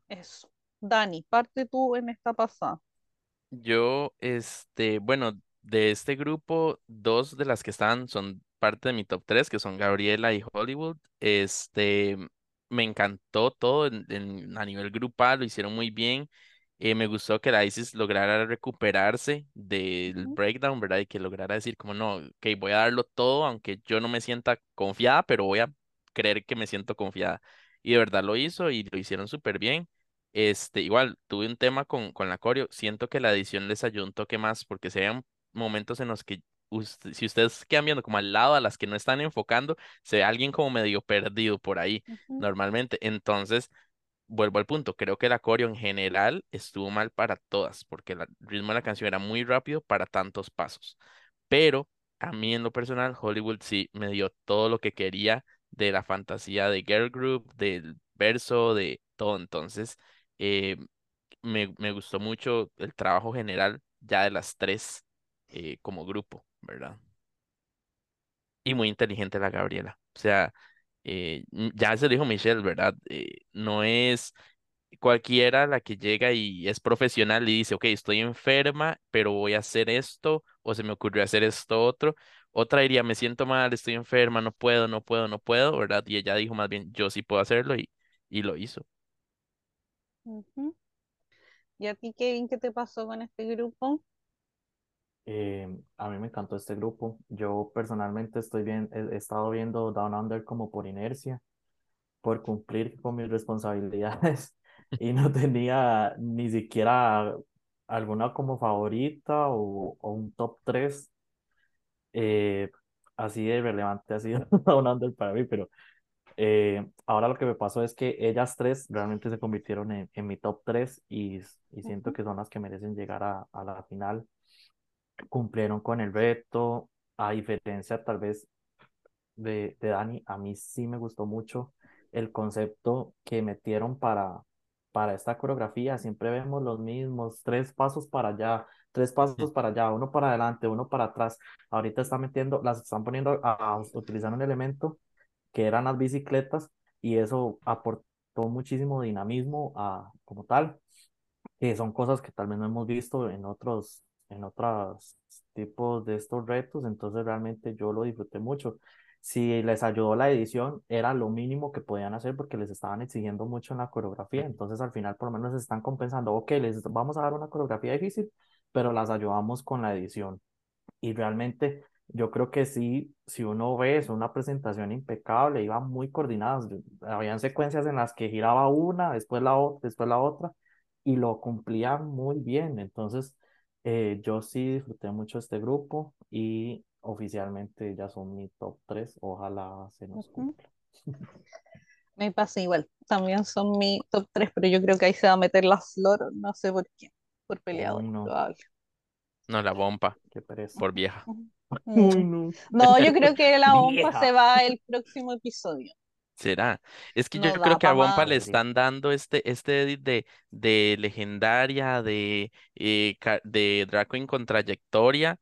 eso. Dani, parte tú en esta pasada. Yo, este, bueno, de este grupo, dos de las que están son parte de mi top 3, que son Gabriela y Hollywood. Este, me encantó todo en- en- a nivel grupal, lo hicieron muy bien. Eh, me gustó que la Isis lograra recuperarse del breakdown, ¿verdad? Y que lograra decir como, no, ok, voy a darlo todo, aunque yo no me sienta confiada, pero voy a creer que me siento confiada. Y de verdad lo hizo y lo hicieron súper bien. Este, igual, tuve un tema con, con la coreo. Siento que la edición les ayudó un toque más, porque se vean momentos en los que si ustedes quedan viendo como al lado a las que no están enfocando, se ve alguien como medio perdido por ahí, normalmente. Entonces, vuelvo al punto, creo que el coreo en general estuvo mal para todas, porque el ritmo de la canción era muy rápido para tantos pasos. Pero a mí en lo personal, Hollywood sí me dio todo lo que quería de la fantasía de girl group, del verso, de todo. Entonces, eh, me, me gustó mucho el trabajo general ya de las tres eh, como grupo, ¿verdad? Y muy inteligente la Gabriela. O sea, eh, m- ya se lo dijo Michelle, ¿verdad? Eh, no es cualquiera la que llega y es profesional y dice, ok, estoy enferma, pero voy a hacer esto, o se me ocurrió hacer esto otro. Otra diría, me siento mal, estoy enferma, no puedo, no puedo, no puedo, ¿verdad? Y ella dijo más bien, yo sí puedo hacerlo y, y lo hizo. ujú. ¿Y a ti, Kevin, qué te pasó con este grupo? Eh, a mí me encantó este grupo. Yo personalmente estoy bien, he, he estado viendo Down Under como por inercia, por cumplir con mis responsabilidades y no tenía ni siquiera alguna como favorita o, o un top 3 eh, así de relevante ha sido Down Under para mí, pero eh, ahora lo que me pasó es que ellas tres realmente se convirtieron en, en mi top 3 y, y siento que son las que merecen llegar a, a la final. Cumplieron con el reto, a diferencia tal vez de, de Dani, a mí sí me gustó mucho el concepto que metieron para, para esta coreografía. Siempre vemos los mismos, tres pasos para allá, tres pasos para allá, uno para adelante, uno para atrás. Ahorita están metiendo, las están poniendo a, a utilizar un elemento que eran las bicicletas y eso aportó muchísimo dinamismo a, como tal que son cosas que tal vez no hemos visto en otros, en otros tipos de estos retos, entonces realmente yo lo disfruté mucho. Si les ayudó la edición, era lo mínimo que podían hacer porque les estaban exigiendo mucho en la coreografía, entonces al final por lo menos están compensando, ok, les vamos a dar una coreografía difícil, pero las ayudamos con la edición. Y realmente yo creo que sí, si uno ve, es una presentación impecable, iban muy coordinadas. Habían secuencias en las que giraba una, después la otra, después la otra, y lo cumplían muy bien. Entonces, eh, yo sí disfruté mucho este grupo y oficialmente ya son mi top 3. Ojalá se nos cumpla. Me pasa igual. También son mi top 3, pero yo creo que ahí se va a meter la Flor, no sé por qué. Por peleador, no, probable. No, la bomba, qué pereza. por vieja. No. No, yo creo que la OMPA se va el próximo episodio. ¿Será? Es que yo creo que a Bompa le están dando este, este edit de, de legendaria, de, eh, de Drag Queen con trayectoria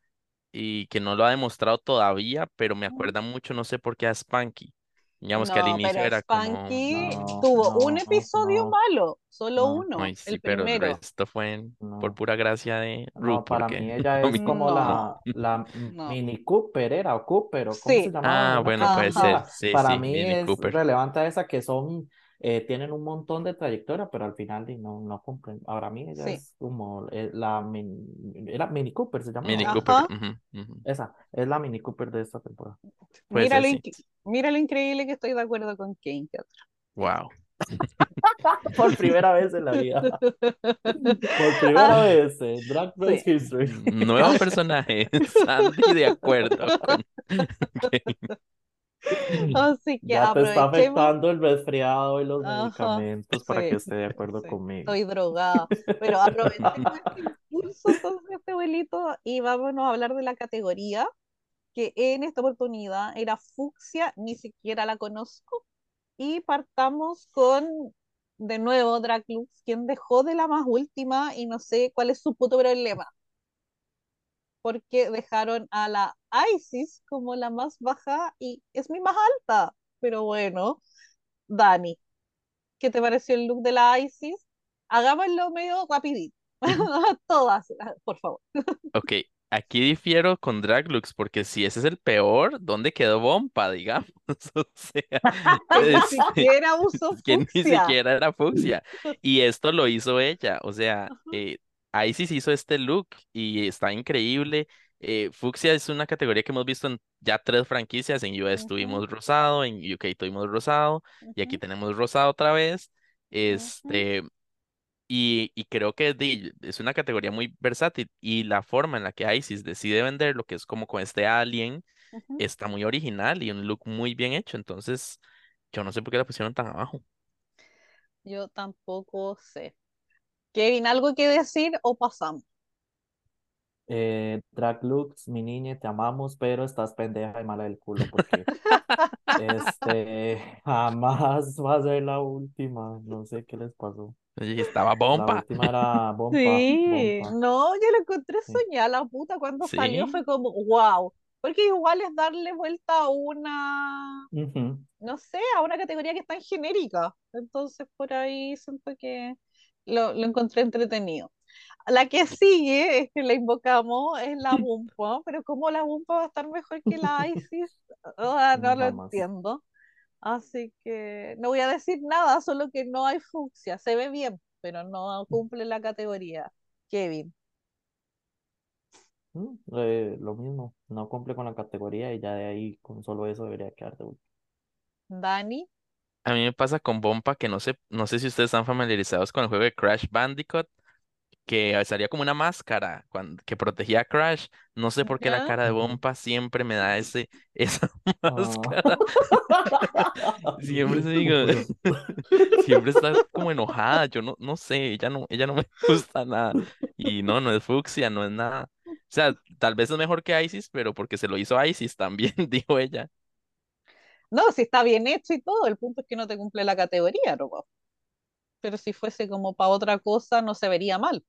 y que no lo ha demostrado todavía, pero me acuerda mucho, no sé por qué a Spanky. Digamos que al No, inicio pero era como, Spanky mm, No, tuvo un no, episodio no, malo, solo no, uno, ay, sí, el pero el primero. resto fue en- por no. pura gracia de Ru, No, para porque mí ella es como no. No, la, la no. Mini Cooper, era, o Cooper, o cómo se Sí, llamaba, Ah, bueno, puede ser, sí, Para sí, mí Mini es Cooper. relevante esa que son, eh, tienen un montón de trayectoria, pero al final no, no cumplen. Para mí ella Sí, es como eh, la mini, era Mini Cooper, se llamaba, Mini. Cooper, ajá. ujú, ujú. Esa, es la Mini Cooper de esta temporada. Puede Mira lo, sí. mira lo increíble que estoy de acuerdo con Kane. Wow. Por primera vez en la vida. Por Ah, primera vez en Drag sí. Race History. Nuevo personaje, Sandy de acuerdo con Así que Ya te está afectando el resfriado y los Ajá, medicamentos para que esté de acuerdo sí. conmigo. Estoy drogada. Pero aprovechemos este impulso, entonces, este abuelito, y vámonos a hablar de la categoría, que en esta oportunidad era fucsia, ni siquiera la conozco. Y partamos con, de nuevo, Draclux, quien dejó de la más última y no sé cuál es su puto problema. Porque dejaron a la Isis como la más baja y es mi más alta. Pero bueno, Dani, ¿qué te pareció el look de la Isis? Hagámoslo medio rapidito. Todas, por favor. Ok, aquí difiero con Draglux, porque si ese es el peor, ¿dónde quedó Bompa, digamos? O sea, ni este, siquiera usó que ni fucsia. siquiera era fucsia. Y esto lo hizo ella. O sea, Ajá, eh, Isis hizo este look y está increíble. Eh, fucsia es una categoría que hemos visto en ya tres franquicias. En US tuvimos rosado, en UK tuvimos rosado y aquí tenemos rosado otra vez. Este, y, y creo que es una categoría muy versátil y la forma en la que Isis decide vender lo que es como con este alien está muy original y un look muy bien hecho. Entonces, yo no sé por qué la pusieron tan abajo. Yo tampoco sé. Kevin, ¿algo que decir o pasamos? Eh, Drag Lux, mi niña, te amamos, pero estás pendeja y mala del culo porque este jamás va a ser la última. No sé qué les pasó. Y estaba La bomba. última era Bompa, Sí, no, yo lo encontré Sí. soñada, la puta, cuando salió fue como, wow, porque igual es darle vuelta a una, no sé, a una categoría que es tan genérica, entonces por ahí siento que lo, lo encontré entretenido. La que sigue, es que la invocamos, es la Bumpa, pero ¿cómo la Bumpa va a estar mejor que la Isis? Ah, no lo entiendo. Así que no voy a decir nada, solo que no hay fucsia. Se ve bien, pero no cumple la categoría. Kevin. Mm, eh, lo mismo, no cumple con la categoría y ya de ahí con solo eso debería quedar de último. Dani. A mí me pasa con Bompa que no sé, no sé si ustedes están familiarizados con el juego de Crash Bandicoot, que salía como una máscara cuando, que protegía a Crash. No sé por qué la cara de. Bompa siempre me da ese, esa Ah. máscara. Siempre se digo, siempre está como enojada. Yo no, no sé, ella no, ella no me gusta nada. Y no, no es fucsia, no es nada. O sea, tal vez es mejor que Isis, pero porque se lo hizo Isis también, dijo ella. No, si está bien hecho y todo, el punto es que no te cumple la categoría, ¿no? Pero si fuese como para otra cosa, no se vería mal.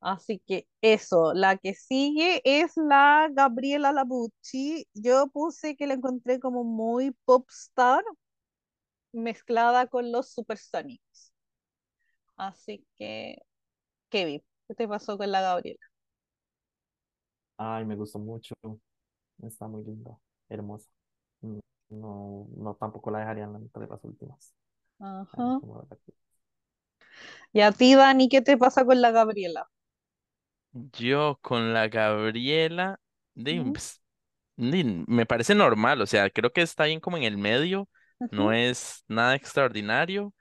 Así que eso, la que sigue es la Gabriela Labucci. Yo puse que la encontré como muy pop star mezclada con los Supersonics. Así que, Kevin, ¿qué te pasó con la Gabriela? Ay, me gustó mucho. Está muy linda, hermosa. Mm, No, no tampoco la dejaría en la entre las últimas. Ajá. Y a ti, Dani, ¿qué te pasa con la Gabriela? Yo con la Gabriela, di, Ujú, pues, di, me parece normal, o sea, creo que está bien como en el medio, no es nada extraordinario.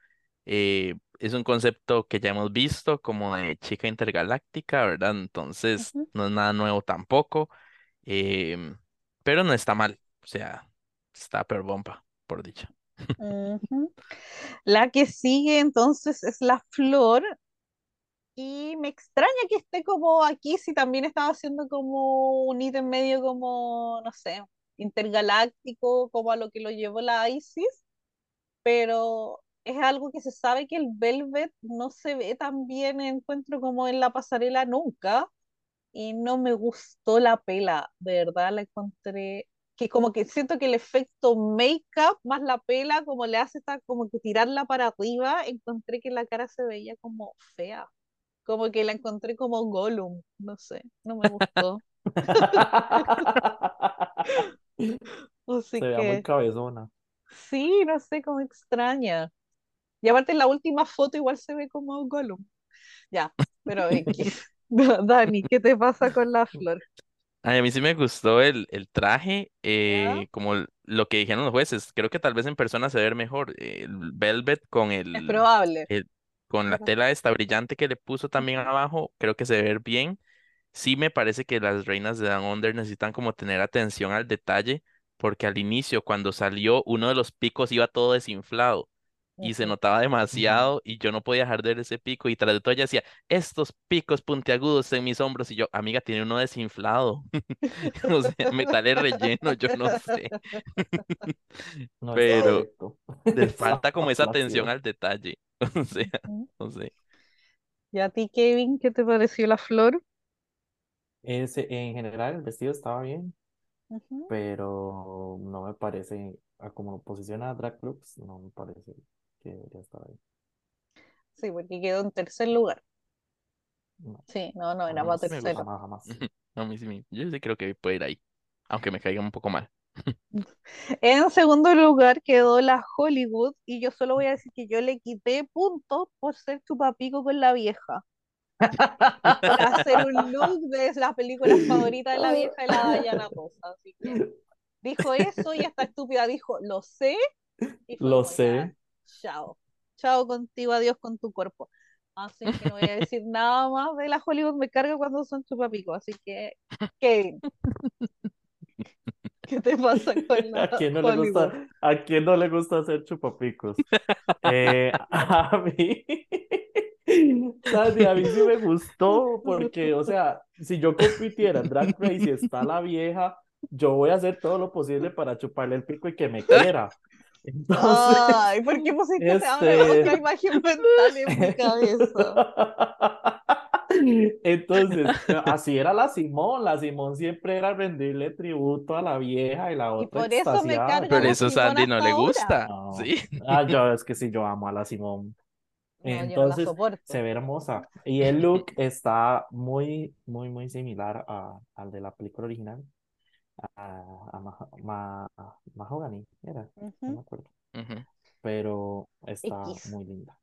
eh, es un concepto que ya hemos visto como de chica intergaláctica, ¿verdad? Entonces, no es nada nuevo tampoco, em, pero no está mal, o sea, está per bomba, por dicha. La que sigue entonces es la Flor. Y me extraña que esté como aquí, si también estaba haciendo como un ítem medio como, no sé, intergaláctico, como a lo que lo llevó la ISIS, pero es algo que se sabe que el Velvet no se ve tan bien, encuentro como en la pasarela nunca, y no me gustó la pela, de verdad la encontré, que como que siento que el efecto make-up más la pela, como le hace estar como que tirarla para arriba, encontré que la cara se veía como fea. Como que la encontré como Gollum, no sé, no me gustó. Así Se vea muy que cabezona. sí, no sé, como extraña. Y aparte en la última foto igual se ve como Gollum. Ya, pero. Dani, ¿qué te pasa con la flor? Ay, a mí sí me gustó el, el traje, ¿Ya? eh, como el- lo que dijeron los jueces. Creo que tal vez en persona se ve mejor. eh, El velvet con Es el, probable. el- con la tela esta brillante que le puso también abajo, creo que se ve bien. Sí me parece que las reinas de Down Under necesitan como tener atención al detalle, porque al inicio, cuando salió, uno de los picos iba todo desinflado y se notaba demasiado y yo no podía dejar de ver ese pico y tras de todo ella decía, estos picos puntiagudos en mis hombros y yo, amiga, tiene uno desinflado. O sea, metales relleno, yo no sé. No está Pero Está falta como esa atención al detalle. O sea, no sé. ¿Y a ti, Kevin, qué te pareció la flor? Ese, en general, el vestido estaba bien, pero no me parece, a como posiciona a Drag Lux, no me parece que debería estar ahí. Sí, porque quedó en tercer lugar. No, Sí, no, no, era para tercero. jamás, jamás. No, mí sí yo sí creo que puede ir ahí, aunque me caiga un poco mal. En segundo lugar quedó la Hollywood y yo solo voy a decir que yo le quité puntos por ser chupapico con la vieja. Por hacer un look de las películas favoritas de la vieja de la Diana Rosa. Así que dijo eso y esta estúpida dijo, lo sé. Y fue Lo sé. Chao. Chao contigo, adiós con tu cuerpo. Así que no voy a decir nada más de la Hollywood, me carga cuando son chupapicos. Así que, Kevin, ¿qué te pasa con la ¿A quién no le Hollywood? gusta, a quién no le gusta hacer chupapicos? Eh, a mí, Sandy, a mí sí me gustó porque, o sea, si yo compitiera en Drag Race y está la vieja, yo voy a hacer todo lo posible para chuparle el pico y que me quiera. Entonces, Ay, ¿por qué pusiste esa este- otra imagen mental en mi cabeza? Entonces, así era la Simón, la Simón siempre era rendirle tributo a la vieja y la Y otra por eso me Pero eso Sandy no le gusta. No. Sí. Ah, yo, es que sí, yo amo a la Simón. No, no Entonces, se ve hermosa. Y el look está muy, muy, muy similar a, al de la película original. A, a Mah- Ma- Mahogany, era, no me acuerdo. Pero está X. muy linda.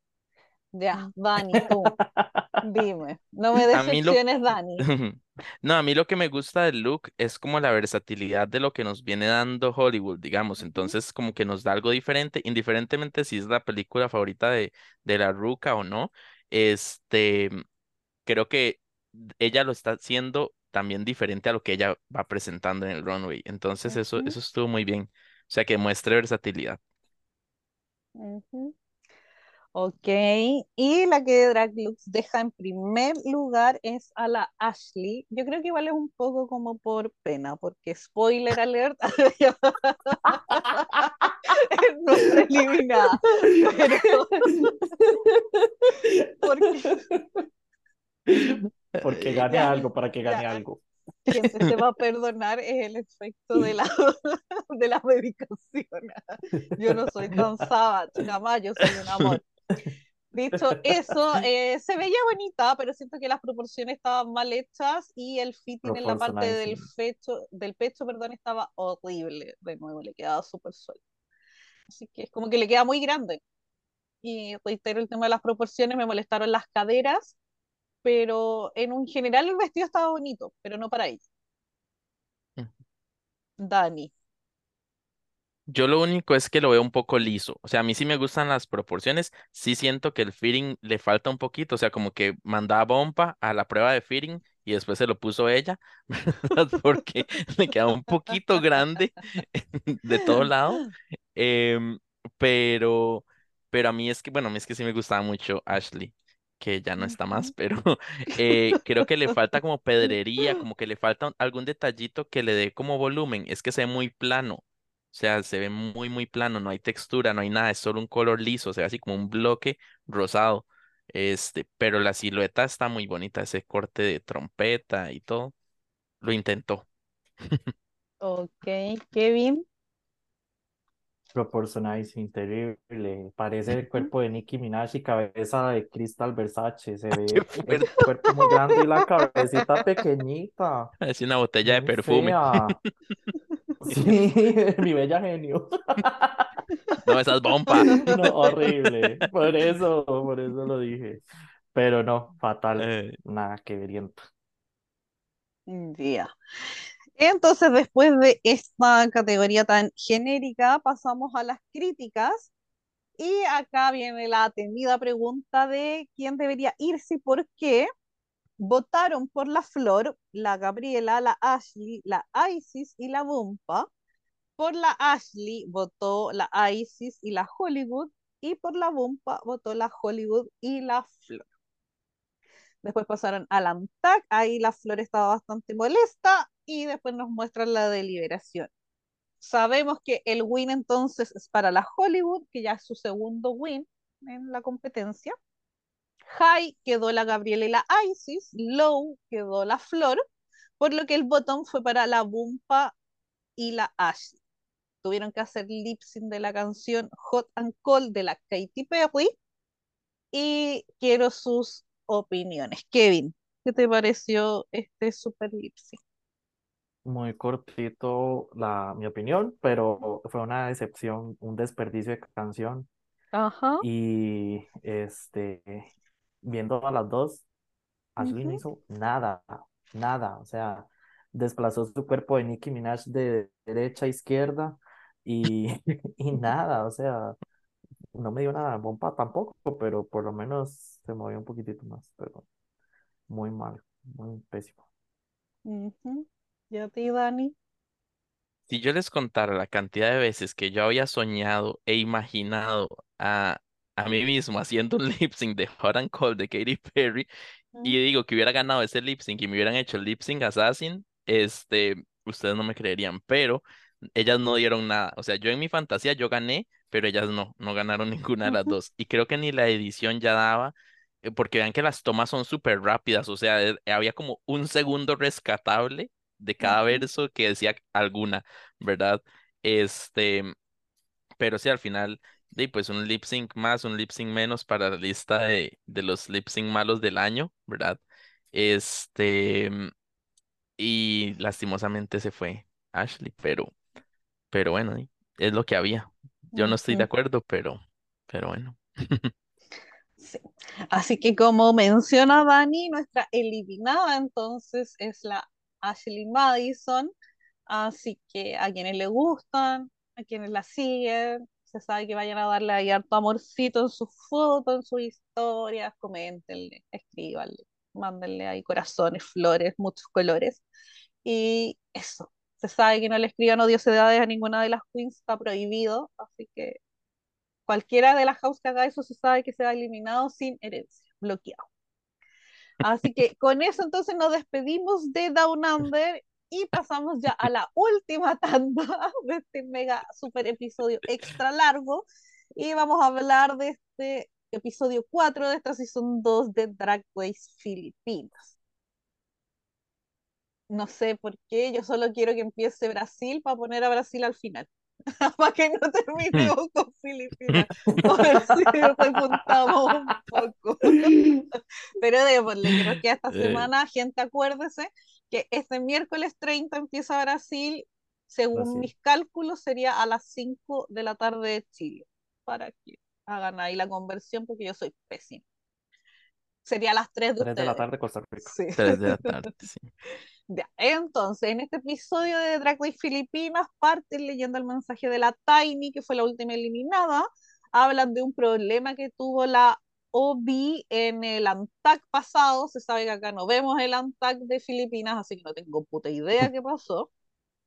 Ya, Dani, tú, dime. No me lo- decepciones, Dani. No, a mí lo que me gusta del look es como la versatilidad de lo que nos viene dando Hollywood, digamos. Entonces, como que nos da algo diferente, indiferentemente si es la película favorita de, de la Ruca o no. Este, creo que ella lo está haciendo también diferente a lo que ella va presentando en el runway. Entonces, eso, Ujú. eso estuvo muy bien. O sea, que muestre versatilidad. Ujú. Ok, y la que Drag Looks deja en primer lugar es a la Ashley. Yo creo que igual es un poco como por pena, porque spoiler alert, es nuestra eliminada. Pero porque Porque gane algo, para que gane algo. quien se te va a perdonar es el efecto de la, de la medicación. Yo no soy tan savage, jamás, yo soy un amor. Dicho eso, eh, se veía bonita, pero siento que las proporciones estaban mal hechas y el fitting en la parte del pecho, del pecho, perdón, estaba horrible. De nuevo, le quedaba súper suelto. Así que es como que le queda muy grande. Y reitero el tema de las proporciones, me molestaron las caderas, pero en un general el vestido estaba bonito, pero no para ella. Mm. Dani. Yo lo único es que lo veo un poco liso. O sea, a mí sí me gustan las proporciones. Sí siento que el fitting le falta un poquito. O sea, como que mandaba bomba a la prueba de fitting y después se lo puso ella, ¿verdad? Porque le quedaba un poquito grande de todo lado. Em, pero, pero a mí es que, bueno, a mí es que sí me gustaba mucho Ashley, que ya no está más, pero eh, creo que le falta como pedrería, como que le falta algún detallito que le dé como volumen. Es que se ve muy plano. O sea, se ve muy, muy plano, no hay textura, no hay nada, es solo un color liso, o sea, así como un bloque rosado. Este, pero la silueta está muy bonita, ese corte de trompeta y todo. Lo intentó. Ok, Kevin. Proportionizing, terrible. Parece el cuerpo de Nicki Minaj y cabeza de Crystal Versace. Se ve el cuerpo muy grande y la cabecita pequeñita. Es una botella de perfume. fea. Sí, mi bella genio. No, esas bomba. No, horrible. Por eso, por eso lo dije. Pero no, fatal. Eh, Nada que veriento. Ya. Entonces, después de esta categoría tan genérica, pasamos a las críticas. Y acá viene la atendida pregunta de quién debería irse y por qué. Votaron por la Flor, la Gabriela, la Ashley, la Isis y la Bumpa. Por la Ashley votó la Isis y la Hollywood. Y por la Bumpa votó la Hollywood y la Flor. Después pasaron al AMTAC, ahí la Flor estaba bastante molesta y después nos muestran la deliberación. Sabemos que el win entonces es para la Hollywood, que ya es su segundo win en la competencia. High quedó la Gabriela y la Isis, Low quedó la Flor, por lo que el bottom fue para la Bumpa y la Ashley. Tuvieron que hacer lip sync de la canción Hot and Cold de la Katy Perry y quiero sus opiniones. Kevin. ¿Qué te pareció este super lip sync? Muy cortito la, mi opinión, pero fue una decepción, un desperdicio de canción. Ajá. Y este, viendo a las dos, Ashley no hizo nada, nada. O sea, desplazó su cuerpo de Nicki Minaj de derecha a izquierda y, y nada. O sea, no me dio una bomba tampoco, pero por lo menos se movió un poquitito más. Pero muy mal, muy pésimo. ujú. ¿Y a ti, Dani? Si yo les contara la cantidad de veces que yo había soñado e imaginado a, a mí mismo haciendo un lip sync de Hot and Cold de Katy Perry, y digo que hubiera ganado ese lip sync y me hubieran hecho el lip sync Assassin, este, ustedes no me creerían, pero ellas no dieron nada. O sea, yo en mi fantasía yo gané, pero ellas no, no ganaron ninguna de las dos. Y creo que ni la edición ya daba, eh, porque vean que las tomas son súper rápidas, o sea, eh, había como un segundo rescatable de cada verso que decía alguna, ¿verdad? Este, pero sí, al final, de, pues un lip sync más, un lip sync menos para la lista de, de los lip sync malos del año, ¿verdad? Este, y lastimosamente se fue Ashley, pero, pero bueno, y es lo que había. Yo no estoy de acuerdo, pero, pero bueno. Sí. Así que como menciona Dani, nuestra eliminada entonces es la Ashley Madison. Así que a quienes le gustan, a quienes la siguen, se sabe que vayan a darle ahí harto amorcito en sus fotos, en sus historias, coméntenle, escríbanle, mándenle ahí corazones, flores, muchos colores. Y eso, se sabe que no le escriban odiosidades a ninguna de las queens, está prohibido, así que cualquiera de las house que haga eso se sabe que se va eliminado sin herencia, bloqueado. Así que con eso entonces nos despedimos de Down Under y pasamos ya a la última tanda de este mega super episodio extra largo y vamos a hablar de este episodio 4 de esta season 2 de Drag Race Filipinas. No sé por qué, yo solo quiero que empiece Brasil para poner a Brasil al final. para que no terminemos con Filipinas. A ver si repuntamos un poco. Pero démosle, que nos queda esta Eh, semana. Gente, acuérdese que este miércoles 30 empieza Brasil. Según Brasil. mis cálculos, sería a las 5 de la tarde de Chile. Para que hagan ahí la conversión, porque yo soy pésima. Sería a las 3 de tres de la tarde, Costa Rica. Sí. tres de la tarde, sí. Ya, entonces, en este episodio de Drag Race Filipinas, parten leyendo el mensaje de la Tiny, que fue la última eliminada. Hablan de un problema que tuvo la OB en el ANTAC pasado. Se sabe que acá no vemos el ANTAC de Filipinas, así que no tengo puta idea qué pasó.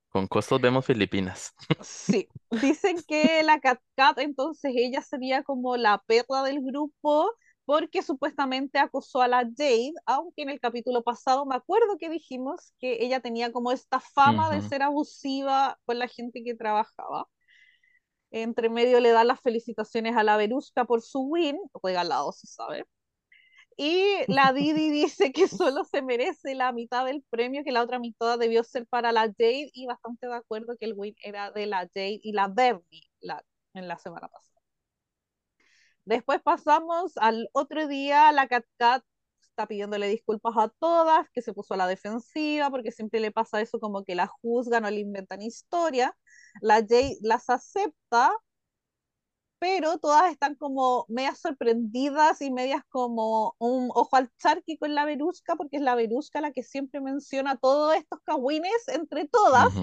Con costos vemos Filipinas. Sí, dicen que la Cat Cat, entonces ella sería como la perra del grupo porque supuestamente acosó a la Jade, aunque en el capítulo pasado me acuerdo que dijimos que ella tenía como esta fama de ser abusiva con la gente que trabajaba. Entre medio le da las felicitaciones a la Verusca por su win, regalado se sabe. Y la Didi dice que solo se merece la mitad del premio, que la otra mitad debió ser para la Jade, y bastante de acuerdo que el win era de la Jade y la Bernie la, en la semana pasada. Después pasamos al otro día, la Cat Cat está pidiéndole disculpas a todas, que se puso a la defensiva, porque siempre le pasa eso como que la juzgan o le inventan historia. La Jade las acepta, pero todas están como medias sorprendidas y medias como un ojo al charqui con la Verusca, porque es la Verusca la que siempre menciona todos estos cagüines entre todas.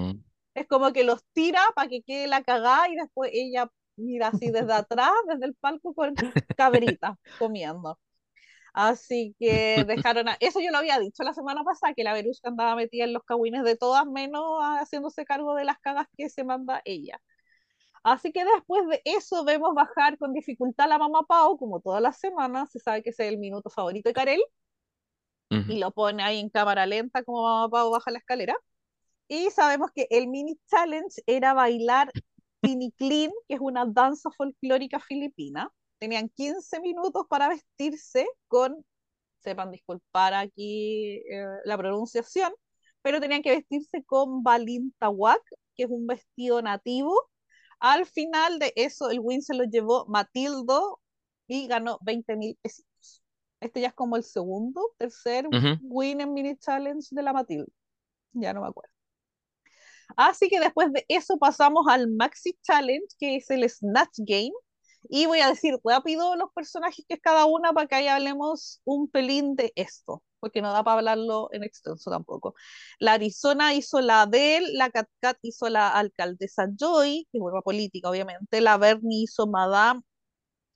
Es como que los tira para que quede la cagada y después ella mira así desde atrás, desde el palco con cabritas comiendo. Así que dejaron a... Eso yo lo había dicho la semana pasada, que la Verusca andaba metida en los cagüines de todas, menos haciéndose cargo de las cagas que se manda ella. Así que después de eso vemos bajar con dificultad a la mamá Pau, como todas las semanas, se sabe que ese es el minuto favorito de Karel, Ujú, y lo pone ahí en cámara lenta como mamá Pau baja la escalera. Y sabemos que el mini challenge era bailar Tini Clean, que es una danza folclórica filipina. Tenían 15 minutos para vestirse con, sepan disculpar aquí eh, la pronunciación, pero tenían que vestirse con balintawak, que es un vestido nativo al final de eso, el win se lo llevó Matildo y ganó 20 mil pesitos. Este ya es como el segundo, tercer win en mini challenge de la Matilde. Ya no me acuerdo. Así que después de eso pasamos al Maxi Challenge, que es el Snatch Game. Y voy a decir rápido los personajes que es cada una para que ahí hablemos un pelín de esto, porque no da para hablarlo en extenso tampoco. La Arizona hizo la Adele, la Cat Cat hizo la alcaldesa Joy, que es una política obviamente, la Bernie hizo Madame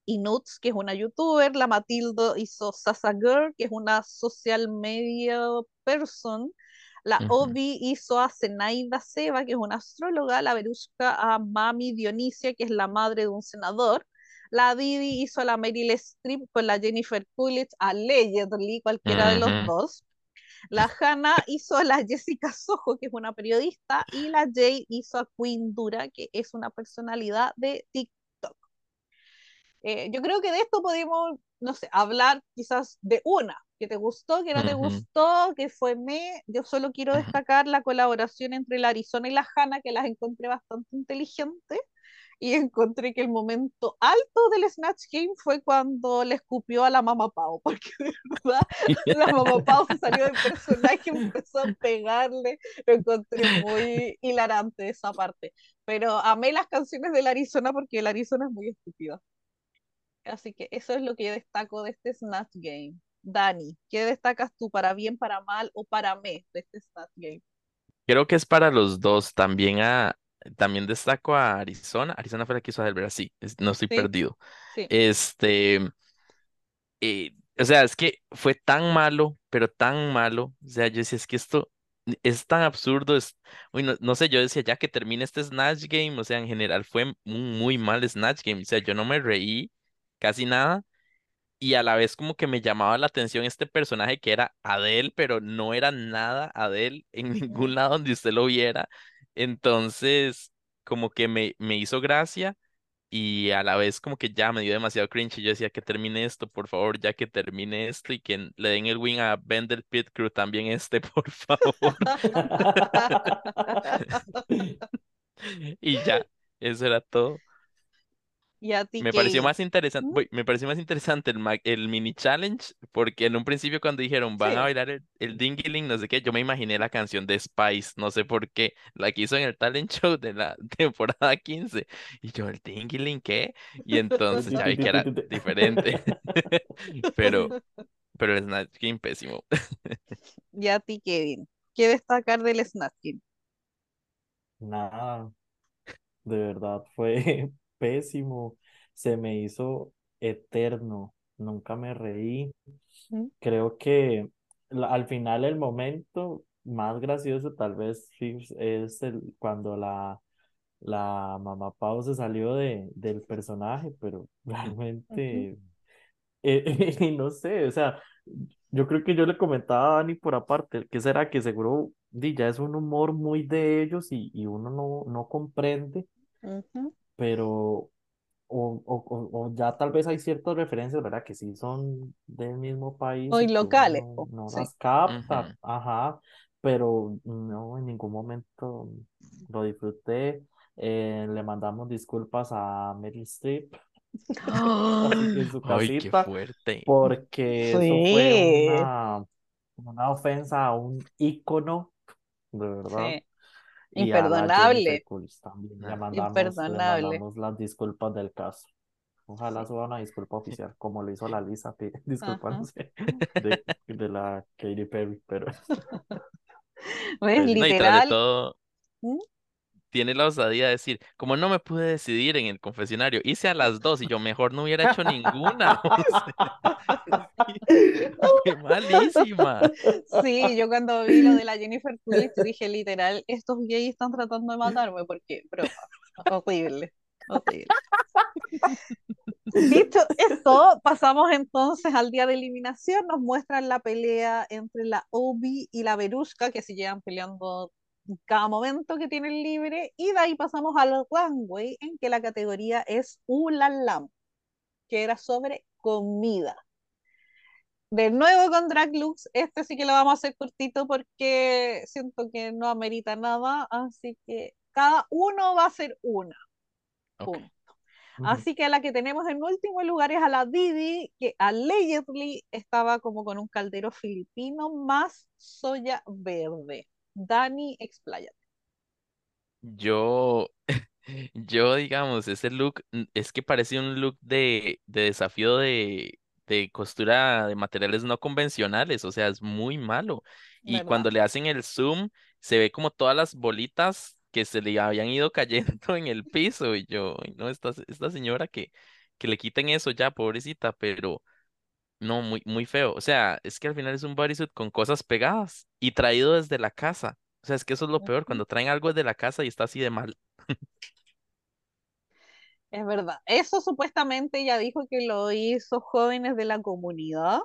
Inuts, que es una youtuber, la Matilde hizo Sasa Girl, que es una social media person, la. Obi hizo a Zenaida Seba, que es una astróloga, la Verushka a Mami Dionisia, que es la madre de un senador, la Didi hizo a la Meryl Streep con la Jennifer Coolidge, allegedly, cualquiera de los dos. La Hannah hizo a la Jessica Soho, que es una periodista, y la Jay hizo a Queen Dura, que es una personalidad de TikTok. Eh, yo creo que de esto podemos, no sé, hablar quizás de una, que te gustó, que no te gustó, que fue me. Yo solo quiero destacar la colaboración entre la Arizona y la Hannah, que las encontré bastante inteligentes. Y encontré que el momento alto del Snatch Game fue cuando le escupió a la Mama Pau, porque de verdad la Mama Pau se salió del personaje y empezó a pegarle. Lo encontré muy hilarante esa parte. Pero amé las canciones del Arizona porque el Arizona es muy estúpida. Así que eso es lo que yo destaco de este Snatch Game. Dani, ¿qué destacas tú para bien, para mal o para me de este Snatch Game? Creo que es para los dos. También a, también destaco a Arizona. Arizona fue la que hizo a Delbert, sí, es- no estoy Sí, perdido. sí. Este, eh, o sea, es que fue tan malo, pero tan malo. O sea, yo decía, es que esto es tan absurdo. Es, uy, no, no sé, yo decía, ya que termine este Snatch Game, o sea, en general fue un muy mal Snatch Game. O sea, yo no me reí casi nada. Y a la vez como que me llamaba la atención este personaje que era Adele, pero no era nada Adele en ningún lado donde usted lo viera. Entonces, como que me, me hizo gracia y a la vez como que ya me dio demasiado cringe y yo decía que termine esto, por favor, ya que termine esto y que le den el win a Bender Pit Crew también este, por favor. Y ya, eso era todo. ¿Y a ti, Me pareció más interesante, ¿Mm? me pareció más interesante el, mini challenge, porque en un principio cuando dijeron van a bailar el, el Dingiling, no sé qué, yo me imaginé la canción de Spice, no sé por qué, la que hizo en el talent show de la temporada 15, y yo, ¿el Dingiling qué? Y entonces ya vi que era diferente, pero, pero el Snatch Game pésimo. ¿Y a ti, Kevin? ¿Qué destacar del Snatch Game? Nada, de verdad fue pésimo. Se me hizo eterno. Nunca me reí. ¿Mm? Creo que la- al final el momento más gracioso tal vez es el, cuando la, la mamá Pau se salió de, del personaje, pero realmente, eh, y no sé, o sea, yo creo que yo le comentaba a Dani por aparte, que será que seguro ya es un humor muy de ellos y, y uno no, no comprende. Pero o, o, o- o ya tal vez hay ciertas referencias, ¿verdad? Que sí son del mismo país uno locales, no, po, no sí. las capta, ajá, pero no, en ningún momento lo disfruté. Eh, le mandamos disculpas a Meryl Streep en su Ay, qué casita, fuerte. porque eso fue una, una ofensa a un ícono, de verdad. sí. Y a la Jennifer Imperdonable, también le mandamos, le imperdonable. mandamos las disculpas del caso. Ojalá Sí. suba una disculpa oficial, como lo hizo la Lisa, disculpándose de, de la Katy Perry, pero ¿Ves? Pues, no, y tras de Literal. todo, ¿Mm? Tiene la osadía de decir, como no me pude decidir en el confesionario, hice a las dos y yo mejor no hubiera hecho ninguna. Fue malísima. Sí, yo cuando vi lo de la Jennifer Coolidge dije literal, estos gays están tratando de matarme porque, broma, horrible, horrible. Dicho esto, pasamos entonces al día de eliminación. Nos muestran la pelea entre la Obi y la Verushka, que se llevan peleando cada momento que tienen libre. Y de ahí pasamos al runway, en que la categoría es Ulalam, que era sobre comida. De nuevo con Drag Looks, este sí que lo vamos a hacer cortito porque siento que no amerita nada, así que cada uno va a ser una. Punto. Así que a la que tenemos en último lugar es a la Didi, que allegedly estaba como con un caldero filipino más soya verde. Dani, expláyate. Yo, yo, digamos, ese look, mm, es que parece un look de, de desafío de, de costura de materiales no convencionales, o sea, es muy malo. Y ¿Verdad? cuando le hacen el zoom, se ve como todas las bolitas que se le habían ido cayendo en el piso. Y yo, "Ay, no, esta, esta señora que, que le quiten eso ya, pobrecita, pero no, muy, muy feo. O sea, es que al final es un bodysuit con cosas pegadas y traído desde la casa. O sea, es que eso es lo peor, cuando traen algo desde la casa y está así de mal. Es verdad. Eso supuestamente ella dijo que lo hizo jóvenes de la comunidad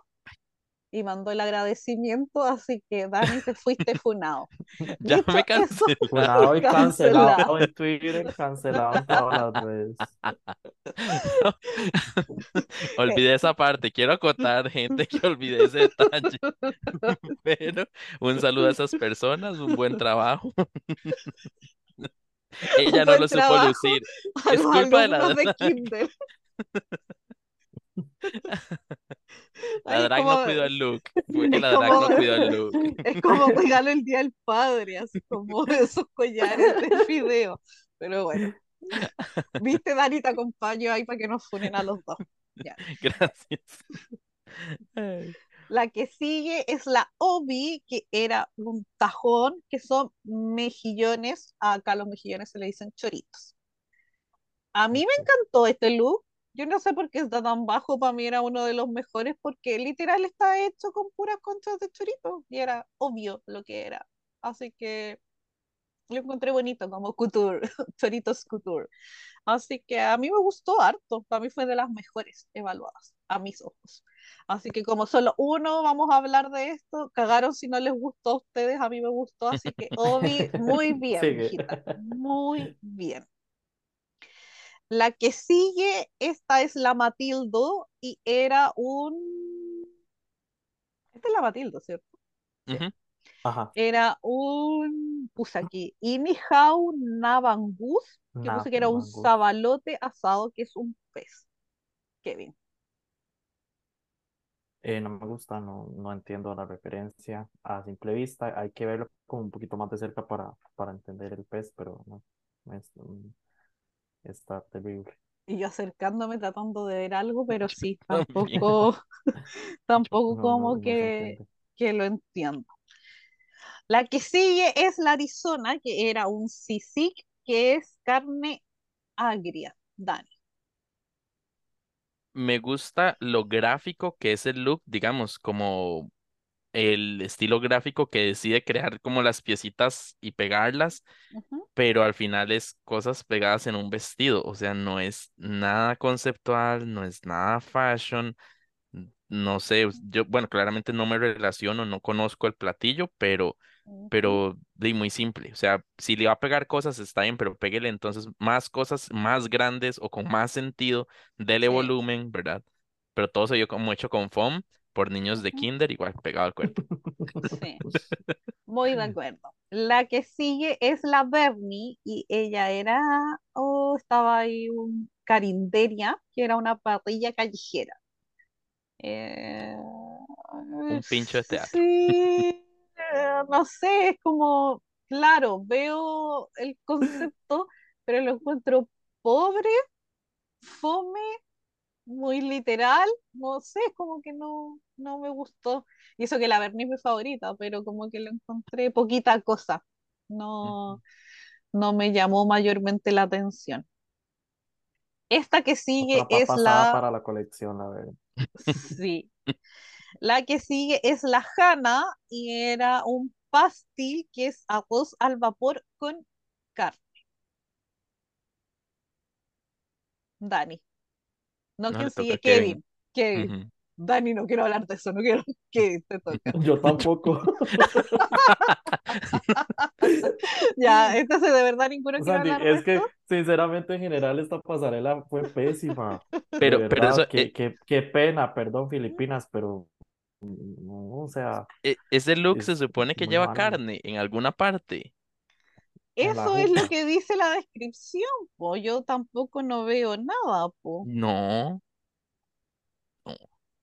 y mandó el agradecimiento, así que Dani, te fuiste funado. Ya Dicho me eso, Funado y cancelado. cancelado en Twitter, cancelado en todas las redes. Olvidé esa parte. Quiero acotar, gente, que olvidé ese detalle. Pero un saludo a esas personas, un buen trabajo. Ella Un no lo supo lucir. Es culpa de la de drag. La drag no como, cuidó el look. Fue que es la drag como, no cuidó el look. es como regalo el día del padre, así como esos collares de fideo. Pero bueno, viste, Dani, te acompaño ahí para que nos funen a los dos. Ya. Gracias. Ay. La que sigue es la Obi, que era un tajón, que son mejillones. Acá a los mejillones se le dicen choritos. A mí me encantó este look. Yo no sé por qué está tan bajo. Para mí era uno de los mejores porque literal está hecho con puras conchas de chorito y era obvio lo que era. Así que lo encontré bonito como couture, choritos couture. Así que a mí me gustó harto. Para mí fue de las mejores evaluadas a mis ojos. Así que como solo uno vamos a hablar de esto, cagaron si no les gustó a ustedes, a mí me gustó. Así que Obi, muy bien, mijita, muy bien. La que sigue, esta es la Matildo y era un... Esta es la Matildo, ¿cierto? Sí. Ajá. Era un... Puse aquí, Inihau Nabangus, que puse que era un sabalote asado, que es un pez. Kevin. Eh, no me gusta, no, no entiendo la referencia a simple vista. Hay que verlo como un poquito más de cerca para, para entender el pez, pero no, es, mm, está terrible. Y yo acercándome tratando de ver algo, pero sí, tampoco, tampoco No, como no, no se que, que lo entiendo. La que sigue es la Arizona, que era un sisig, que es carne agria. Dani. Me gusta lo gráfico que es el look, digamos, como el estilo gráfico que decide crear como las piecitas y pegarlas, pero al final es cosas pegadas en un vestido, o sea, no es nada conceptual, no es nada fashion, no sé, yo, bueno, claramente no me relaciono, no conozco el platillo, pero, pero de muy simple, o sea, si le va a pegar cosas está bien, pero péguele entonces más cosas más grandes o con más sentido, dele Sí. volumen, ¿verdad? Pero todo se vio como hecho con foam por niños de kinder, igual pegado al cuerpo. Sí, muy de acuerdo. La que sigue es la Bernie y ella era, oh, estaba ahí un carinderia, que era una parrilla callejera. Eh, Un pincho de teatro. sí, no sé, es como, claro, veo el concepto, pero lo encuentro pobre, fome, muy literal, no sé, como que no, no me gustó. Y eso que la Berni es mi favorita, pero como que lo encontré poquita cosa, no, no me llamó mayormente la atención. Esta que sigue Otra es la, para la colección, la verdad. sí, La que sigue es la Jana y era un pastel que es arroz al vapor con carne. Dani. No, No ¿quién le toca a sigue? Kevin. Kevin. Dani, no quiero hablar de eso, no quiero que te toca. Yo tampoco. Ya, entonces de verdad ninguno quiere Sandy, hablar de es que sinceramente en general esta pasarela fue pésima. De Pero, pero eso, qué, eh, qué, qué pena, perdón Filipinas, pero no, o sea, eh, ese look se supone que lleva malo. carne en alguna parte. Eso es lo que dice la descripción, po. Yo tampoco no veo nada, po. No, no,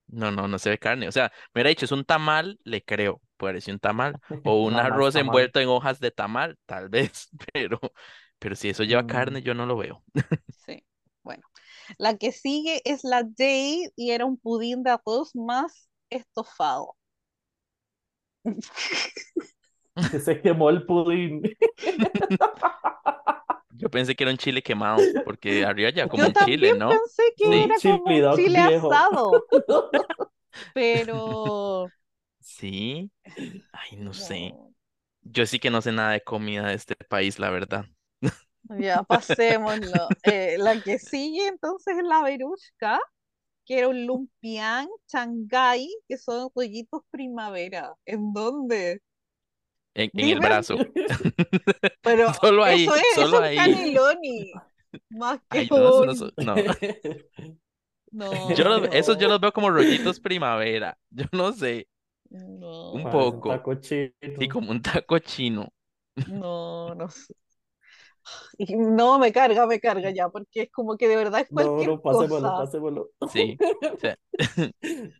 no, no, no se ve carne. O sea, me hubiera dicho, es un tamal, le creo, parece un tamal. O un Nada más arroz envuelto en hojas de tamal, tal vez, pero, pero si eso lleva carne, Mm, yo no lo veo. Sí. Bueno, la que sigue es la Jade y era un pudín de arroz más estofado. que se quemó el pudín. Yo pensé que era un chile quemado, porque arriba ya como Yo un chile, ¿no? pensé que Sí. era como un dog chile viejo. asado, pero Sí. Ay, no sé. Yo sí que no sé nada de comida de este país, la verdad. Ya, pasémoslo. Eh, la que sigue entonces es la berushka, que era un lumpián Shanghai, que son rollitos primavera. ¿En dónde? En, en el brazo. pero Solo ahí, eso es, solo eso es ahí. cannelloni, más que Ay, no, eso no, un... no. No, Yo los, esos yo no, los veo como rollitos primavera. Yo no sé, no, un Parece un poco. taco Sí, chino. como un taco chino. no, no sé. Y no, me carga, me carga ya, porque es como que de verdad es No, cualquier no, pasémoslo, cosa. pasémoslo. Sí. O sea,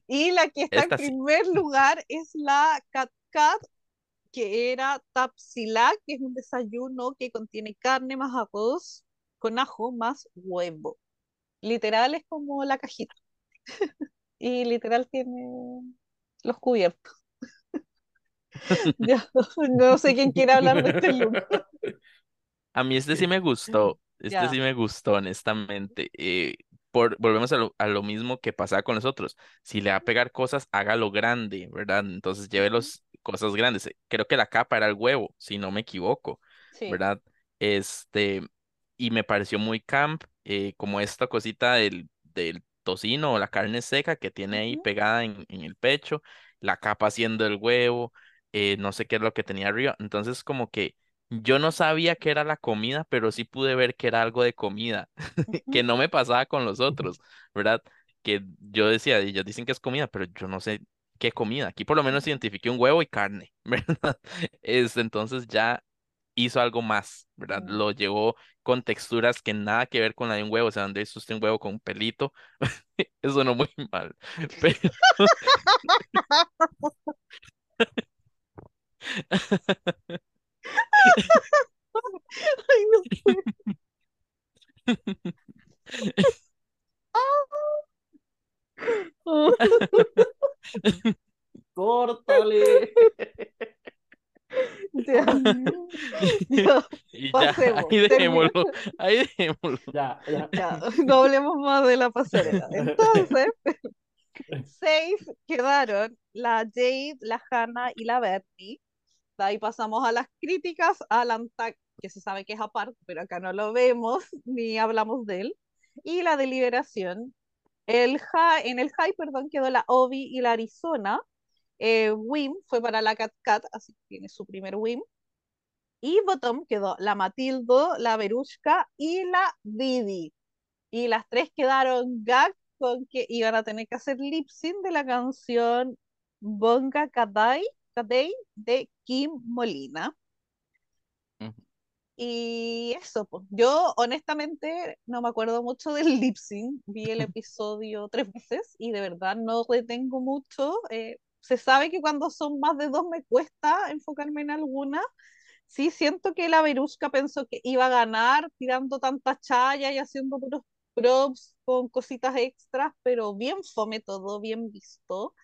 Y la que está en sí. primer lugar es la Cat Cat, que era Tapsilá, que es un desayuno que contiene carne más arroz con ajo más huevo. Literal es como la cajita. Y literal tiene los cubiertos. Ya, no sé quién quiere hablar de este look. A mí este sí me gustó. Este Ya. sí me gustó, honestamente. Eh, por, volvemos a lo, a lo mismo que pasaba con los otros. Si le va a pegar cosas, hágalo grande, ¿verdad? Entonces lleve Ujú. los cosas grandes. Eh, Creo que la capa era el huevo, si no me equivoco, Sí. ¿verdad? Este, y me pareció muy camp, eh, como esta cosita del, del tocino o la carne seca que tiene ahí pegada en, en el pecho, la capa haciendo el huevo, eh, no sé qué es lo que tenía arriba. Entonces, como que yo no sabía que era la comida, pero sí pude ver que era algo de comida, que no me pasaba con los otros, ¿verdad? Que yo decía, ellos dicen que es comida, pero yo no sé qué comida. Aquí por lo menos identifiqué un huevo y carne, ¿verdad? Es, entonces ya hizo algo más, ¿verdad? Lo llevó con texturas que nada que ver con la de un huevo, o sea, donde es usted un huevo con un pelito, eso no muy mal, pero Ay, no ¡Córtale! Ya, ya, y ya, pasemos, ahí termina. dejémoslo, ahí dejémoslo. Ya, ya. Ya, no hablemos más de la pasarela. Entonces, seis quedaron la Jade, la Hannah y la Bernie. De ahí pasamos a las críticas, al Antac, que se sabe que es aparte, pero acá no lo vemos ni hablamos de él. Y la deliberación. El en el high, perdón, quedó la Obi y la Arizona. Eh, Wim fue para la Cat Cat, así que tiene su primer Wim. Y bottom quedó la Matildo, la Verushka y la Didi. Y las tres quedaron gag con que iban a tener que hacer lip sync de la canción Bonga Kadai, Kadai de Kim Molina. Y eso, pues yo honestamente no me acuerdo mucho del lip sync, vi el episodio tres veces y de verdad no retengo mucho. eh, se sabe que cuando son más de dos me cuesta enfocarme en alguna. Sí, siento que la Verushka pensó que iba a ganar tirando tantas chayas y haciendo puros props con cositas extras, pero bien fome todo, bien visto.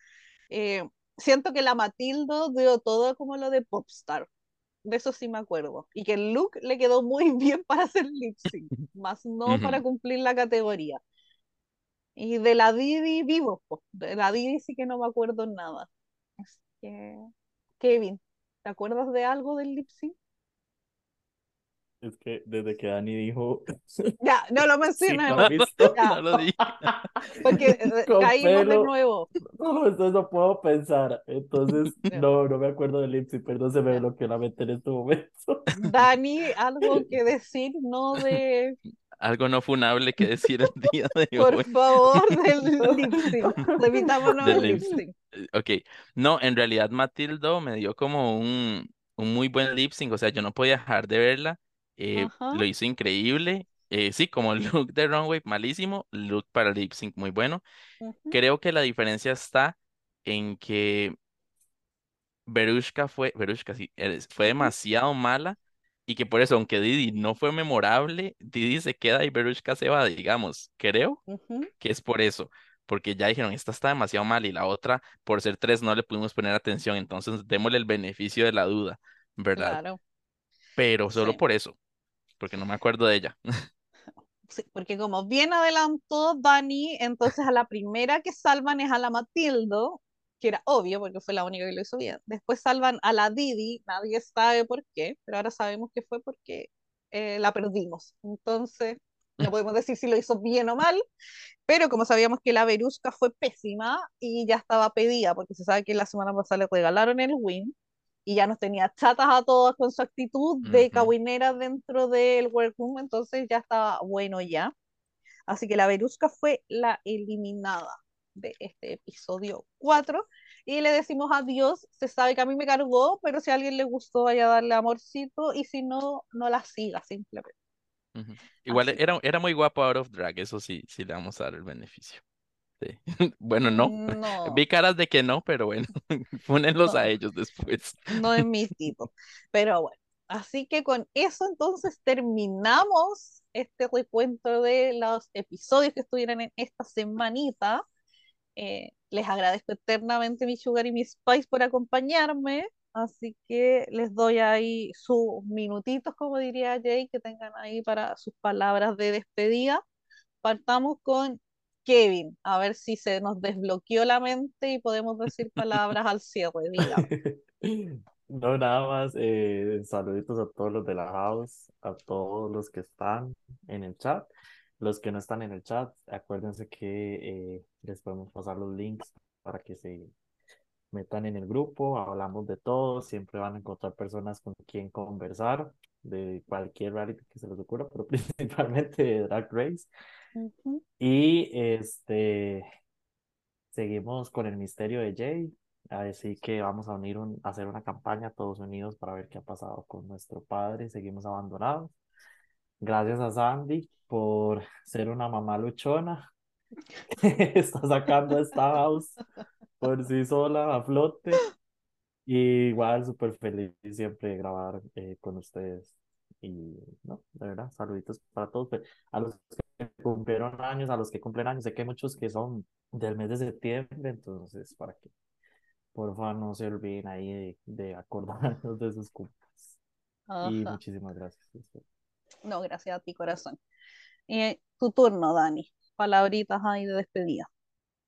Eh, siento que la Matildo dio todo como lo de Popstar. De eso sí me acuerdo. Y que el look le quedó muy bien para hacer lip sync, más no para cumplir la categoría. Y de la Didi vivo, po. de la Didi sí que no me acuerdo nada. Así que, Kevin, ¿te acuerdas de algo del lip sync? Es que desde que Dani dijo, Ya, no lo sí, he visto. Ya, No lo dije. porque eh, Con caímos de pelo. nuevo. No, entonces no puedo pensar. Entonces, no, no me acuerdo del Lipsy, perdón, se me Ya. bloqueó la mente en este momento. Dani, algo que decir, no de, Algo no funable que decir el día de por hoy favor, del lip sync. Repitámonos del el lip lip sync. sync. Eh, Ok, no, en realidad Matildo me dio como un, un muy buen lip sync, o sea, yo no podía dejar de verla, eh, lo hizo increíble, eh, sí, como el look de Runway malísimo, look para lip sync muy bueno. Creo que la diferencia está en que Verushka fue, Verushka sí, fue demasiado mala y que por eso, aunque Didi no fue memorable, Didi se queda y Verushka se va, digamos, creo que es por eso, porque ya dijeron, esta está demasiado mal y la otra, por ser tres, no le pudimos poner atención, entonces démosle el beneficio de la duda, ¿verdad? claro, Pero solo sí. por eso, porque no me acuerdo de ella. Sí, porque como bien adelantó Dani, entonces a la primera que salvan es a la Matildo, que era obvio porque fue la única que lo hizo bien. Después salvan a la Didi, nadie sabe por qué, pero ahora sabemos que fue porque eh, la perdimos. Entonces, no podemos decir si lo hizo bien o mal, pero como sabíamos que la Verusca fue pésima y ya estaba pedida, porque se sabe que la semana pasada le regalaron el win y ya nos tenía chatas a todas con su actitud de cahuinera dentro del workroom, entonces ya estaba bueno ya. Así que la Verusca fue la eliminada de este episodio 4 y le decimos adiós. Se sabe que a mí me cargó, pero si a alguien le gustó, vaya a darle amorcito y si no, no la siga simplemente. Igual Así era, era muy guapo out of drag, eso sí, sí le vamos a dar el beneficio. Sí. Bueno, no. no, Vi caras de que no, pero bueno, pónenlos a ellos después. no es mi tipo. Pero bueno, así que con eso entonces terminamos este recuento de los episodios que estuvieron en esta semanita. Eh, les agradezco eternamente mi Sugar y mi Spice por acompañarme, así que les doy ahí sus minutitos, como diría Jay, que tengan ahí para sus palabras de despedida. Partamos con Kevin, a ver si se nos desbloqueó la mente y podemos decir palabras al cierre. No, nada más, eh, saluditos a todos los de la house, a todos los que están en el chat. Los que no están en el chat, acuérdense que eh, les podemos pasar los links para que se metan en el grupo, hablamos de todo, siempre van a encontrar personas con quien conversar, de cualquier reality que se les ocurra, pero principalmente de Drag Race. Ujú. Y este, seguimos con el misterio de Jay, así que vamos a unir un, hacer una campaña todos unidos para ver qué ha pasado con nuestro padre, seguimos abandonados. Gracias a Sandy por ser una mamá luchona está sacando esta house por sí sola a flote. Y igual súper feliz siempre de grabar eh, con ustedes. Y no, de verdad, saluditos para todos. A los que cumplieron años, a los que cumplen años, sé que hay muchos que son del mes de septiembre, entonces para que por favor no se olviden ahí de, de acordarnos de sus cumples. Y muchísimas gracias. No, gracias a ti, corazón. Y tu turno, Dani. Palabritas ahí de despedida.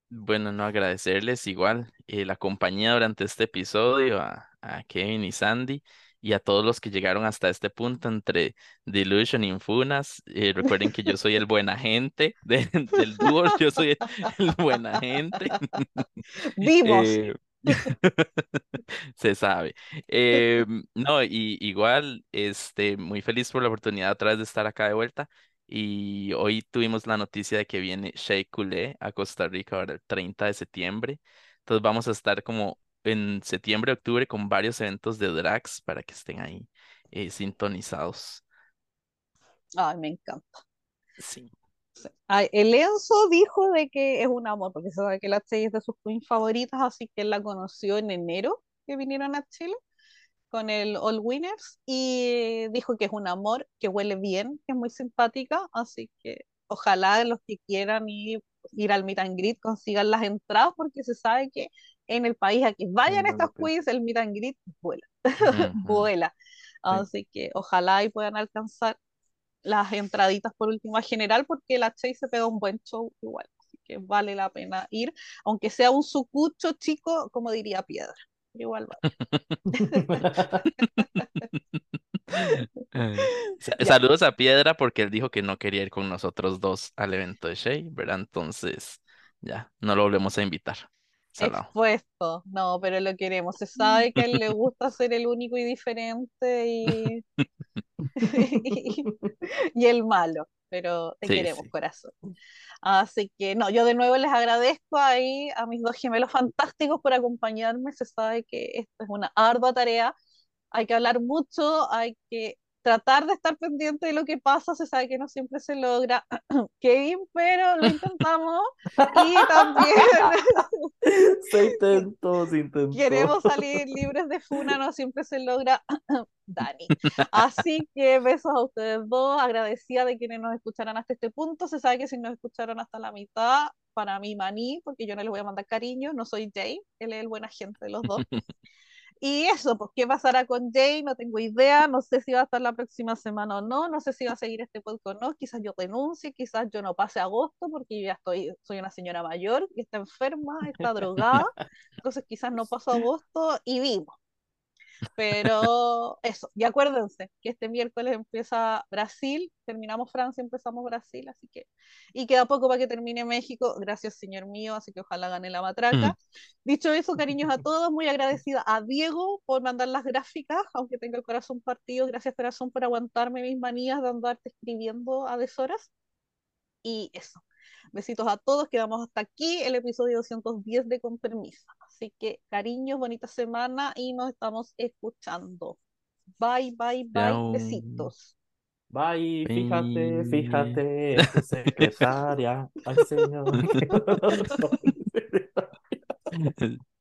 Bueno, no agradecerles igual eh, la compañía durante este episodio a, a Kevin y Sandy y a todos los que llegaron hasta este punto entre Delusion y Infunas. Eh, recuerden que yo soy el buen agente de- del dúo, yo soy el, el buen agente. Vimos. Eh, se sabe. Eh, no, y igual, este, muy feliz por la oportunidad otra vez de estar acá de vuelta. Y hoy tuvimos la noticia de que viene Shea Coulee a Costa Rica ahora el 30 de septiembre. Entonces vamos a estar como en septiembre, octubre con varios eventos de drags para que estén ahí eh, sintonizados. Ay, me encanta. Sí. Ay, el Enzo dijo de que es un amor, porque se sabe que la Chey es de sus queens favoritas, así que él la conoció en enero que vinieron a Chile con el All Winners y dijo que es un amor, que huele bien, que es muy simpática, así que ojalá los que quieran ir, ir al meet and greet consigan las entradas porque se sabe que en el país a que vayan rápido. queens el meet and greet vuela, vuela, Sí. así que ojalá y puedan alcanzar las entraditas por último a general porque la Chase se pega un buen show igual, así que vale la pena ir, aunque sea un sucucho chico, como diría Piedra, igual vale. Ya, Saludos a Piedra porque él dijo que no quería ir con nosotros dos al evento de Shea, ¿verdad? Entonces, ya, no lo volvemos a invitar. Salado. expuesto, no, pero lo queremos, se sabe que a él le gusta ser el único y diferente y, y el malo, pero te Sí, queremos, sí. corazón. Así que no, yo de nuevo les agradezco ahí a mis dos gemelos fantásticos por acompañarme. Se sabe que esto es una ardua tarea, hay que hablar mucho, hay que tratar de estar pendiente de lo que pasa, se sabe que no siempre se logra, Kevin, pero lo intentamos y también Se intentó, se intentó. queremos salir libres de funa, no siempre se logra, Dani. Así que besos a ustedes dos, agradecida de quienes nos escucharan hasta este punto, se sabe que si nos escucharon hasta la mitad, para mí maní, porque yo no les voy a mandar cariño, no soy Jay, él es el buena gente de los dos. Y eso, pues, ¿qué pasará con Jay? No tengo idea, no sé si va a estar la próxima semana o no, no sé si va a seguir este podcast o no, quizás yo renuncie, quizás yo no pase agosto porque yo ya estoy, soy una señora mayor y está enferma, está drogada, entonces quizás no paso agosto y vivo. Pero eso, y acuérdense que este miércoles empieza Brasil, terminamos Francia, empezamos Brasil, así que, y queda poco para que termine México, gracias señor mío, así que ojalá gane la matraca. Dicho eso, cariños a todos, muy agradecida a Diego por mandar las gráficas, aunque tenga el corazón partido, gracias corazón por aguantarme mis manías de andarte escribiendo a deshoras. Y eso, besitos a todos, quedamos hasta aquí el episodio 210 de Con Permiso. Así que cariños, bonita semana y nos estamos escuchando. Bye, bye, bye. Chao. Besitos. Bye, fíjate, fíjate, secretaria, al señor.